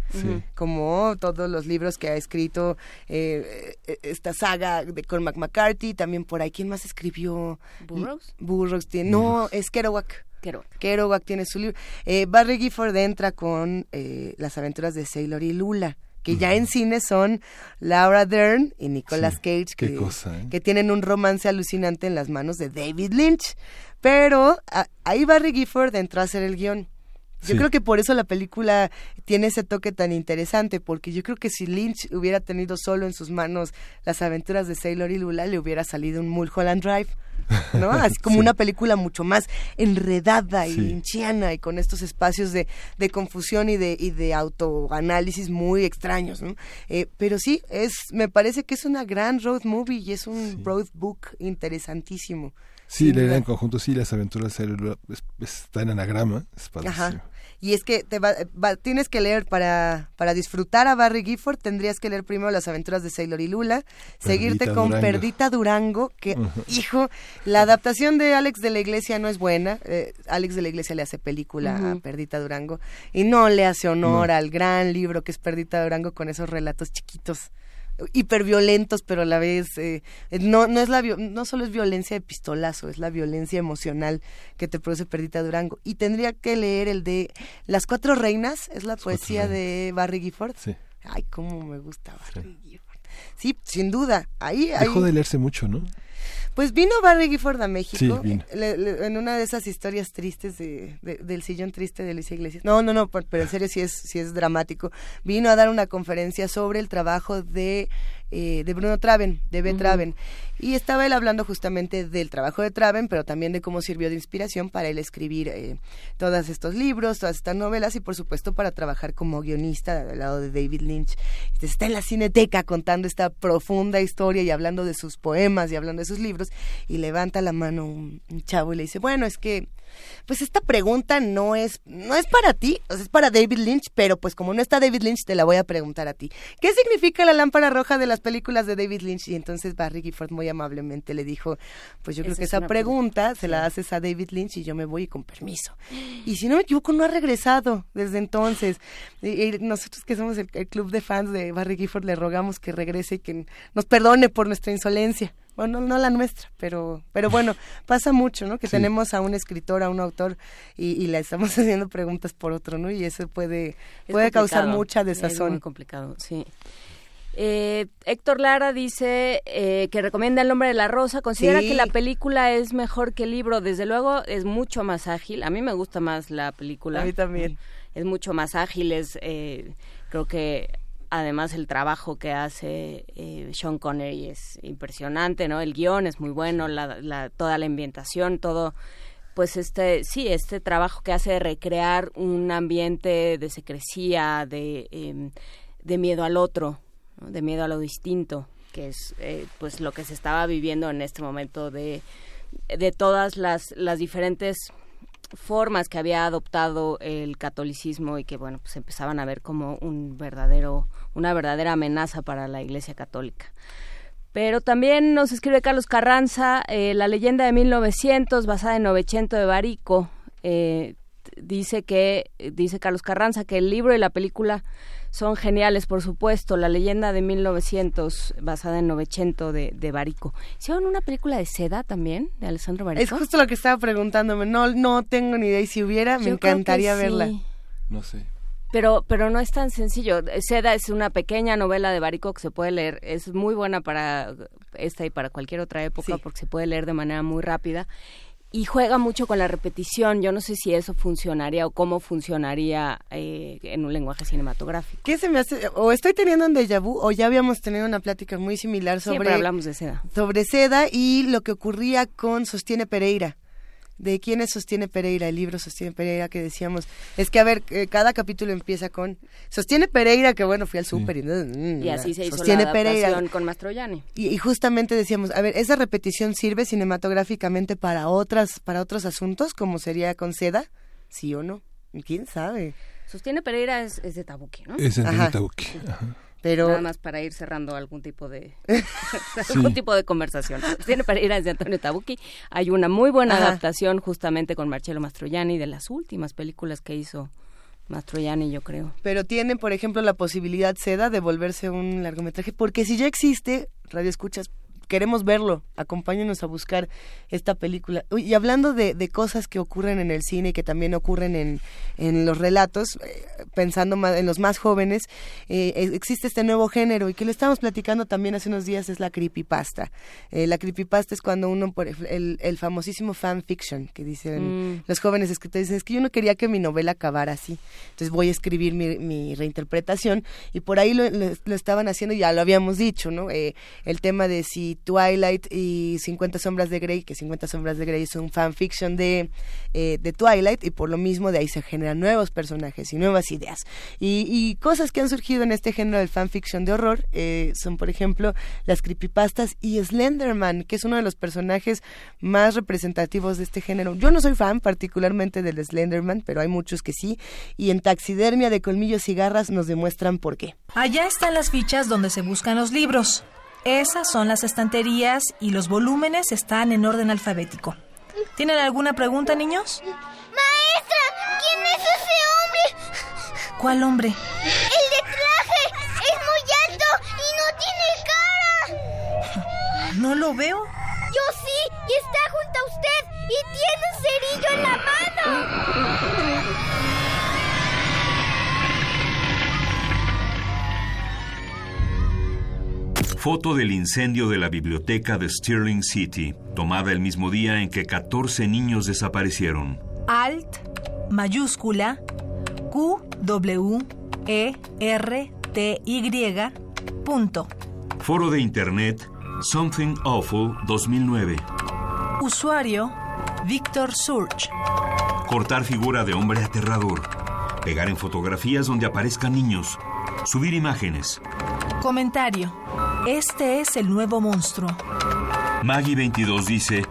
Como todos los libros que ha escrito esta saga de Cormac McCarthy, también por ahí. ¿Quién más escribió? Burroughs. Burroughs tiene, no, es Kerouac. Kerouac. tiene su libro. Eh, Barry Gifford entra con eh, las aventuras de Sailor y Lula que ya en cine son Laura Dern y Nicolas Cage, que, ¿eh? que, tienen un romance alucinante en las manos de David Lynch. Pero ahí Barry Gifford entró a hacer el guion. Yo creo que por eso la película tiene ese toque tan interesante, porque yo creo que si Lynch hubiera tenido solo en sus manos las aventuras de Sailor y Lula, le hubiera salido un Mulholland Drive. ¿No? Así como una película mucho más enredada y hinchiana y con estos espacios de, de confusión y de, y de autoanálisis muy extraños, ¿no? Eh, pero sí, es, me parece que es una gran road movie y es un road book interesantísimo. Sí, leer en conjunto, sí, las aventuras están en anagrama, es y es que te va, tienes que leer para, para disfrutar a Barry Gifford, tendrías que leer primero las aventuras de Sailor y Lula, seguirte con Perdita Durango, que, hijo, la adaptación de Alex de la Iglesia no es buena. Eh, Alex de la Iglesia le hace película a Perdita Durango y no le hace honor al gran libro que es Perdita Durango con esos relatos chiquitos hiperviolentos, pero a la vez eh, no no es la no solo es violencia de pistolazo, es la violencia emocional que te produce Perdita Durango. Y tendría que leer el de Las cuatro reinas, es la poesía de Barry Gifford. Sí. Ay, cómo me gusta Barry Gifford. Sí, sin duda. Ahí, Dejó de leerse mucho, ¿no? Pues vino Barry Gifford a México en una de esas historias tristes de, del sillón triste de Luis Iglesias. No, no, no, pero en serio sí es, sí es dramático. Vino a dar una conferencia sobre el trabajo de eh, de Bruno Traven, de B. Traven. Y estaba él hablando justamente del trabajo de Traven, pero también de cómo sirvió de inspiración para él escribir eh, todos estos libros, todas estas novelas y por supuesto para trabajar como guionista al lado de David Lynch. Está en la cineteca contando esta profunda historia y hablando de sus poemas y hablando de sus libros y levanta la mano un chavo y le dice, bueno, es que pues esta pregunta no es, no es para ti, es para David Lynch, pero pues como no está David Lynch, te la voy a preguntar a ti. ¿Qué significa la lámpara roja de las películas de David Lynch? Y entonces Barry Gifford muy amablemente le dijo, pues yo creo que esa pregunta se la haces a David Lynch y yo me voy con permiso. Y si no me equivoco, no ha regresado desde entonces. Y, nosotros que somos el, club de fans de Barry Gifford le rogamos que regrese y que nos perdone por nuestra insolencia bueno, no la nuestra, pero, pero bueno, pasa mucho, ¿no? Que tenemos a un escritor, a un autor y, le estamos haciendo preguntas por otro, ¿no? Y eso puede, puede causar mucha desazón. Es muy complicado, sí. Eh, Héctor Lara dice eh, que recomienda El nombre de la rosa. Considera que la película es mejor que el libro. Desde luego es mucho más ágil. A mí me gusta más la película. A mí también. Es mucho más ágil. Es, eh, creo que además el trabajo que hace eh, Sean Connery es impresionante, ¿no? El guion es muy bueno, la, toda la ambientación, todo, pues este, sí, este trabajo que hace de recrear un ambiente de secrecía, de, em, de miedo al otro, de miedo a lo distinto, que es eh, pues lo que se estaba viviendo en este momento de, de todas las, las diferentes formas que había adoptado el catolicismo y que bueno pues empezaban a ver como un verdadero una verdadera amenaza para la Iglesia Católica. Pero también nos escribe Carlos Carranza, eh, la leyenda de 1900 basada en Novecento de Barico. Eh, dice que, dice Carlos Carranza, que el libro y la película son geniales, por supuesto. La leyenda de 1900 basada en Novecento de, de Barico. ¿Hicieron una película de seda también, de Alessandro Barico? Es justo lo que estaba preguntándome. No, no tengo ni idea. Y si hubiera, me encantaría verla. No sé pero pero no es tan sencillo. Seda es una pequeña novela de Barico que se puede leer, es muy buena para esta y para cualquier otra época porque se puede leer de manera muy rápida y juega mucho con la repetición. Yo no sé si eso funcionaría o cómo funcionaría eh, en un lenguaje cinematográfico. ¿Qué se me hace? O estoy teniendo un déjà vu o ya habíamos tenido una plática muy similar sobre... Siempre hablamos de seda. Sobre seda y lo que ocurría con Sostiene Pereira de quiénes sostiene Pereira, el libro Sostiene Pereira que decíamos, es que a ver, eh, cada capítulo empieza con Sostiene Pereira, que bueno, fui al súper y, mm, y, así se hizo sostiene la Pereira. con Mastroianni. Y, y, justamente decíamos, a ver, esa repetición sirve cinematográficamente para otras para otros asuntos como sería con Seda, sí o no, quién sabe. Sostiene Pereira es, de Tabuki, ¿no? Es de Tabuki. Ajá. Pero... Nada más para ir cerrando algún tipo de algún tipo de conversación. Tiene para ir a Antonio Tabucchi. Hay una muy buena adaptación justamente con Marcello Mastroianni de las últimas películas que hizo Mastroianni, yo creo. Pero tiene, por ejemplo, la posibilidad Seda de volverse un largometraje, porque si ya existe, Radio Escuchas, queremos verlo, acompáñenos a buscar esta película. Y hablando de, cosas que ocurren en el cine y que también ocurren en, en los relatos, eh, pensando más, en los más jóvenes, eh, existe este nuevo género y que lo estamos platicando también hace unos días, es la creepypasta. Eh, la creepypasta es cuando uno, por el, el famosísimo fanfiction, que dicen mm. los jóvenes escritores, dicen, es que yo no quería que mi novela acabara así, entonces voy a escribir mi, mi reinterpretación y por ahí lo, lo, estaban haciendo, ya lo habíamos dicho, ¿no? el tema de si Twilight y 50 sombras de Grey, que 50 sombras de Grey es un fanfiction de, eh, de Twilight y por lo mismo de ahí se generan nuevos personajes y nuevas ideas. Y, cosas que han surgido en este género del fanfiction de horror eh, son, por ejemplo, las creepypastas y Slenderman, que es uno de los personajes más representativos de este género. Yo no soy fan particularmente del Slenderman, pero hay muchos que sí. Y en Taxidermia de Colmillos y Garras nos demuestran por qué. Allá están las fichas donde se buscan los libros. Esas son las estanterías y los volúmenes están en orden alfabético. ¿Tienen alguna pregunta, niños? Maestra, ¿quién es ese hombre? ¿Cuál hombre? El de traje. Es muy alto y no tiene cara. No lo veo. Yo sí, y está junto a usted y tiene un cerillo en la mano. Foto del incendio de la biblioteca de Stirling City, tomada el mismo día en que 14 niños desaparecieron. Alt, mayúscula, Q, W, E, R, T, Y, punto. Foro de Internet Something Awful 2009. Usuario, Víctor Surge. Cortar figura de hombre aterrador. Pegar en fotografías donde aparezcan niños. Subir imágenes. Comentario. Este es el nuevo monstruo. Maggie22 dice,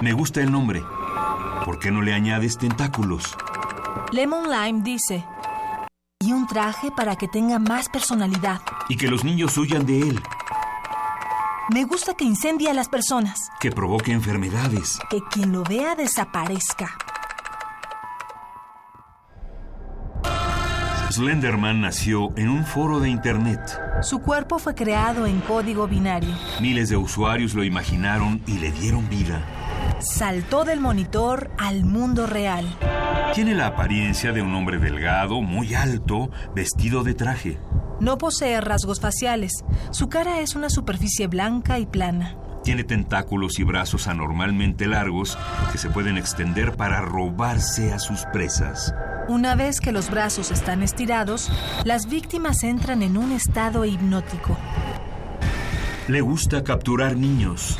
me gusta el nombre. ¿Por qué no le añades tentáculos? Lemon Lime dice, y un traje para que tenga más personalidad. Y que los niños huyan de él. Me gusta que incendie a las personas. Que provoque enfermedades. Que quien lo vea desaparezca. Slenderman nació en un foro de Internet. Su cuerpo fue creado en código binario. Miles de usuarios lo imaginaron y le dieron vida. Saltó del monitor al mundo real. Tiene la apariencia de un hombre delgado, muy alto, vestido de traje. No posee rasgos faciales. Su cara es una superficie blanca y plana. Tiene tentáculos y brazos anormalmente largos que se pueden extender para robarse a sus presas. Una vez que los brazos están estirados, las víctimas entran en un estado hipnótico. Le gusta capturar niños.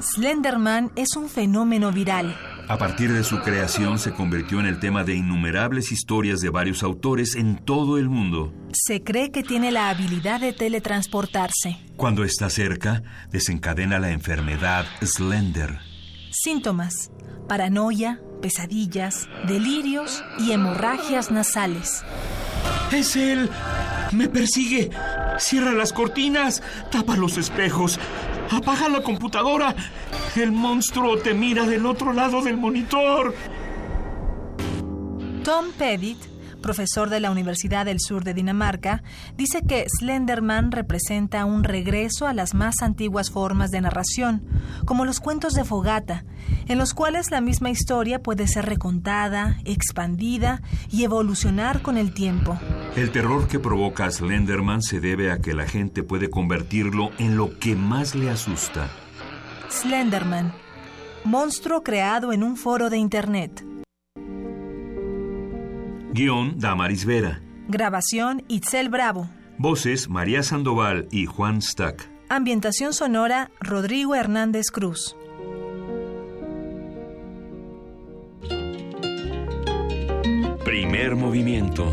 Slenderman es un fenómeno viral. A partir de su creación se convirtió en el tema de innumerables historias de varios autores en todo el mundo. Se cree que tiene la habilidad de teletransportarse. Cuando está cerca, desencadena la enfermedad Slender. Síntomas: paranoia, pesadillas, delirios y hemorragias nasales. Es él. Me persigue. Cierra las cortinas, tapa los espejos, apaga la computadora. El monstruo te mira del otro lado del monitor. Tom Pettit profesor de la Universidad del Sur de Dinamarca, dice que Slenderman representa un regreso a las más antiguas formas de narración, como los cuentos de fogata, en los cuales la misma historia puede ser recontada, expandida y evolucionar con el tiempo. El terror que provoca Slenderman se debe a que la gente puede convertirlo en lo que más le asusta. Slenderman, monstruo creado en un foro de Internet. Guión Damaris Vera. Grabación Itzel Bravo. Voces María Sandoval y Juan Stack. Ambientación sonora Rodrigo Hernández Cruz. Primer movimiento.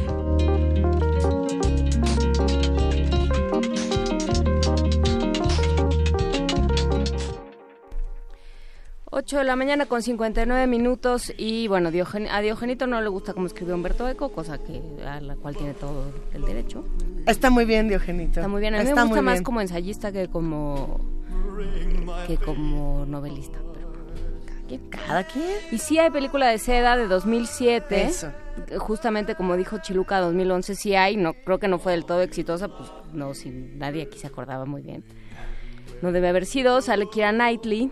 8 de la mañana con 59 minutos y bueno, a Diogenito no le gusta cómo escribió Humberto Eco, cosa que a la cual tiene todo el derecho. Está muy bien Diogenito. Está muy bien, a mí me gusta más como ensayista que como que como novelista, pero cada quien. Cada quien. Y sí hay película de seda de 2007. Eso. Justamente como dijo Chiluca 2011 sí hay, no creo que no fue del todo exitosa, pues no, si nadie aquí se acordaba muy bien. No debe haber sido, sale Kira Knightley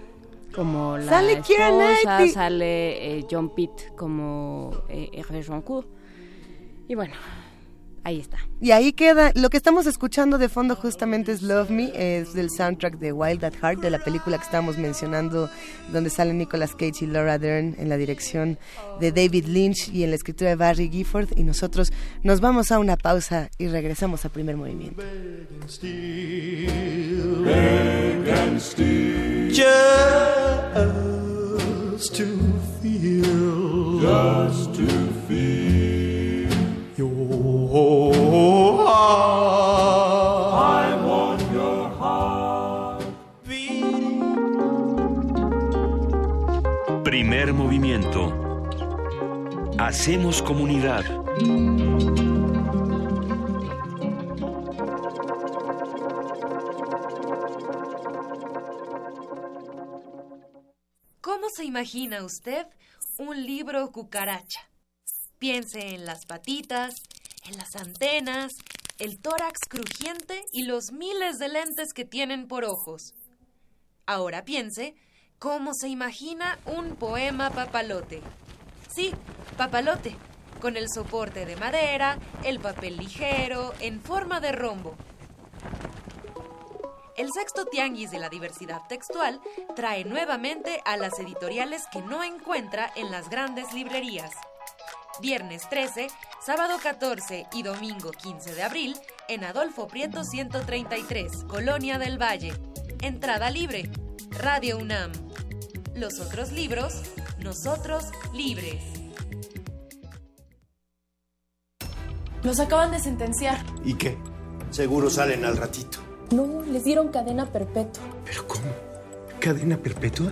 como la sale esposa, sale eh, John Pitt como eh, Hervé Joncourt. Y bueno, ahí está. Y ahí queda, lo que estamos escuchando de fondo justamente es Love Me, es del soundtrack de Wild at Heart, de la película que estábamos mencionando, donde salen Nicolas Cage y Laura Dern en la dirección de David Lynch y en la escritura de Barry Gifford. Y nosotros nos vamos a una pausa y regresamos a primer movimiento. Just to feel, just to feel Primer movimiento. Hacemos comunidad. se imagina usted un libro cucaracha? Piense en las patitas, en las antenas, el tórax crujiente y los miles de lentes que tienen por ojos. Ahora piense cómo se imagina un poema papalote. Sí, papalote, con el soporte de madera, el papel ligero, en forma de rombo. El sexto tianguis de la diversidad textual trae nuevamente a las editoriales que no encuentra en las grandes librerías. Viernes 13, sábado 14 y domingo 15 de abril en Adolfo Prieto 133, Colonia del Valle. Entrada libre. Radio UNAM. Los otros libros, nosotros libres. Los acaban de sentenciar. ¿Y qué? Seguro salen al ratito. No, les dieron cadena perpetua. ¿Pero cómo? ¿Cadena perpetua?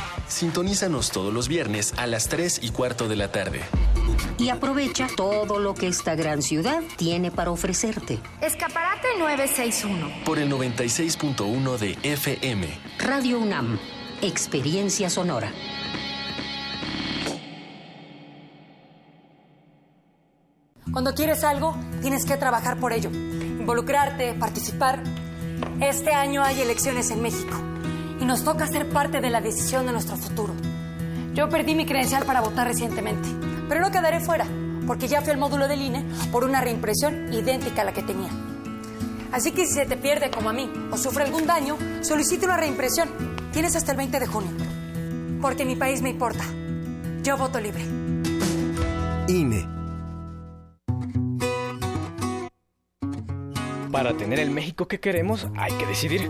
Sintonízanos todos los viernes a las 3 y cuarto de la tarde. Y aprovecha todo lo que esta gran ciudad tiene para ofrecerte. Escaparate 961. Por el 96.1 de FM. Radio UNAM. Experiencia sonora. Cuando quieres algo, tienes que trabajar por ello, involucrarte, participar. Este año hay elecciones en México y nos toca ser parte de la decisión de nuestro futuro. Yo perdí mi credencial para votar recientemente, pero no quedaré fuera, porque ya fui al módulo del INE por una reimpresión idéntica a la que tenía. Así que si se te pierde como a mí o sufre algún daño, solicite una reimpresión. Tienes hasta el 20 de junio. Porque mi país me importa. Yo voto libre. INE. Para tener el México que queremos hay que decidir.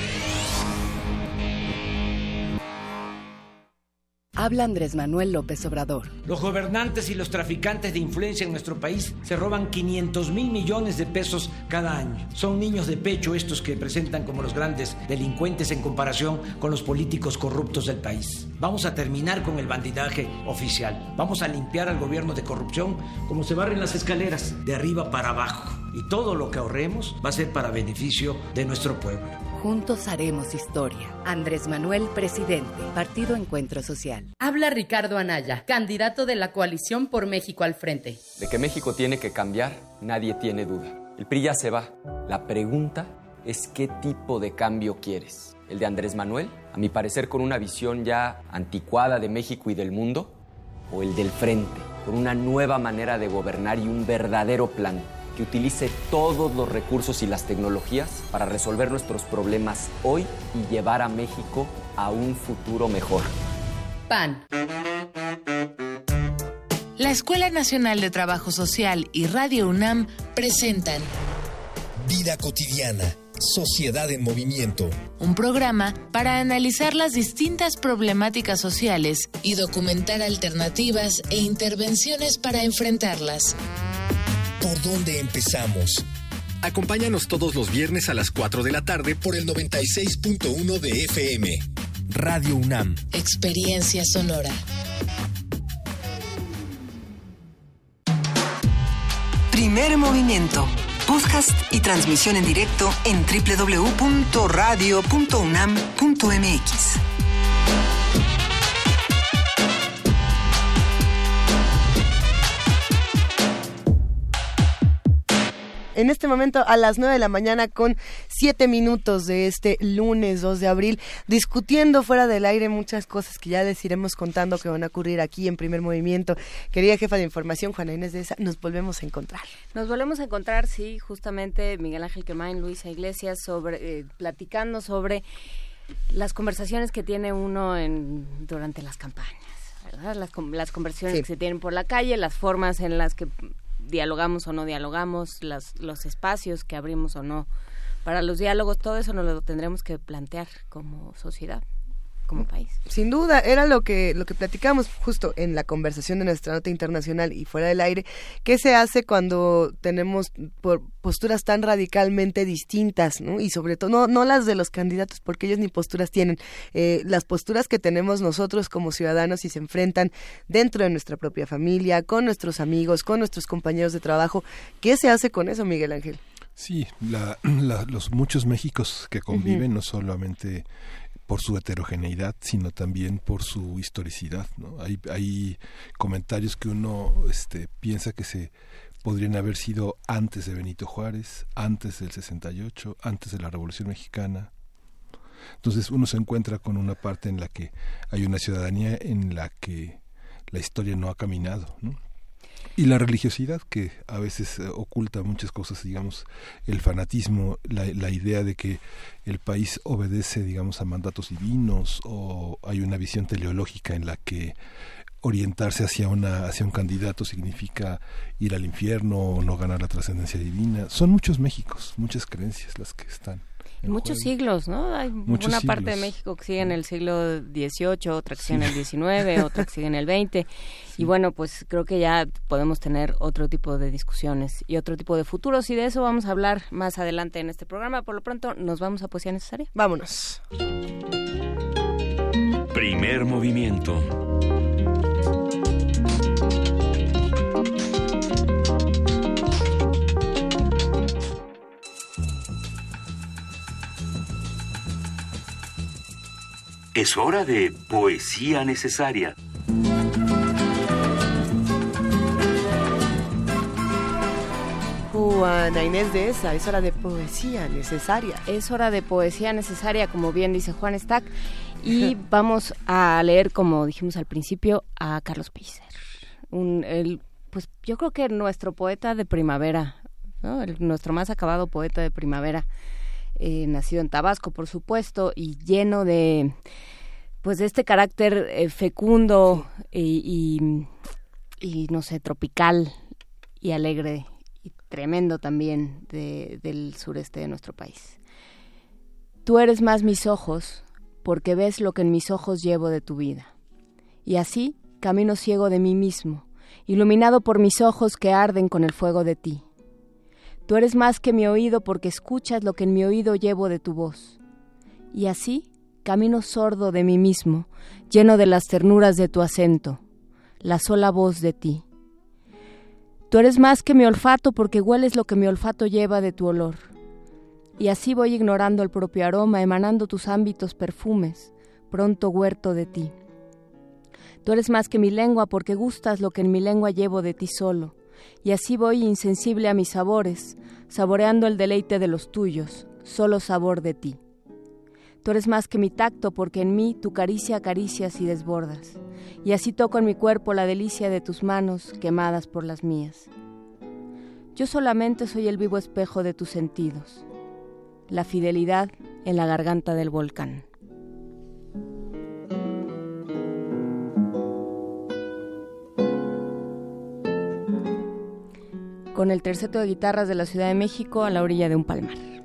Habla Andrés Manuel López Obrador. Los gobernantes y los traficantes de influencia en nuestro país se roban 500 mil millones de pesos cada año. Son niños de pecho estos que presentan como los grandes delincuentes en comparación con los políticos corruptos del país. Vamos a terminar con el bandidaje oficial. Vamos a limpiar al gobierno de corrupción como se barren las escaleras, de arriba para abajo. Y todo lo que ahorremos va a ser para beneficio de nuestro pueblo. Juntos haremos historia. Andrés Manuel, presidente. Partido Encuentro Social. Habla Ricardo Anaya, candidato de la coalición por México al frente. De que México tiene que cambiar, nadie tiene duda. El PRI ya se va. La pregunta es qué tipo de cambio quieres. ¿El de Andrés Manuel? A mi parecer con una visión ya anticuada de México y del mundo. ¿O el del frente? Con una nueva manera de gobernar y un verdadero plan que utilice todos los recursos y las tecnologías para resolver nuestros problemas hoy y llevar a México a un futuro mejor. PAN. La Escuela Nacional de Trabajo Social y Radio UNAM presentan Vida cotidiana. Sociedad en Movimiento. Un programa para analizar las distintas problemáticas sociales y documentar alternativas e intervenciones para enfrentarlas. ¿Por dónde empezamos? Acompáñanos todos los viernes a las 4 de la tarde por el 96.1 de FM. Radio UNAM. Experiencia sonora. Primer movimiento. Podcast y transmisión en directo en www.radio.unam.mx. en este momento a las 9 de la mañana con 7 minutos de este lunes 2 de abril, discutiendo fuera del aire muchas cosas que ya les iremos contando que van a ocurrir aquí en primer movimiento. Querida jefa de información, Juana Inés de esa, nos volvemos a encontrar. Nos volvemos a encontrar, sí, justamente Miguel Ángel Quemain, Luisa Iglesias, sobre, eh, platicando sobre las conversaciones que tiene uno en, durante las campañas. ¿verdad? Las, las conversaciones que se tienen por la calle, las formas en las que dialogamos o no dialogamos, las, los espacios que abrimos o no para los diálogos, todo eso nos lo tendremos que plantear como sociedad como país. Sin duda, era lo que lo que platicamos justo en la conversación de nuestra nota internacional y fuera del aire, qué se hace cuando tenemos por posturas tan radicalmente distintas, ¿no? Y sobre todo no no las de los candidatos porque ellos ni posturas tienen, eh, las posturas que tenemos nosotros como ciudadanos y se enfrentan dentro de nuestra propia familia, con nuestros amigos, con nuestros compañeros de trabajo, ¿qué se hace con eso, Miguel Ángel? Sí, la, los muchos Méxicos que conviven, no solamente por su heterogeneidad, sino también por su historicidad. Hay, hay comentarios que uno este, piensa que se podrían haber sido antes de Benito Juárez, antes del 68, antes de la Revolución Mexicana. Entonces uno se encuentra con una parte en la que hay una ciudadanía en la que la historia no ha caminado, ¿no? Y la religiosidad que a veces eh, oculta muchas cosas digamos el fanatismo la, la, idea de que el país obedece digamos a mandatos divinos o hay una visión teleológica en la que orientarse hacia una hacia un candidato significa ir al infierno o no ganar la trascendencia divina. Son muchos Méxicos muchas creencias las que están Muchos siglos, ¿no? Hay una parte de México que sigue en el siglo XVIII, otra que sigue en el XIX, otra que sigue en el XX. Y bueno, pues creo que ya podemos tener otro tipo de discusiones y otro tipo de futuros y de eso vamos a hablar más adelante en este programa. Por lo pronto, nos vamos a Poesía Necesaria. Vámonos. Primer movimiento. Es hora de poesía necesaria. Juana Inés de esa, es hora de poesía necesaria. Es hora de poesía necesaria, como bien dice Juan Stack. Y vamos a leer, como dijimos al principio, a Carlos. Un, el, pues yo creo que nuestro poeta de primavera, nuestro más acabado poeta de primavera. Eh, nacido en Tabasco, por supuesto, y lleno de pues de este carácter eh, fecundo y, y, no sé, tropical y alegre y tremendo también del sureste de nuestro país. Tú eres más mis ojos porque ves lo que en mis ojos llevo de tu vida. Y así camino ciego de mí mismo, iluminado por mis ojos que arden con el fuego de ti. Tú eres más que mi oído porque escuchas lo que en mi oído llevo de tu voz. Y así, camino sordo de mí mismo, lleno de las ternuras de tu acento, la sola voz de ti. Tú eres más que mi olfato porque hueles lo que mi olfato lleva de tu olor. Y así voy ignorando el propio aroma, emanando tus ámbitos perfumes, pronto huerto de ti. Tú eres más que mi lengua porque gustas lo que en mi lengua llevo de ti solo y así voy insensible a mis sabores, saboreando el deleite de los tuyos, solo sabor de ti. Tú eres más que mi tacto, porque en mí tu caricia acaricias y desbordas, y así toco en mi cuerpo la delicia de tus manos quemadas por las mías. Yo solamente soy el vivo espejo de tus sentidos, la fidelidad en la garganta del volcán. Con el terceto de guitarras de la Ciudad de México a la orilla de un palmar.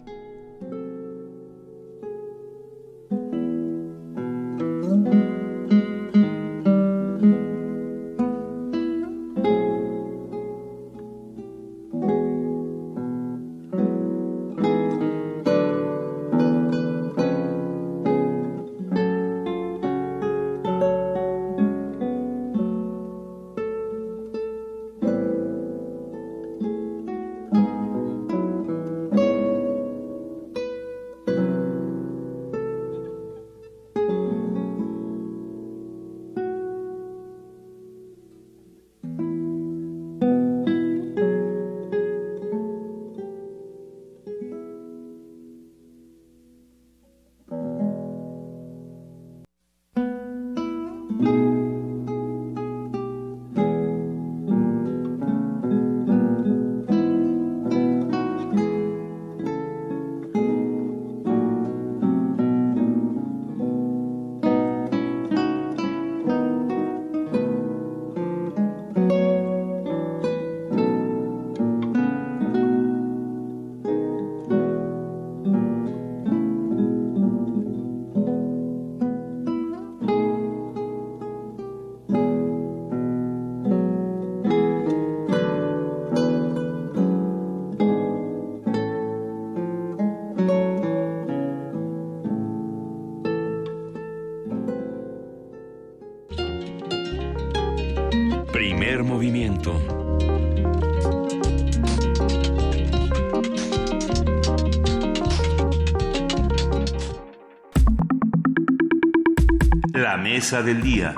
Mesa del día.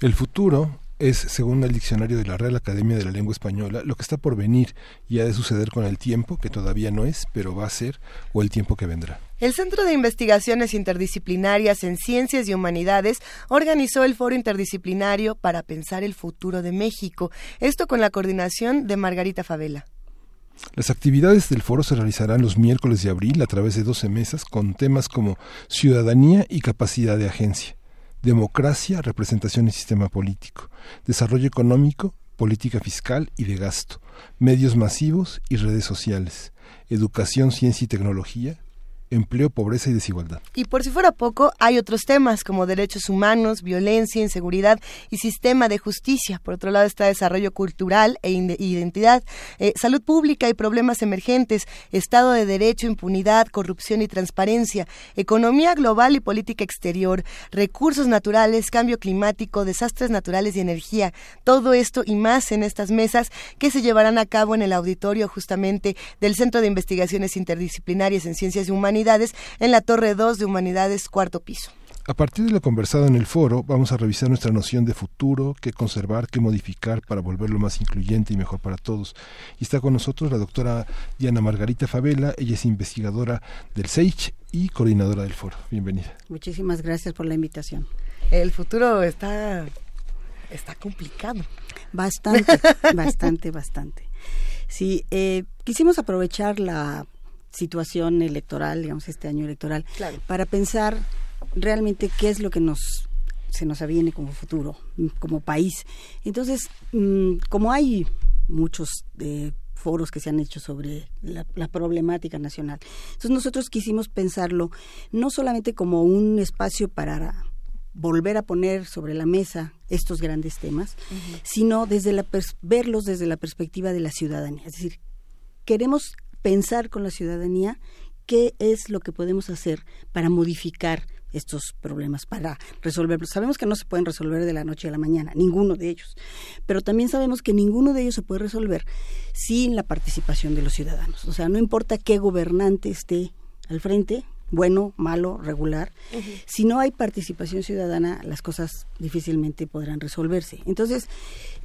El futuro es, según el diccionario de la Real Academia de la Lengua Española, lo que está por venir y ha de suceder con el tiempo, que todavía no es, pero va a ser, o el tiempo que vendrá. El Centro de Investigaciones Interdisciplinarias en Ciencias y Humanidades organizó el Foro Interdisciplinario para pensar el futuro de México, esto con la coordinación de Margarita Favela. Las actividades del foro se realizarán los miércoles de abril a través de 12 mesas con temas como ciudadanía y capacidad de agencia democracia, representación y sistema político, desarrollo económico, política fiscal y de gasto, medios masivos y redes sociales, educación, ciencia y tecnología, empleo, pobreza y desigualdad. Y por si fuera poco, hay otros temas como derechos humanos, violencia, inseguridad y sistema de justicia. Por otro lado está desarrollo cultural e identidad, eh, salud pública y problemas emergentes, Estado de Derecho, impunidad, corrupción y transparencia, economía global y política exterior, recursos naturales, cambio climático, desastres naturales y energía. Todo esto y más en estas mesas que se llevarán a cabo en el auditorio justamente del Centro de Investigaciones Interdisciplinarias en Ciencias Humanas en la Torre 2 de Humanidades, cuarto piso. A partir de lo conversado en el foro, vamos a revisar nuestra noción de futuro, qué conservar, qué modificar para volverlo más incluyente y mejor para todos. Y está con nosotros la doctora Diana Margarita Favela, ella es investigadora del SEICH y coordinadora del foro. Bienvenida. Muchísimas gracias por la invitación. El futuro está, está complicado. Bastante, bastante, bastante. Sí, eh, quisimos aprovechar la situación electoral, digamos, este año electoral, para pensar realmente qué es lo que nos se nos aviene como futuro, como país. Entonces, mm, como hay muchos eh, foros que se han hecho sobre la, problemática nacional, entonces nosotros quisimos pensarlo no solamente como un espacio para volver a poner sobre la mesa estos grandes temas, sino desde la verlos desde la perspectiva de la ciudadanía. Es decir, queremos pensar con la ciudadanía qué es lo que podemos hacer para modificar estos problemas, para resolverlos. Sabemos que no se pueden resolver de la noche a la mañana, ninguno de ellos, pero también sabemos que ninguno de ellos se puede resolver sin la participación de los ciudadanos. O sea, no importa qué gobernante esté al frente, bueno, malo, regular, si no hay participación ciudadana, las cosas difícilmente podrán resolverse. Entonces,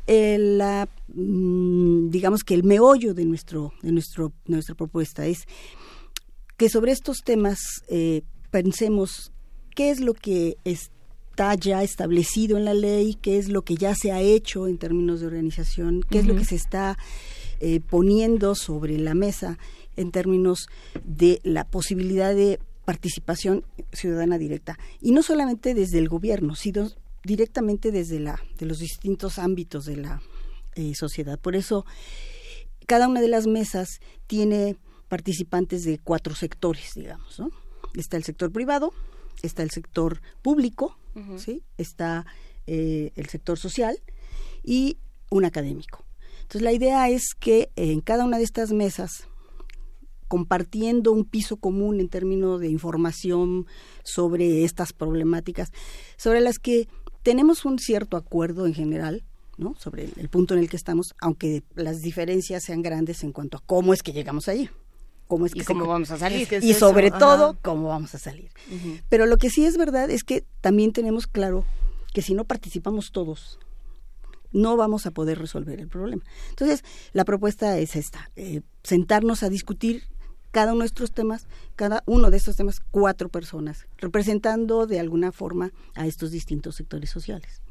la, mm, digamos que el meollo de, nuestro, de nuestro, nuestra propuesta es que sobre estos temas eh, pensemos qué es lo que está ya establecido en la ley, qué es lo que ya se ha hecho en términos de organización, qué es lo que se está eh, poniendo sobre la mesa en términos de la posibilidad de participación ciudadana directa. Y no solamente desde el gobierno, sino directamente desde la, de los distintos ámbitos de la eh, sociedad. Por eso, cada una de las mesas tiene participantes de cuatro sectores, digamos. ¿no? Está el sector privado, está el sector público, ¿sí? está eh, el sector social y un académico. Entonces, la idea es que en cada una de estas mesas compartiendo un piso común en términos de información sobre estas problemáticas, sobre las que tenemos un cierto acuerdo en general, ¿no? sobre el, punto en el que estamos, aunque las diferencias sean grandes en cuanto a cómo es que llegamos allí. Cómo es que y cómo vamos a salir. y sobre todo, cómo vamos a salir. Pero lo que sí es verdad es que también tenemos claro que si no participamos todos, no vamos a poder resolver el problema. Entonces, la propuesta es esta, eh, sentarnos a discutir cada uno de estos temas, cada uno de estos temas, cuatro personas, representando de alguna forma a estos distintos sectores sociales.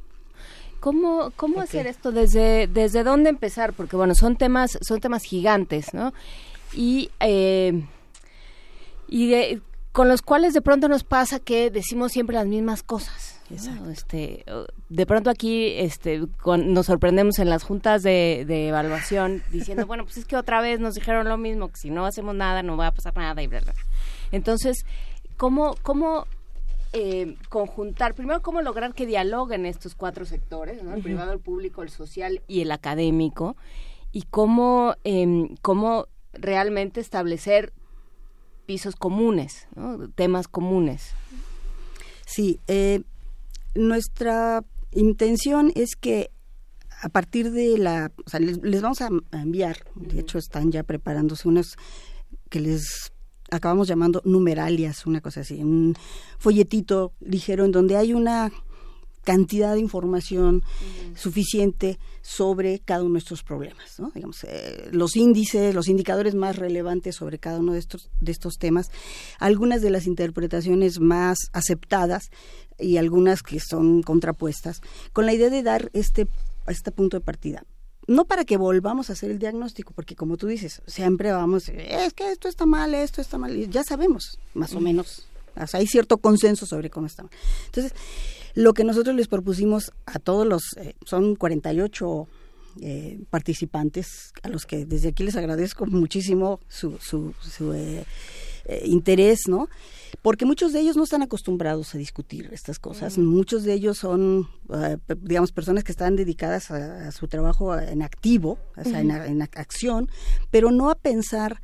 ¿Cómo, cómo hacer esto? ¿Desde, ¿Desde dónde empezar? Porque, bueno, son temas, son temas gigantes, ¿no? Y, eh, y de, con los cuales de pronto nos pasa que decimos siempre las mismas cosas. Este, de pronto aquí este, nos sorprendemos en las juntas de, evaluación diciendo, bueno, pues es que otra vez nos dijeron lo mismo, que si no hacemos nada no va a pasar nada y bla, bla. Entonces, ¿cómo, cómo eh, conjuntar, primero, cómo lograr que dialoguen estos cuatro sectores, el privado, el público, el social y el académico, y cómo, em, cómo realmente establecer pisos comunes, temas comunes. Sí, eh, nuestra intención es que a partir de la, o sea, les, vamos a enviar, de hecho están ya preparándose unos que les acabamos llamando numeralias, una cosa así, un folletito ligero en donde hay una cantidad de información suficiente sobre cada uno de estos problemas, ¿no? digamos eh, los índices, los indicadores más relevantes sobre cada uno de estos de estos temas, algunas de las interpretaciones más aceptadas y algunas que son contrapuestas, con la idea de dar este este punto de partida no para que volvamos a hacer el diagnóstico, porque como tú dices, siempre vamos, es que esto está mal, esto está mal, y ya sabemos, más o menos, hay cierto consenso sobre cómo está mal. Entonces, lo que nosotros les propusimos a todos los, eh, son 48 eh, participantes, a los que desde aquí les agradezco muchísimo su, su, su eh, eh, interés, ¿no? Porque muchos de ellos no están acostumbrados a discutir estas cosas. Mm. Muchos de ellos son, eh, digamos, personas que están dedicadas a, su trabajo en activo, o sea, en, acción, pero no a pensar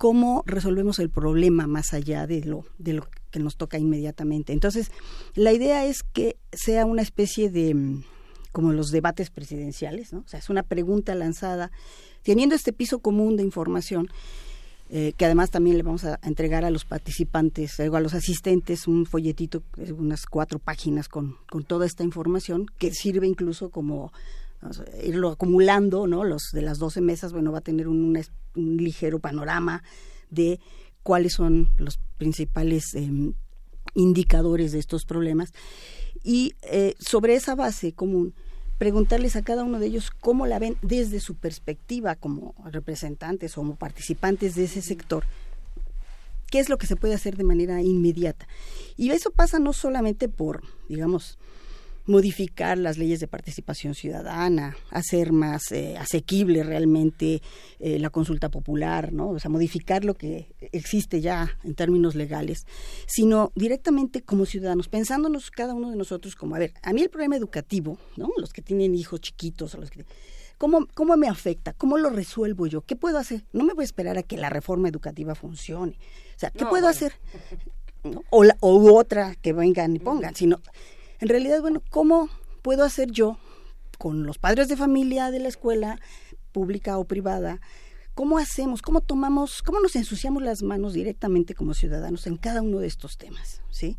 cómo resolvemos el problema más allá de lo, de lo que nos toca inmediatamente. Entonces, la idea es que sea una especie de mm, como los debates presidenciales, ¿no? O sea, es una pregunta lanzada teniendo este piso común de información eh, que además también le vamos a entregar a los participantes, a los asistentes, un folletito, unas cuatro páginas con, con toda esta información, que sirve incluso como irlo acumulando, ¿no? Los de las 12 mesas, bueno, va a tener un, ligero panorama de cuáles son los principales em, indicadores de estos problemas. Y eh, sobre esa base común, preguntarles a cada uno de ellos cómo la ven desde su perspectiva como representantes o como participantes de ese sector qué es lo que se puede hacer de manera inmediata. Y eso pasa no solamente por, digamos, modificar las leyes de participación ciudadana, hacer más eh, asequible realmente eh, la consulta popular, ¿no? O sea, modificar lo que existe ya en términos legales, sino directamente como ciudadanos, pensándonos cada uno de nosotros como, a ver, a mí el problema educativo, ¿no? Los que tienen hijos chiquitos, o los que ¿Cómo, ¿Cómo me afecta? ¿Cómo lo resuelvo yo? ¿Qué puedo hacer? No me voy a esperar a que la reforma educativa funcione. O sea, ¿qué puedo hacer? O, la, o otra que vengan y pongan, sino en realidad, bueno, ¿cómo puedo hacer yo con los padres de familia de la escuela, pública o privada, ¿Cómo hacemos, cómo tomamos, cómo nos ensuciamos las manos directamente como ciudadanos en cada uno de estos temas? ¿sí?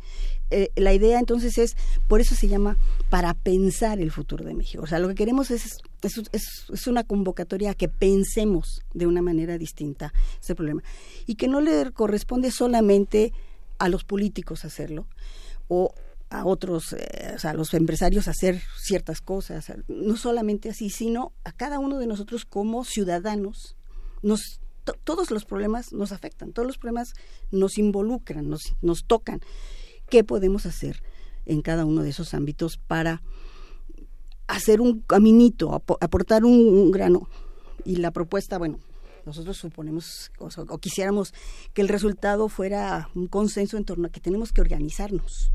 Eh, la idea entonces es, por eso se llama para pensar el futuro de México. O sea, lo que queremos es, es, es, una convocatoria a que pensemos de una manera distinta este problema y que no le corresponde solamente a los políticos hacerlo o a otros, eh, a los empresarios hacer ciertas cosas, no solamente así, sino a cada uno de nosotros como ciudadanos. Nos, todos los problemas nos afectan, todos los problemas nos involucran, nos, nos tocan. ¿Qué podemos hacer en cada uno de esos ámbitos para hacer un caminito, aportar un, grano? Y la propuesta, bueno, nosotros suponemos o, quisiéramos que el resultado fuera un consenso en torno a que tenemos que organizarnos.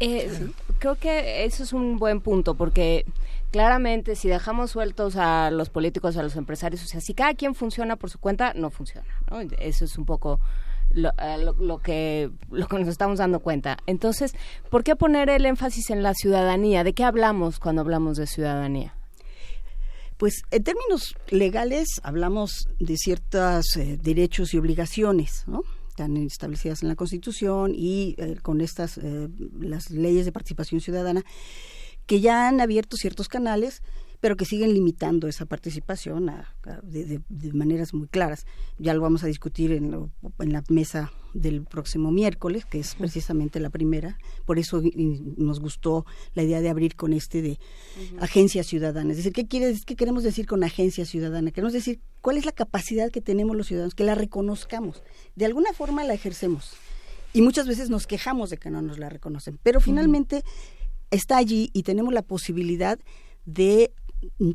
Eh, creo que eso es un buen punto porque claramente si dejamos sueltos a los políticos, a los empresarios, o sea, si cada quien funciona por su cuenta, no funciona. Eso es un poco lo, eh, lo, que, lo que nos estamos dando cuenta. Entonces, ¿por qué poner el énfasis en la ciudadanía? ¿De qué hablamos cuando hablamos de ciudadanía? Pues en términos legales hablamos de ciertos eh, derechos y obligaciones, ¿no? Están establecidas en la Constitución y eh, con estas eh, las leyes de participación ciudadana que ya han abierto ciertos canales pero que siguen limitando esa participación de, maneras muy claras. Ya lo vamos a discutir en, en, la mesa del próximo miércoles, que es precisamente la primera. Por eso nos gustó la idea de abrir con este de agencia ciudadana. Es decir, ¿qué, quiere, ¿qué queremos decir con agencia ciudadana? Queremos decir cuál es la capacidad que tenemos los ciudadanos, que la reconozcamos. De alguna forma la ejercemos. Y muchas veces nos quejamos de que no nos la reconocen. Pero finalmente está allí y tenemos la posibilidad de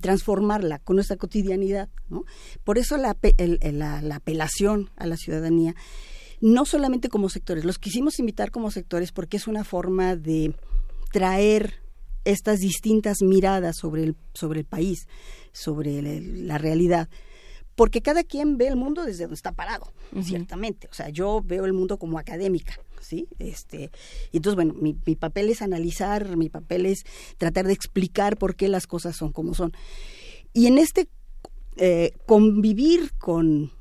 transformarla con nuestra cotidianidad. ¿no? Por eso la, la, apelación a la ciudadanía, no solamente como sectores, los quisimos invitar como sectores porque es una forma de traer estas distintas miradas sobre el, sobre el país, sobre la realidad porque cada quien ve el mundo desde donde está parado, ciertamente. O sea, yo veo el mundo como académica, ¿sí? Este, y entonces, bueno, mi, papel es analizar, mi papel es tratar de explicar por qué las cosas son como son. Y en este eh, convivir con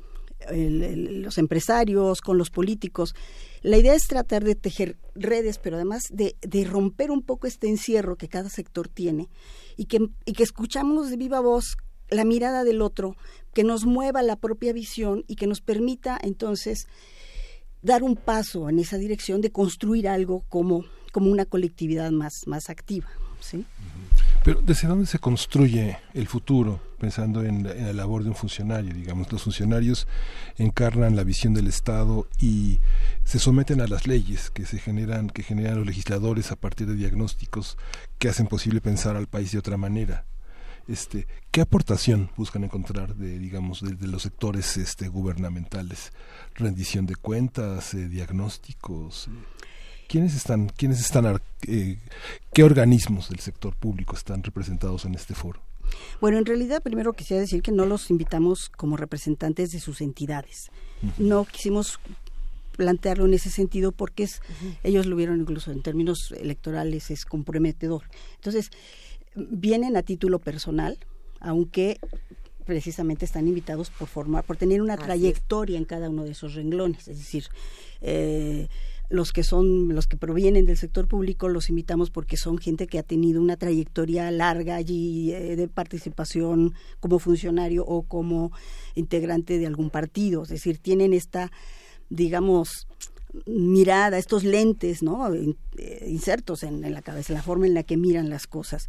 los empresarios, con los políticos. La idea es tratar de tejer redes, pero además de, de romper un poco este encierro que cada sector tiene y que, y que escuchamos de viva voz la mirada del otro, que nos mueva la propia visión y que nos permita entonces dar un paso en esa dirección de construir algo como, como una colectividad más, más activa. ¿sí? Pero ¿desde dónde se construye el futuro? Pensando en la, labor de un funcionario, digamos, los funcionarios encarnan la visión del Estado y se someten a las leyes que se generan, que generan los legisladores a partir de diagnósticos que hacen posible pensar al país de otra manera. Este, ¿qué aportación buscan encontrar de, digamos, de, los sectores este, gubernamentales? Rendición de cuentas, eh, diagnósticos. ¿Quiénes están, quiénes están, eh, qué organismos del sector público están representados en este foro? Bueno, en realidad primero quisiera decir que no los invitamos como representantes de sus entidades. No quisimos plantearlo en ese sentido porque es, ellos lo vieron incluso en términos electorales, es comprometedor. Entonces, vienen a título personal, aunque precisamente están invitados por formar, por tener una trayectoria en cada uno de esos renglones, es decir, eh, los que son los que provienen del sector público los invitamos porque son gente que ha tenido una trayectoria larga allí eh, de participación como funcionario o como integrante de algún partido. Es decir tienen esta digamos mirada, estos lentes, ¿no? Eh, insertos en, la cabeza, la forma en la que miran las cosas.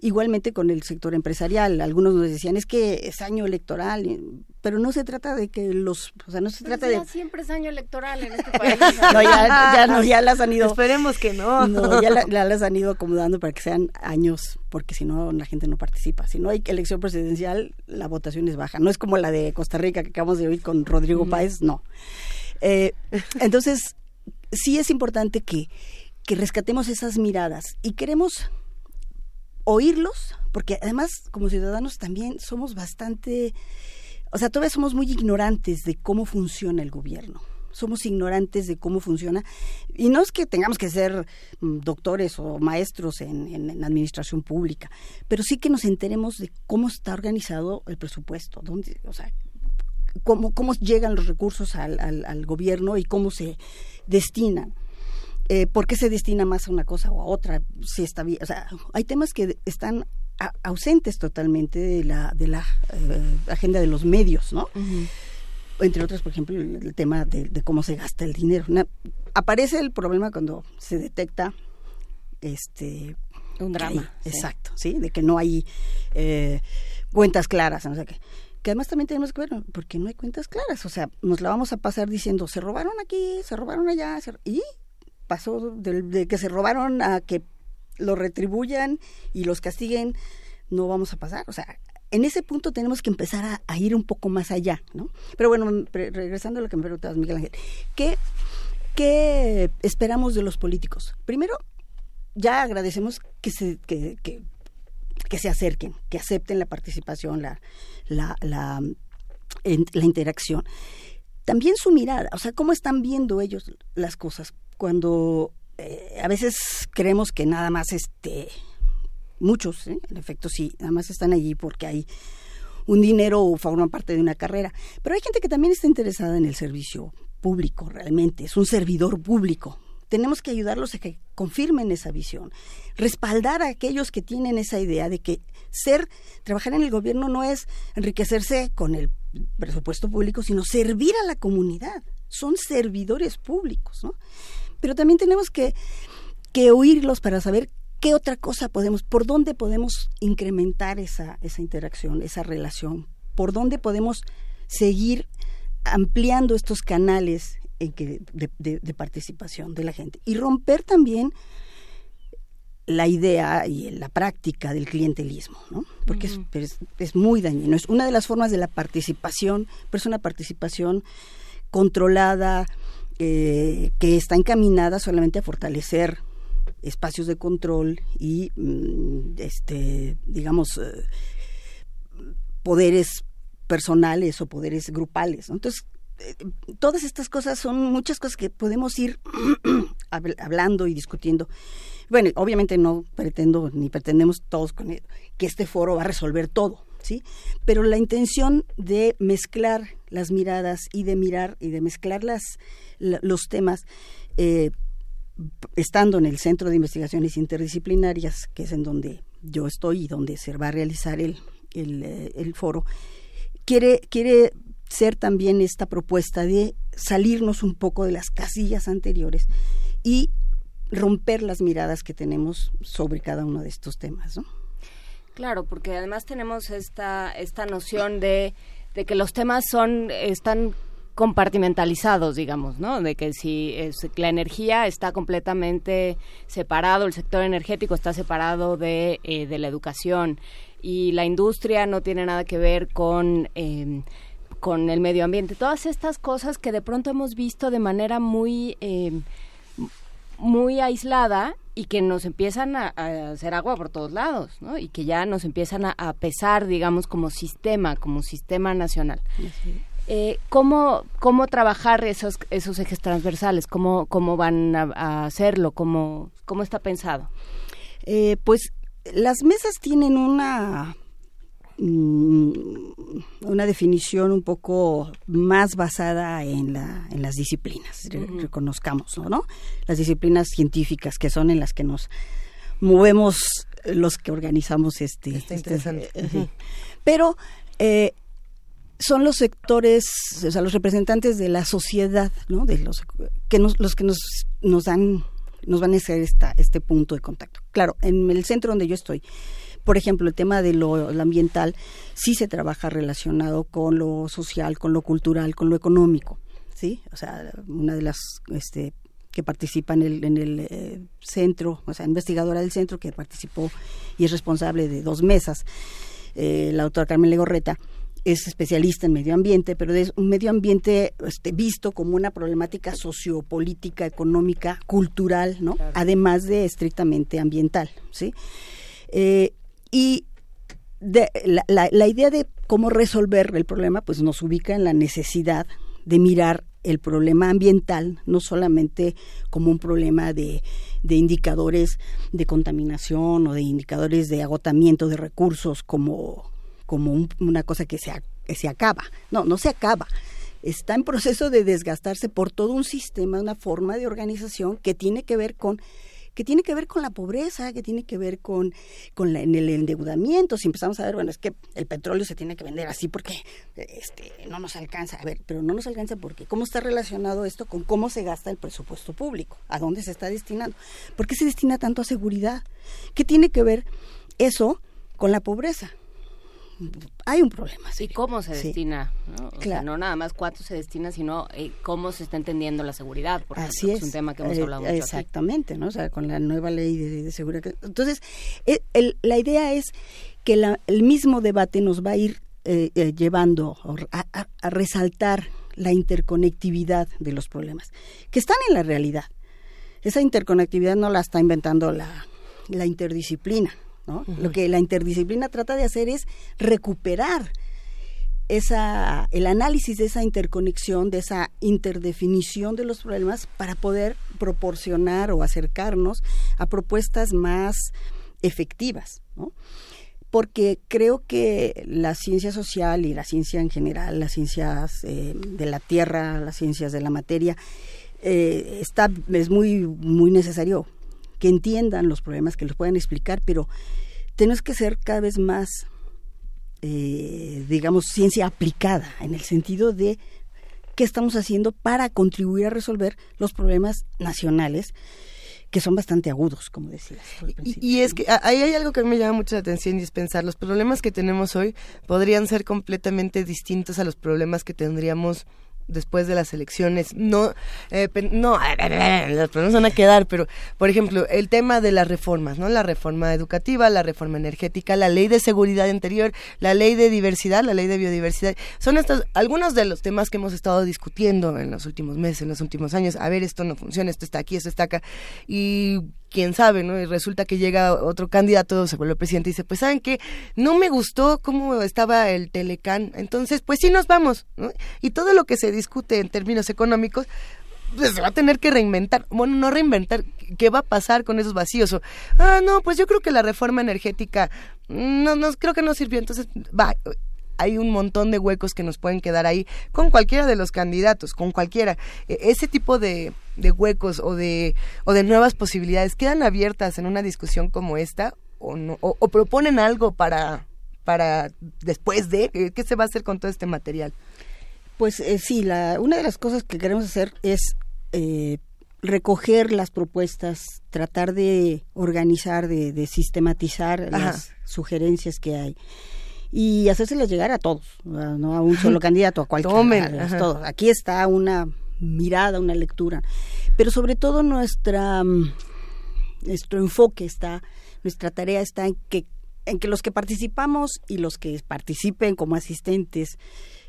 Igualmente con el sector empresarial, algunos nos decían, es que es año electoral, pero no se trata de que los, o sea, no se trata de... siempre es año electoral en este país. no, ya, no, ya las han ido... Esperemos que no. no ya, las han ido acomodando para que sean años, porque si no, la gente no participa. Si no hay elección presidencial, la votación es baja. No es como la de Costa Rica que acabamos de oír con Rodrigo Páez, no. Eh, entonces, sí es importante que, que rescatemos esas miradas y queremos oírlos, porque además como ciudadanos también somos bastante, o sea, todavía somos muy ignorantes de cómo funciona el gobierno. Somos ignorantes de cómo funciona. Y no es que tengamos que ser mm, doctores o maestros en, en, administración pública, pero sí que nos enteremos de cómo está organizado el presupuesto, dónde, o sea, cómo, cómo llegan los recursos al, al, gobierno y cómo se destinan. Eh, ¿Por qué se destina más a una cosa o a otra? Si está bien, o sea, hay temas que están ausentes totalmente de la, de la eh, agenda de los medios, ¿no? Entre otros, por ejemplo, el, tema de, cómo se gasta el dinero. aparece el problema cuando se detecta este un drama. Exacto, sí, de que no hay eh, cuentas claras, no sé qué que además también tenemos que ver, porque no hay cuentas claras, o sea, nos la vamos a pasar diciendo, se robaron aquí, se robaron allá, y pasó de, que se robaron a que lo retribuyan y los castiguen, no vamos a pasar, o sea, en ese punto tenemos que empezar a, ir un poco más allá, ¿no? Pero bueno, regresando a lo que me preguntabas, Miguel Ángel, ¿qué, ¿qué esperamos de los políticos? Primero, ya agradecemos que se, que que se acerquen, que acepten la participación, la, la, la, interacción. También su mirada, o sea, cómo están viendo ellos las cosas. Cuando eh, a veces creemos que nada más, este, muchos, ¿eh? en efecto sí, nada más están allí porque hay un dinero o forman parte de una carrera. Pero hay gente que también está interesada en el servicio público, realmente, es un servidor público, tenemos que ayudarlos a que confirmen esa visión, respaldar a aquellos que tienen esa idea de que ser, trabajar en el gobierno no es enriquecerse con el presupuesto público, sino servir a la comunidad. Son servidores públicos, ¿no? Pero también tenemos que, que oírlos para saber qué otra cosa podemos, por dónde podemos incrementar esa, esa interacción, esa relación, por dónde podemos seguir ampliando estos canales en que, de, participación de la gente. Y romper también la idea y la práctica del clientelismo, ¿no? Porque es, es, muy dañino. Es una de las formas de la participación, pero es una participación controlada, eh, que está encaminada solamente a fortalecer espacios de control y, mm, este, digamos, eh, poderes personales o poderes grupales. Entonces, todas estas cosas son muchas cosas que podemos ir hablando y discutiendo. Bueno, obviamente no pretendo ni pretendemos todos con que este foro va a resolver todo, ¿sí? Pero la intención de mezclar las miradas y de mirar y de mezclar las, los temas, eh, estando en el Centro de Investigaciones Interdisciplinarias, que es en donde yo estoy y donde se va a realizar el, el, eh, el foro, quiere, quiere ser también esta propuesta de salirnos un poco de las casillas anteriores y romper las miradas que tenemos sobre cada uno de estos temas, ¿no? Claro, porque además tenemos esta esta noción de, de que los temas son están compartimentalizados, digamos, ¿no? De que si la energía está completamente separado, el sector energético está separado de, eh, de la educación y la industria no tiene nada que ver con em, con el medio ambiente. Todas estas cosas que de pronto hemos visto de manera muy em, muy aislada y que nos empiezan a, hacer agua por todos lados, ¿no? Y que ya nos empiezan a, pesar, digamos, como sistema, como sistema nacional. Eh, ¿cómo, ¿Cómo trabajar esos, esos ejes transversales? ¿Cómo, cómo van a, hacerlo? ¿Cómo, ¿Cómo está pensado? Eh, pues las mesas tienen una una definición un poco más basada en, la, en las disciplinas, reconozcamos, ¿no? Las disciplinas científicas que son en las que nos movemos los que organizamos este. este eh, pero eh, son los sectores, o sea, los representantes de la sociedad, ¿no? De los que nos, los que nos, nos dan, nos van a hacer esta, este punto de contacto. Claro, en el centro donde yo estoy, por ejemplo, el tema de lo, ambiental sí se trabaja relacionado con lo social, con lo cultural, con lo económico, ¿sí? O sea, una de las este, que participa en el, en el eh, centro, o sea, investigadora del centro que participó y es responsable de dos mesas, eh, la doctora Carmen Legorreta, es especialista en medio ambiente, pero es un medio ambiente este, visto como una problemática sociopolítica, económica, cultural, ¿no? Además de estrictamente ambiental, ¿sí? Eh, y de, la, la, idea de cómo resolver el problema, pues nos ubica en la necesidad de mirar el problema ambiental no solamente como un problema de, de indicadores de contaminación o de indicadores de agotamiento de recursos como como una cosa que se, que se acaba. No, no se acaba. Está en proceso de desgastarse por todo un sistema, una forma de organización que tiene que ver con que tiene que ver con la pobreza, que tiene que ver con, con el endeudamiento. Si empezamos a ver, bueno, es que el petróleo se tiene que vender así porque este, no nos alcanza. A ver, pero no nos alcanza porque ¿cómo está relacionado esto con cómo se gasta el presupuesto público? ¿A dónde se está destinando? ¿Por qué se destina tanto a seguridad? ¿Qué tiene que ver eso con la pobreza? Hay un problema. ¿Y cómo se destina? ¿no? O sea, no nada más cuánto se destina, sino eh, cómo se está entendiendo la seguridad, porque Así es. un tema que hemos eh, hablado mucho Exactamente, ¿no? O sea, con la nueva ley de, seguridad. Entonces, eh, la idea es que el mismo debate nos va a ir llevando a, resaltar la interconectividad de los problemas, que están en la realidad. Esa interconectividad no la está inventando la, la interdisciplina, lo que la interdisciplina trata de hacer es recuperar esa, el análisis de esa interconexión, de esa interdefinición de los problemas para poder proporcionar o acercarnos a propuestas más efectivas, porque creo que la ciencia social y la ciencia en general, las ciencias eh, de la tierra, las ciencias de la materia, eh, está, es muy, muy necesario que entiendan los problemas, que los puedan explicar, pero tenemos que ser cada vez más, eh, digamos, ciencia aplicada, en el sentido de qué estamos haciendo para contribuir a resolver los problemas nacionales que son bastante agudos, como decías. Y, y, es que ahí hay algo que me llama mucho la atención y es pensar, los problemas que tenemos hoy podrían ser completamente distintos a los problemas que tendríamos después de las elecciones. No, eh, no, los problemas van a quedar, pero, por ejemplo, el tema de las reformas, ¿no? La reforma educativa, la reforma energética, la ley de seguridad interior, la ley de diversidad, la ley de biodiversidad. Son estos, algunos de los temas que hemos estado discutiendo en los últimos meses, en los últimos años. A ver, esto no funciona, esto está aquí, esto está acá. Y quién sabe, ¿no? Y resulta que llega otro candidato, se vuelve presidente y dice, pues saben qué, no me gustó cómo estaba el Telecán, entonces pues sí nos vamos, ¿no? Y todo lo que se discute en términos económicos, pues, se va a tener que reinventar. Bueno, no reinventar, ¿qué va a pasar con esos vacíos? O, ah, no, pues yo creo que la reforma energética mm, no, no creo que no sirvió. Entonces, va, hay un montón de huecos que nos pueden quedar ahí con cualquiera de los candidatos, con cualquiera. E, ese tipo de, huecos o de, o de nuevas posibilidades quedan abiertas en una discusión como esta o, no, o, proponen algo para, para después de, ¿qué se va a hacer con todo este material? Pues eh, sí, la, una de las cosas que queremos hacer es eh, recoger las propuestas, tratar de organizar, de, sistematizar las sugerencias que hay y hacérselas llegar a todos, no a un solo candidato, a cualquiera, todos. Aquí está una mirada, una lectura, pero sobre todo nuestra mm, nuestro enfoque está, nuestra tarea está en que en que los que participamos y los que participen como asistentes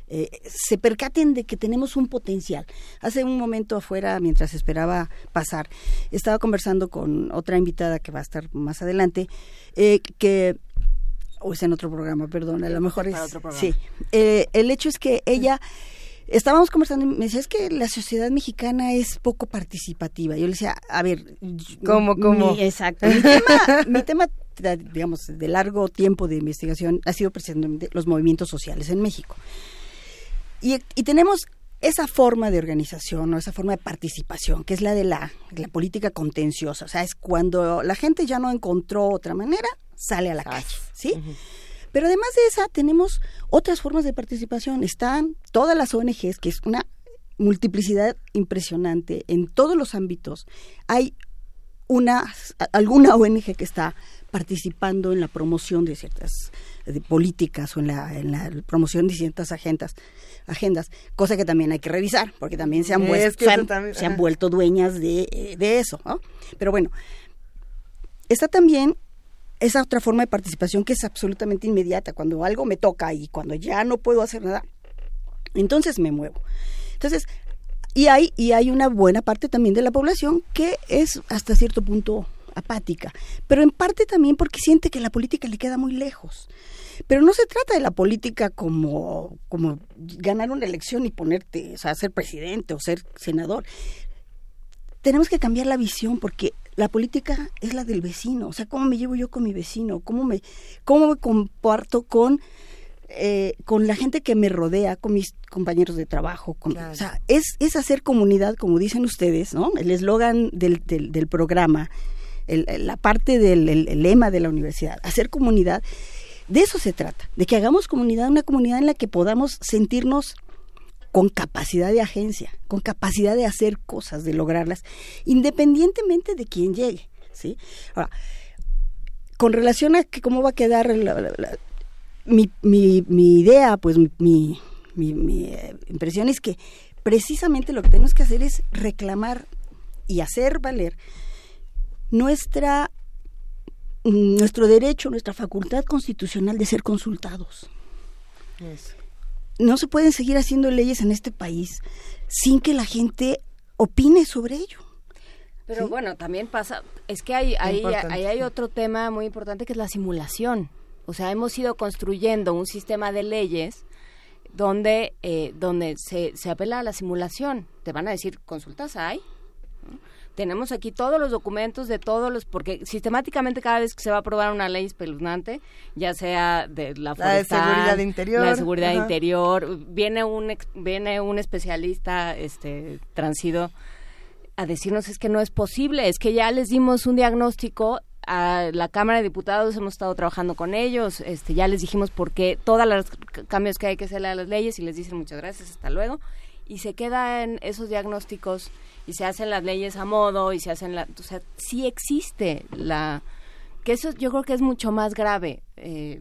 eh, se percaten de que tenemos un potencial. Hace un momento afuera, mientras esperaba pasar, estaba conversando con otra invitada que va a estar más adelante, eh, que o es en otro programa, perdón, a lo mejor es... Sí, eh, el hecho es que ella... Estábamos conversando y me decía, es que la sociedad mexicana es poco participativa. Yo le decía, a ver... ¿Cómo, cómo? exacto. Mi tema, mi tema, digamos, de largo tiempo de investigación ha sido precisamente los movimientos sociales en México. Y, y tenemos esa forma de organización o esa forma de participación, que es la de la, la, política contenciosa, o sea, es cuando la gente ya no encontró otra manera, sale a la calle, ¿sí? Pero además de esa, tenemos otras formas de participación. Están todas las ONGs, que es una multiplicidad impresionante en todos los ámbitos. Hay una, alguna ONG que está participando en la promoción de ciertas políticas o en la, en la promoción de ciertas agendas agendas, cosa que también hay que revisar, porque también se han, vuelto, se han, vuelto dueñas de, de eso. ¿no? Pero bueno, está también esa otra forma de participación que es absolutamente inmediata, cuando algo me toca y cuando ya no puedo hacer nada, entonces me muevo. Entonces, y hay, y hay una buena parte también de la población que es hasta cierto punto apática, pero en parte también porque siente que la política le queda muy lejos. Pero no se trata de la política como, como ganar una elección y ponerte, o sea, ser presidente o ser senador. Tenemos que cambiar la visión porque la política es la del vecino, o sea, cómo me llevo yo con mi vecino, cómo me, cómo me comparto con, eh, con la gente que me rodea, con mis compañeros de trabajo. Con, O sea, es, es hacer comunidad, como dicen ustedes, ¿no? El eslogan del, del, programa, la parte del lema de la universidad, hacer comunidad de eso se trata, de que hagamos comunidad, una comunidad en la que podamos sentirnos con capacidad de agencia, con capacidad de hacer cosas, de lograrlas, independientemente de quién llegue, ¿sí? Ahora, con relación a que cómo va a quedar mi, mi, mi, idea, pues mi, mi eh, impresión es que precisamente lo que tenemos que hacer es reclamar y hacer valer nuestra nuestro derecho, nuestra facultad constitucional de ser consultados. No se pueden seguir haciendo leyes en este país sin que la gente opine sobre ello. Pero bueno, también pasa, es que hay, hay, hay otro tema muy importante que es la simulación. O sea, hemos ido construyendo un sistema de leyes donde, eh, donde se, se apela a la simulación. Te van a decir, consultas hay, tenemos aquí todos los documentos de todos los, porque sistemáticamente cada vez que se va a aprobar una ley espeluznante, ya sea de la, forestal, seguridad interior, la seguridad interior, viene un viene un especialista, este, transido, a decirnos es que no es posible, es que ya les dimos un diagnóstico a la Cámara de Diputados hemos estado trabajando con ellos, este, ya les dijimos por qué todos los cambios que hay que hacer a las leyes y les dicen muchas gracias, hasta luego, y se quedan esos diagnósticos y se hacen las leyes a modo y se hacen la, o sea, sí existe la que eso yo creo que es mucho más grave, eh,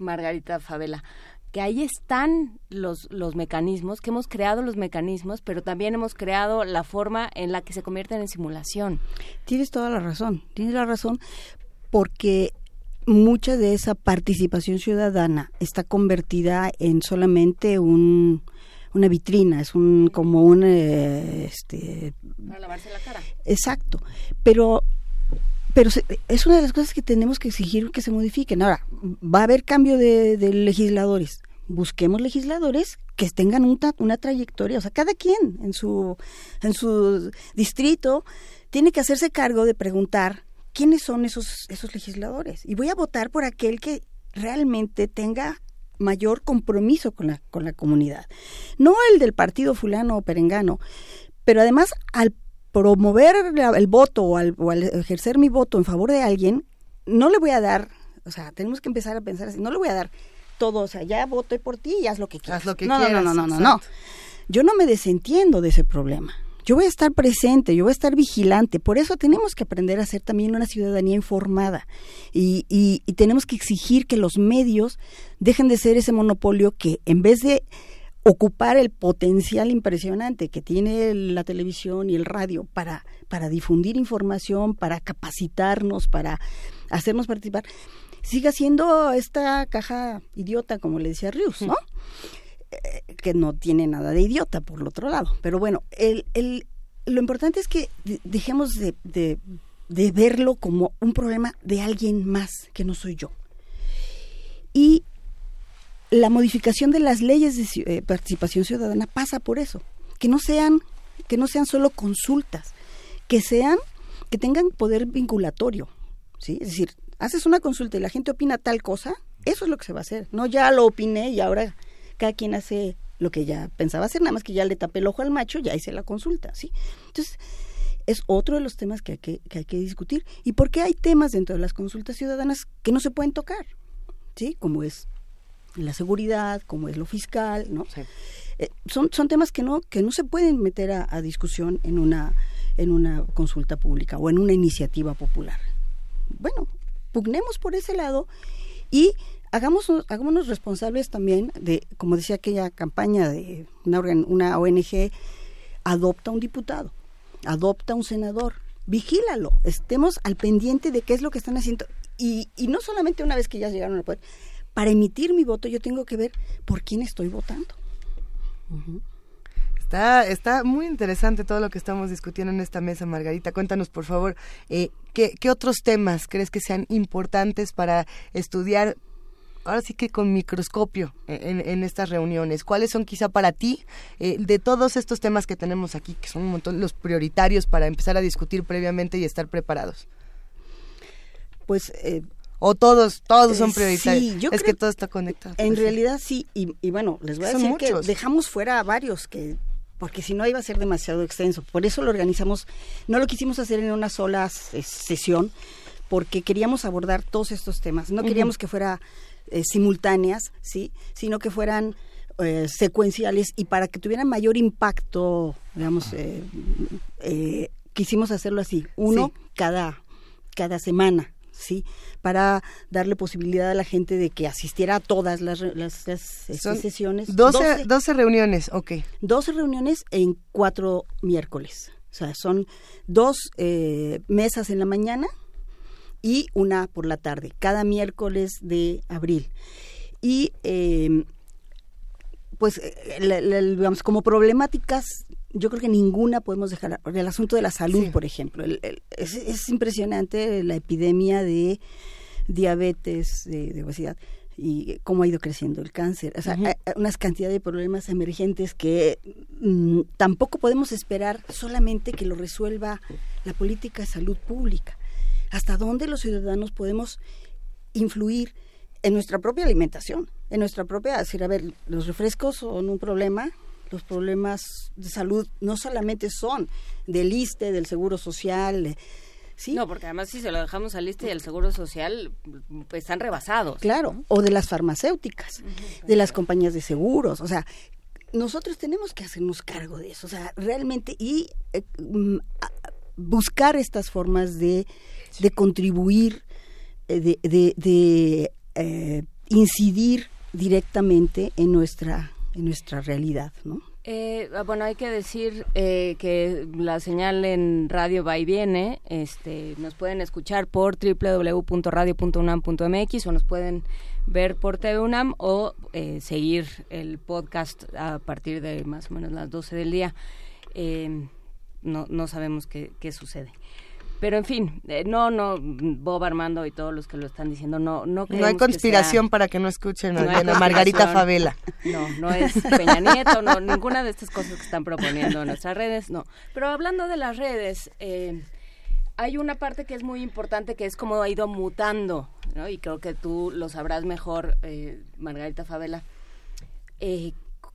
Margarita Favela, que ahí están los, los mecanismos, que hemos creado los mecanismos, pero también hemos creado la forma en la que se convierten en simulación. Tienes toda la razón, tienes la razón, porque mucha de esa participación ciudadana está convertida en solamente un una vitrina, es un como un eh, este para lavarse la cara. Exacto. Pero pero es una de las cosas que tenemos que exigir que se modifiquen. Ahora, va a haber cambio de, legisladores, busquemos legisladores que tengan una trayectoria, o sea, cada quien en su, en su distrito tiene que hacerse cargo de preguntar quiénes son esos, esos legisladores. Y voy a votar por aquel que realmente tenga mayor compromiso con la, con la comunidad. No el del partido fulano o perengano, pero además al promover el voto o al, o al ejercer mi voto en favor de alguien, no le voy a dar, o sea, tenemos que empezar a pensar así, no le voy a dar todo, o sea, ya voté por ti y haz lo que quieras. Haz lo que no, quieras. No, no, no, no, no. Yo no me desentiendo de ese problema. Yo voy a estar presente, yo voy a estar vigilante. Por eso tenemos que aprender a ser también una ciudadanía informada. Y, y, y tenemos que exigir que los medios dejen de ser ese monopolio que en vez de ocupar el potencial impresionante que tiene la televisión y el radio para, para difundir información, para capacitarnos, para hacernos participar, siga siendo esta caja idiota, como le decía Rius, ¿no? Eh, que no tiene nada de idiota, por el otro lado. Pero bueno, el, el, lo importante es que dejemos de, de, de verlo como un problema de alguien más que no soy yo. Y la modificación de las leyes de eh, participación ciudadana pasa por eso, que no sean que no sean solo consultas, que sean que tengan poder vinculatorio, ¿sí? Es decir, haces una consulta y la gente opina tal cosa, eso es lo que se va a hacer. No ya lo opiné y ahora cada quien hace lo que ya pensaba hacer, nada más que ya le tapé el ojo al macho, ya hice la consulta, ¿sí? Entonces, es otro de los temas que hay que, que hay que discutir. ¿Y por qué hay temas dentro de las consultas ciudadanas que no se pueden tocar? ¿Sí? Como es la seguridad, como es lo fiscal, ¿no? Eh, son, son temas que no, que no se pueden meter a, a, discusión en una, en una consulta pública o en una iniciativa popular. Bueno, pugnemos por ese lado y hagamos, hagámonos responsables también de, como decía aquella campaña de una, una ONG, adopta un diputado, adopta un senador, vigílalo, estemos al pendiente de qué es lo que están haciendo. Y, y no solamente una vez que ya llegaron al poder, para emitir mi voto yo tengo que ver por quién estoy votando. Uh -huh. Está, está muy interesante todo lo que estamos discutiendo en esta mesa, Margarita. Cuéntanos, por favor, eh, ¿qué, ¿qué otros temas crees que sean importantes para estudiar ahora sí que con microscopio en, en, estas reuniones. ¿Cuáles son quizá para ti eh, de todos estos temas que tenemos aquí, que son un montón los prioritarios para empezar a discutir previamente y estar preparados? Pues eh, o todos, todos son prioritarios. Sí, yo es que todo está conectado. En pues, realidad sí, y, y, bueno, les voy a decir muchos. que dejamos fuera a varios que porque si no iba a ser demasiado extenso. Por eso lo organizamos, no lo quisimos hacer en una sola sesión, porque queríamos abordar todos estos temas. No queríamos uh -huh. que fuera eh, simultáneas, sí, sino que fueran eh, secuenciales y para que tuvieran mayor impacto, digamos, eh, eh quisimos hacerlo así, uno sí. cada cada semana, sí, para darle posibilidad a la gente de que asistiera a todas las, las, las este, sesiones. 12, 12, 12 reuniones, ok. 12 reuniones en cuatro miércoles. O sea, son dos eh, mesas en la mañana y una por la tarde, cada miércoles de abril. Y eh, pues, la, la, digamos, como problemáticas yo creo que ninguna podemos dejar. El asunto de la salud, sí. por ejemplo. El, el, es, es, impresionante la epidemia de diabetes, de, de, obesidad y cómo ha ido creciendo el cáncer. O sea, uh -huh. hay unas cantidad de problemas emergentes que mmm, tampoco podemos esperar solamente que lo resuelva la política de salud pública. ¿Hasta dónde los ciudadanos podemos influir en nuestra propia alimentación? En nuestra propia, decir, a ver, los refrescos son un problema, los problemas de salud no solamente son del ISTE, del Seguro Social, ¿sí? No, porque además si se lo dejamos al ISTE y al Seguro Social, pues están rebasados. Claro, o de las farmacéuticas, uh -huh, de las compañías de seguros, o sea, nosotros tenemos que hacernos cargo de eso, o sea, realmente, y eh, buscar estas formas de, de contribuir, eh, de, de, de eh, incidir directamente en nuestra en nuestra realidad, ¿no? Eh, bueno, hay que decir eh, que la señal en radio va y viene. Este, nos pueden escuchar por www.radio.unam.mx o nos pueden ver por TV UNAM o eh, seguir el podcast a partir de más o menos las 12 del día. no, no sabemos qué sucede. Pero en fin, eh, no, no, Bob Armando y todos los que lo están diciendo, no, no No hay conspiración para que no escuchen a Margarita Favela. No, no es Peña Nieto, no, ninguna de estas cosas que están proponiendo en nuestras redes, no. Pero hablando de las redes, eh, hay una parte que es muy importante que es cómo ha ido mutando, ¿no? Y creo que tú lo sabrás mejor, eh, Margarita Favela.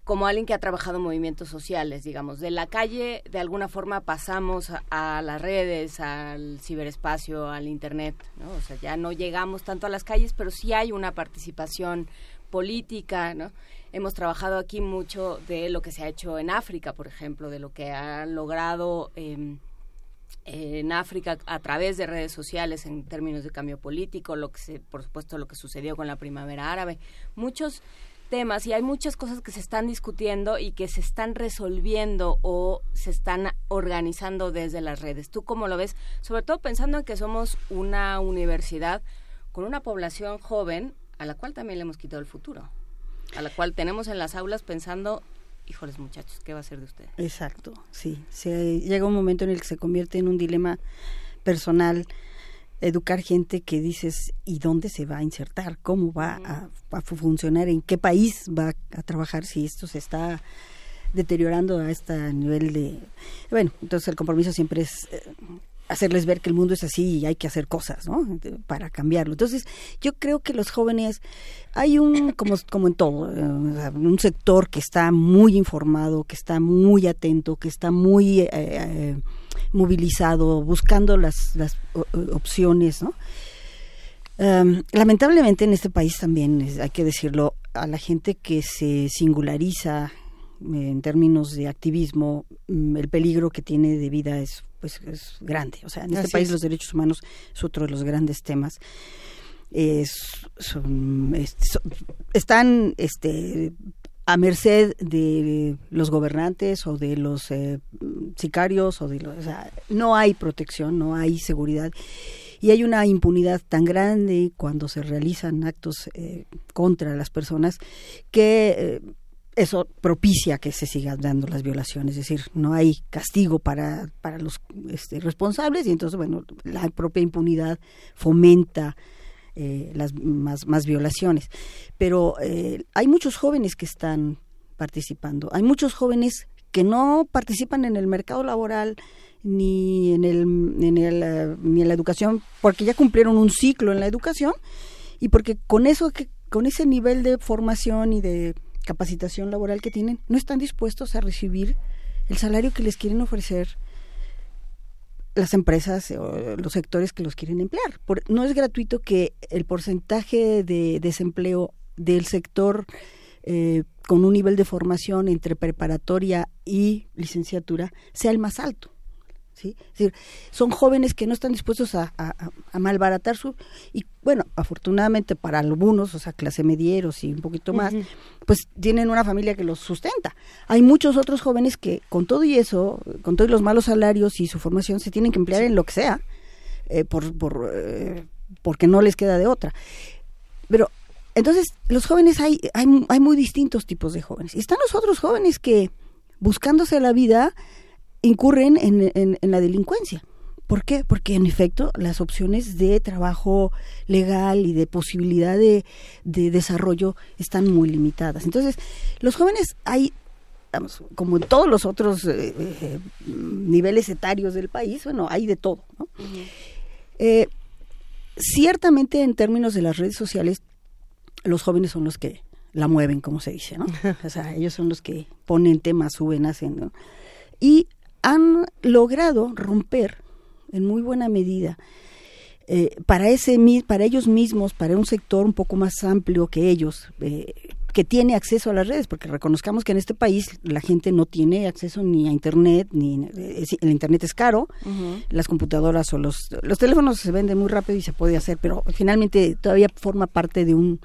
Como alguien que ha trabajado en movimientos sociales, digamos, de la calle de alguna forma pasamos a, las redes, al ciberespacio, al internet, ¿no? O sea, ya no llegamos tanto a las calles, pero sí hay una participación política, ¿no? Hemos trabajado aquí mucho de lo que se ha hecho en África, por ejemplo, de lo que ha logrado em, en África a través de redes sociales en términos de cambio político, lo que se, por supuesto lo que sucedió con la primavera árabe. Muchos temas y hay muchas cosas que se están discutiendo y que se están resolviendo o se están organizando desde las redes. ¿Tú cómo lo ves? Sobre todo pensando en que somos una universidad con una población joven a la cual también le hemos quitado el futuro, a la cual tenemos en las aulas pensando híjoles muchachos, ¿qué va a ser de ustedes? Exacto, sí. Se, llega un momento en el que se convierte en un dilema personal educar gente que dices, ¿y dónde se va a insertar? ¿Cómo va a, funcionar? ¿En qué país va a trabajar si esto se está deteriorando a este nivel de... Bueno, entonces el compromiso siempre es eh, hacerles ver que el mundo es así y hay que hacer cosas, ¿no? Para cambiarlo. Entonces, yo creo que los jóvenes, hay un, como, como en todo, eh, un sector que está muy informado, que está muy atento, que está muy... Eh, movilizado, buscando las, las opciones, ¿no? Em, lamentablemente en este país también, hay que decirlo, a la gente que se singulariza eh, en términos de activismo, mm, el peligro que tiene de vida es pues es grande. O sea, en este país los derechos humanos es otro de los grandes temas. son, están este, a merced de los gobernantes o de los eh, sicarios o de los, o sea, no hay protección, no hay seguridad. Y hay una impunidad tan grande cuando se realizan actos eh, contra las personas que eh, eso propicia que se sigan dando las violaciones, es decir, no hay castigo para, para los este, responsables y entonces, bueno, la propia impunidad fomenta eh, las más, más violaciones. Pero eh, hay muchos jóvenes que están participando, hay muchos jóvenes que no participan en el mercado laboral ni en el, en el eh, ni en la educación porque ya cumplieron un ciclo en la educación y porque con eso que con ese nivel de formación y de capacitación laboral que tienen no están dispuestos a recibir el salario que les quieren ofrecer las empresas o los sectores que los quieren emplear. no es gratuito que el porcentaje de desempleo del sector eh, con un nivel de formación entre preparatoria y licenciatura sea el más alto. ¿Sí? Es decir, son jóvenes que no están dispuestos a, malbaratar su... Y bueno, afortunadamente para algunos, o sea, clase medieros y un poquito más, pues tienen una familia que los sustenta. Hay muchos otros jóvenes que con todo y eso, con todos los malos salarios y su formación, se tienen que emplear en lo que sea, eh, por, por, eh, porque no les queda de otra. Pero entonces, los jóvenes hay, hay, hay muy distintos tipos de jóvenes. Y están los otros jóvenes que, buscándose la vida, incurren en, en, la delincuencia. ¿Por qué? Porque en efecto las opciones de trabajo legal y de posibilidad de, desarrollo están muy limitadas. Entonces, los jóvenes hay, como en todos los otros eh, eh, niveles etarios del país, bueno, hay de todo. Eh, ciertamente en términos de las redes sociales, los jóvenes son los que la mueven, como se dice, ¿no? O sea, ellos son los que ponen temas, suben, hacen, ¿no? Y han logrado romper en muy buena medida eh, para ese para ellos mismos, para un sector un poco más amplio que ellos, eh, que tiene acceso a las redes, porque reconozcamos que en este país la gente no tiene acceso ni a internet, ni eh, el internet es caro, las computadoras o los los teléfonos se venden muy rápido y se puede hacer, pero finalmente todavía forma parte de un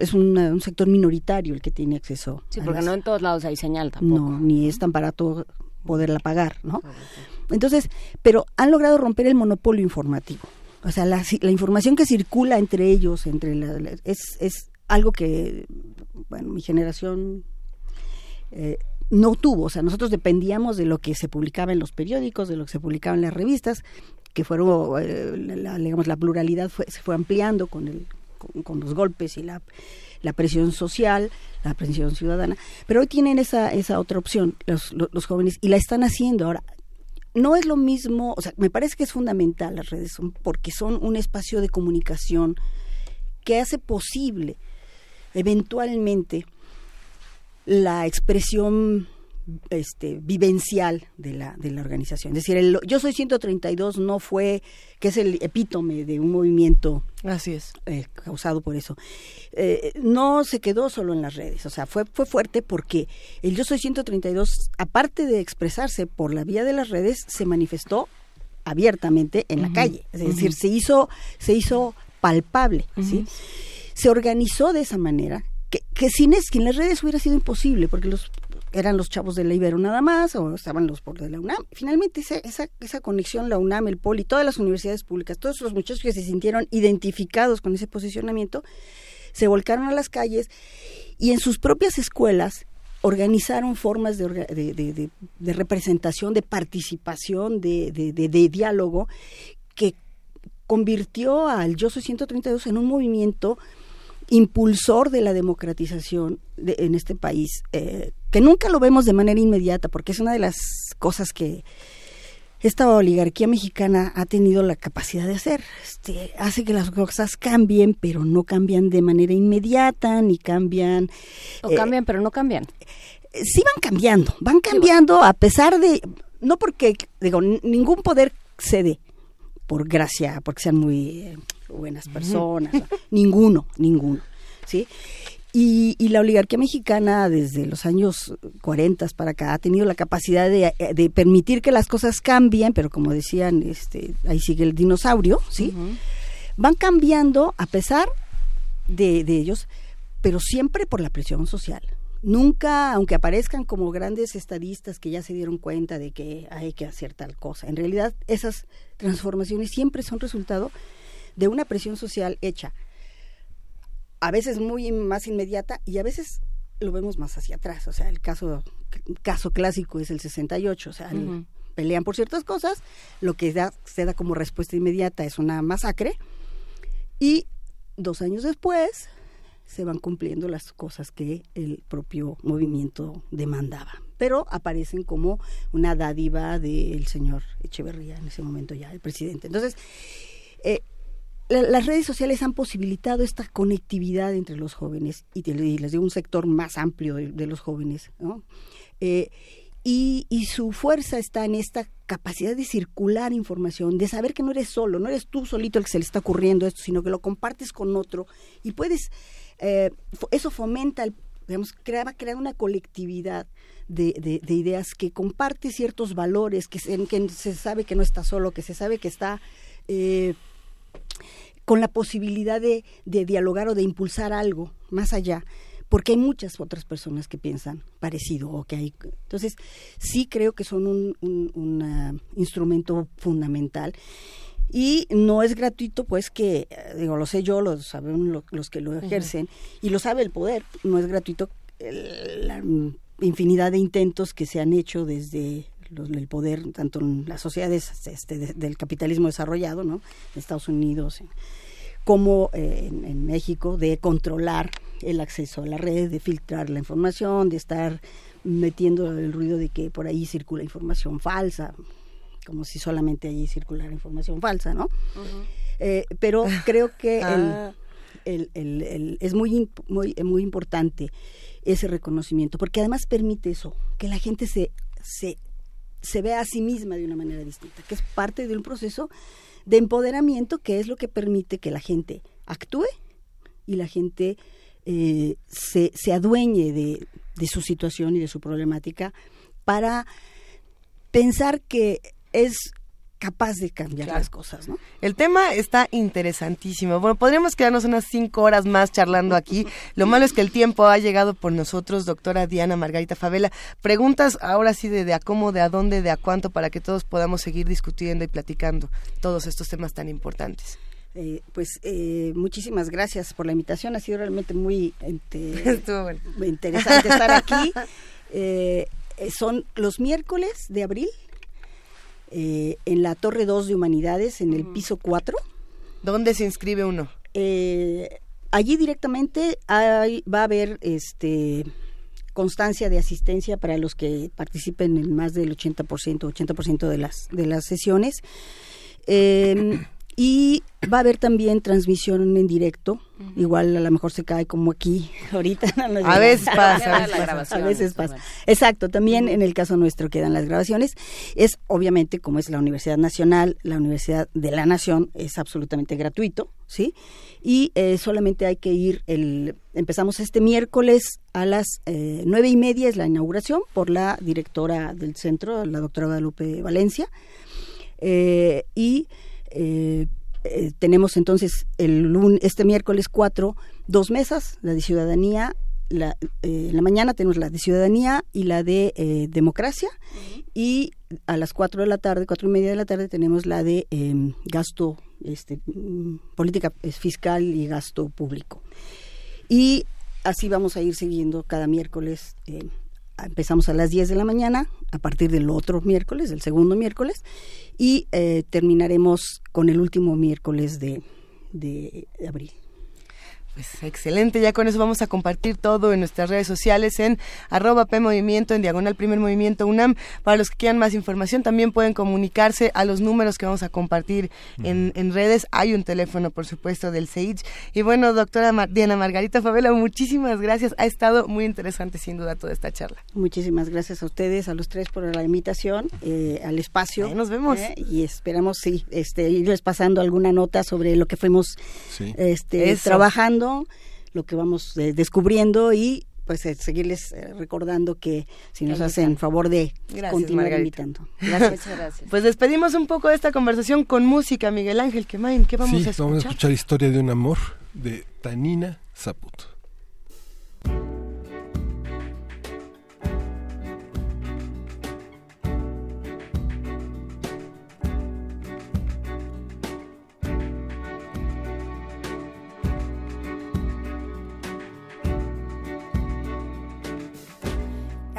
es un sector minoritario el que tiene acceso. Sí, porque no en todos lados hay señal tampoco. No, ni es tan barato poderla pagar, ¿no? Entonces, pero han logrado romper el monopolio informativo. O sea, la, la información que circula entre ellos, entre es, es algo que, bueno, mi generación eh, no tuvo, o sea, nosotros dependíamos de lo que se publicaba en los periódicos, de lo que se publicaba en las revistas, que fueron, eh, la, digamos, la pluralidad fue, se fue ampliando con, el, con, los golpes y la, la, presión social, la presión ciudadana, pero hoy tienen esa, esa otra opción los, jóvenes y la están haciendo. Ahora, no es lo mismo, o sea, me parece que es fundamental las redes, porque son un espacio de comunicación que hace posible eventualmente la expresión este, vivencial de la, de la organización. Es decir, el, Yo Soy 132 no fue, que es el epítome de un movimiento Así es. Eh, causado por eso. Eh, no se quedó solo en las redes, o sea, fue, fue fuerte porque el Yo Soy 132, aparte de expresarse por la vía de las redes, se manifestó abiertamente en la calle. Es decir, se hizo, se hizo palpable, ¿sí? Se organizó de esa manera que, que sin, es, sin las redes hubiera sido imposible, porque los eran los chavos de la Ibero nada más, o estaban los por de la UNAM. Finalmente esa, esa, conexión, la UNAM, el POLI, todas las universidades públicas, todos los muchachos que se sintieron identificados con ese posicionamiento, se volcaron a las calles y en sus propias escuelas organizaron formas de, de representación, de participación, de, diálogo, que convirtió al Yo Soy 132 en un movimiento impulsor de la democratización en este país, eh, que nunca lo vemos de manera inmediata, porque es una de las cosas que esta oligarquía mexicana ha tenido la capacidad de hacer. Este, hace que las cosas cambien, pero no cambian de manera inmediata, ni cambian... O cambian, pero no cambian. Eh, sí van cambiando, van cambiando a pesar de... No porque, digo, ningún poder cede por gracia, porque sean muy eh, buenas personas, ninguno, ninguno, ¿sí? Y, y, la oligarquía mexicana desde los años 40 para acá ha tenido la capacidad de, de, permitir que las cosas cambien, pero como decían, este, ahí sigue el dinosaurio, ¿sí? Van cambiando a pesar de, de ellos, pero siempre por la presión social. Nunca, aunque aparezcan como grandes estadistas que ya se dieron cuenta de que hay que hacer tal cosa, en realidad esas transformaciones siempre son resultado de una presión social hecha a veces muy más inmediata y a veces lo vemos más hacia atrás. O sea, el caso, caso clásico es el 68, o sea, pelean por ciertas cosas, lo que da, se da como respuesta inmediata es una masacre y dos años después se van cumpliendo las cosas que el propio movimiento demandaba. Pero aparecen como una dádiva del señor Echeverría en ese momento ya, el presidente. Entonces, eh, las redes sociales han posibilitado esta conectividad entre los jóvenes y, les digo un sector más amplio de, los jóvenes, ¿no? Eh, y, su fuerza está en esta capacidad de circular información, de saber que no eres solo, no eres tú solito el que se le está ocurriendo esto, sino que lo compartes con otro y puedes, eh, eso fomenta, el, digamos, crea, crear una colectividad de, ideas que comparte ciertos valores, que se, que se sabe que no está solo, que se sabe que está... Eh, con la posibilidad de, dialogar o de impulsar algo más allá porque hay muchas otras personas que piensan parecido o que hay entonces sí creo que son un, un, ah, instrumento fundamental y no es gratuito pues que eh, digo lo sé yo lo saben los que lo ejercen y lo sabe el poder no es gratuito la infinidad de intentos que se han hecho desde el poder, tanto en las sociedades este, del capitalismo desarrollado, ¿no? en Estados Unidos, como eh, en, México, de controlar el acceso a la red, de filtrar la información, de estar metiendo el ruido de que por ahí circula información falsa, como si solamente allí circulara información falsa, ¿no? Eh, pero creo que ah. el, el, es muy, muy, muy importante ese reconocimiento, porque además permite eso, que la gente se, se se ve a sí misma de una manera distinta, que es parte de un proceso de empoderamiento que es lo que permite que la gente actúe y la gente eh, se, se, adueñe de, de su situación y de su problemática para pensar que es capaz de cambiar las cosas, ¿no? El tema está interesantísimo. Bueno, podríamos quedarnos unas cinco horas más charlando aquí. Lo malo es que el tiempo ha llegado por nosotros, doctora Diana Margarita Favela. Preguntas ahora sí de, de a cómo, de a dónde, de a cuánto, para que todos podamos seguir discutiendo y platicando todos estos temas tan importantes. Eh, pues eh, muchísimas gracias por la invitación. Ha sido realmente muy interesante estar aquí. Eh, Eh, son los miércoles de abril eh, en la Torre 2 de Humanidades, en el piso 4. ¿Dónde se inscribe uno? Eh, allí directamente hay, va a haber este constancia de asistencia para los que participen en más del 80%, 80% de las, de las sesiones. Eh, y va a haber también transmisión en directo. Igual a lo mejor se cae como aquí ahorita. a veces pasa. A veces pasa. Exacto, también en el caso nuestro quedan las grabaciones. Es obviamente, como es la Universidad Nacional, la Universidad de la Nación, es absolutamente gratuito, ¿sí? Y eh, solamente hay que ir, el empezamos este miércoles a las eh, nueve y media, es la inauguración, por la directora del centro, la doctora Guadalupe Valencia. Eh, y eh, eh, tenemos entonces el este miércoles 4 dos mesas, la de ciudadanía, la, eh, en la mañana tenemos la de ciudadanía y la de democracia y a las 4 de la tarde, cuatro y media de la tarde tenemos la de em, gasto, este, política fiscal y gasto público. Y así vamos a ir siguiendo cada miércoles empezamos a las 10 de la mañana, a partir del otro miércoles, del segundo miércoles, y eh, terminaremos con el último miércoles de, de abril. Pues excelente, ya con eso vamos a compartir todo en nuestras redes sociales en arroba P Movimiento, en diagonal Primer Movimiento UNAM. Para los que quieran más información también pueden comunicarse a los números que vamos a compartir en, redes. Hay un teléfono, por supuesto, del SAGE. Y bueno, doctora Diana Margarita Favela, muchísimas gracias. Ha estado muy interesante sin duda toda esta charla. Muchísimas gracias a ustedes, a los tres por la invitación, eh, al espacio. nos vemos. Eh, y esperamos, sí, este, irles pasando alguna nota sobre lo que fuimos este, trabajando lo que vamos eh, descubriendo y pues eh, seguirles eh, recordando que si nos hacen favor de continuar invitando. Gracias. gracias. Pues despedimos un poco de esta conversación con música, Miguel Ángel Quemain. ¿Qué vamos a escuchar? Vamos a escuchar Historia de un amor de Tanina Zaputo.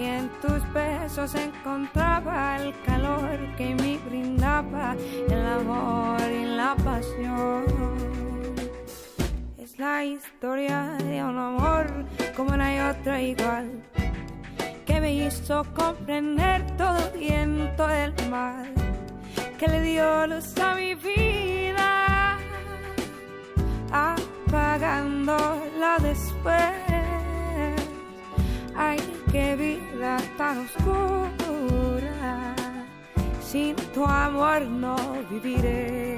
y en tus besos encontraba el calor que me brindaba el amor y la pasión. Es la historia de un amor como no hay otra igual, que me hizo comprender todo el viento del mar, que le dio luz a mi vida, apagándola después. Ay, qué vida tan oscura, sin tu amor no viviré.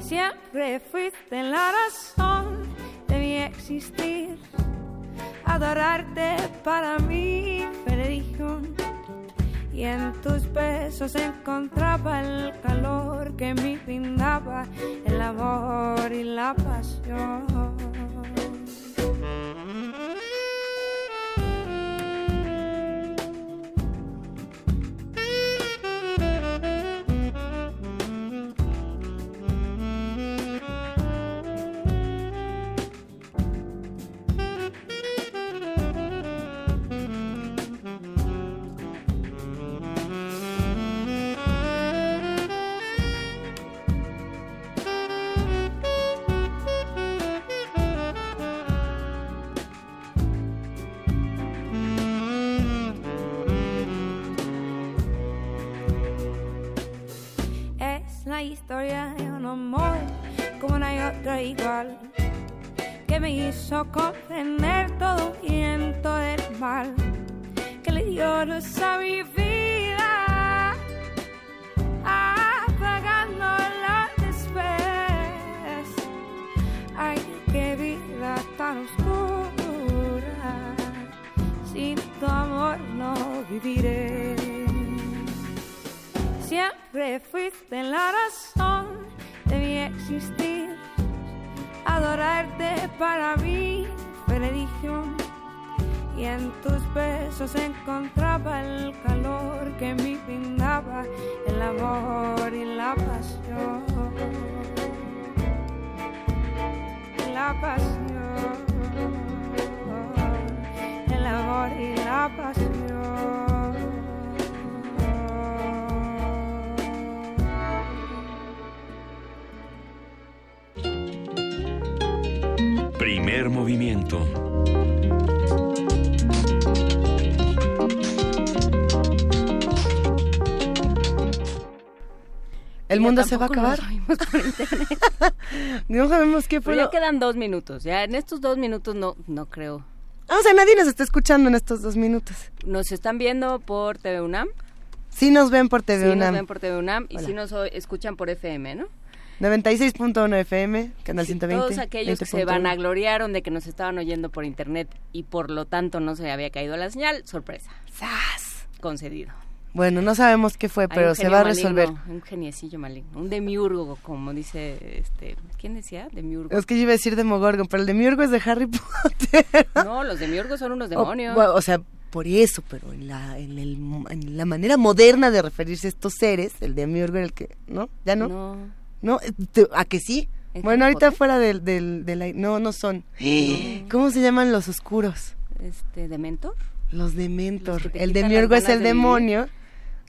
Siempre fuiste la razón de mi existir, adorarte para mí, religión. Y en tus besos encontraba el calor que me brindaba el amor y la pasión. Mundo se va a acabar. no sabemos qué fue. Pero ya quedan dos minutos. Ya en estos dos minutos no, no creo. Ah, o sea, nadie nos está escuchando en estos dos minutos. ¿Nos están viendo por TV UNAM? Sí nos ven por TV sí UNAM. nos ven por TV UNAM y sí nos escuchan por FM, ¿no? 96.1 FM, canal 120. Todos aquellos que se vanagloriaron de que nos estaban oyendo por internet y por lo tanto no se había caído la señal, sorpresa. ¡Sas! Concedido. Bueno, no sabemos qué fue, pero se va a resolver. Maligno, un geniecillo maligno, un demiurgo, como dice este, ¿quién decía? Demiurgo. Es que yo iba a decir demogorgon, pero el demiurgo es de Harry Potter. No, los demiurgos son unos demonios. O, o sea, por eso, pero en la, en, el, en la manera moderna de referirse a estos seres, el demiurgo era el que, ¿no? ¿Ya no? No. ¿No? ¿A que sí? Bueno, ahorita fuera del, del, del, No, no son. ¿Cómo se llaman los oscuros? Este, ¿Dementor? Los Dementor. Los el demiurgo es el de demonio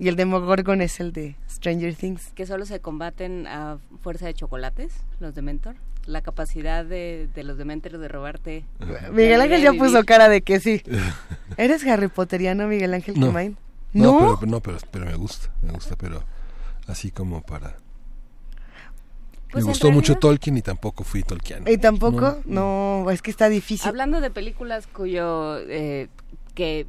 y el Demogorgon es el de Stranger Things. Que solo se combaten a fuerza de chocolates, los Dementor. La capacidad de, de los Dementors de robarte. Miguel Ángel ya puso cara de que sí. ¿Eres Harry Potteriano, Miguel Ángel no. Kemain? No, no, pero, no pero, pero me gusta, me gusta, pero así como para pues me gustó realidad... mucho Tolkien y tampoco fui Tolkien. ¿Y tampoco? No, no, es que está difícil. Hablando de películas cuyo eh, que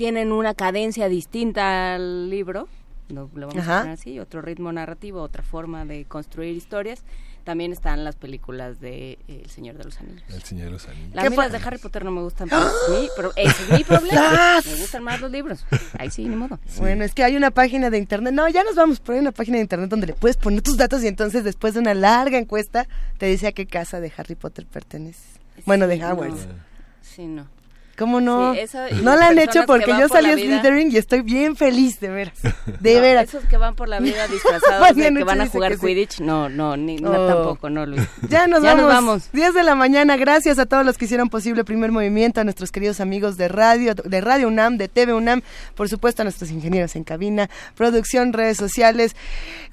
tienen una cadencia distinta al libro, no lo vamos Ajá. a poner así, otro ritmo narrativo, otra forma de construir historias. También están las películas de eh, El Señor de los Anillos. El Señor de los Anillos. Las películas de Harry Potter no me gustan, pero, ¡Ah! pero ese es mi problema. me gustan más los libros. Ahí sí, ni modo. Sí. Bueno, es que hay una página de internet. No, ya nos vamos, pero hay una página de internet donde le puedes poner tus datos y entonces después de una larga encuesta te dice a qué casa de Harry Potter perteneces. Sí, bueno, de Hogwarts. No. Sí, no. ¿Cómo no? Sí, eso, no la han hecho porque yo salí a Slytherin y estoy bien feliz, de veras. De no, veras. Esos que van por la vida disfrazados de que van a jugar Quidditch, sí. no, no, ni, oh. no, tampoco, no, Luis. Ya nos ya vamos. Nos vamos. 10 de la mañana, gracias a todos los que hicieron posible Primer Movimiento, a nuestros queridos amigos de radio, de Radio UNAM, de TV UNAM, por supuesto a nuestros ingenieros en cabina, producción, redes sociales,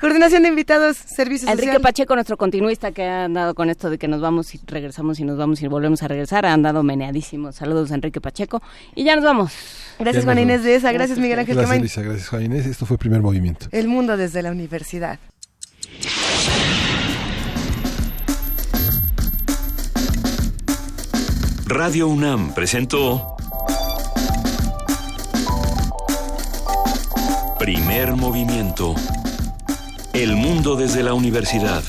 coordinación de invitados, servicios Enrique social. Pacheco, nuestro continuista que ha andado con esto de que nos vamos y regresamos y nos vamos y volvemos a regresar, ha andado meneadísimo. Saludos, Enrique Pacheco. Y ya nos vamos. Gracias, Juan Inés de esa. Gracias, Miguel Ángel Gracias, Lisa. Gracias, Juan Inés. Esto fue Primer Movimiento. El mundo desde la universidad. Radio UNAM presentó Primer Movimiento. El mundo desde la universidad.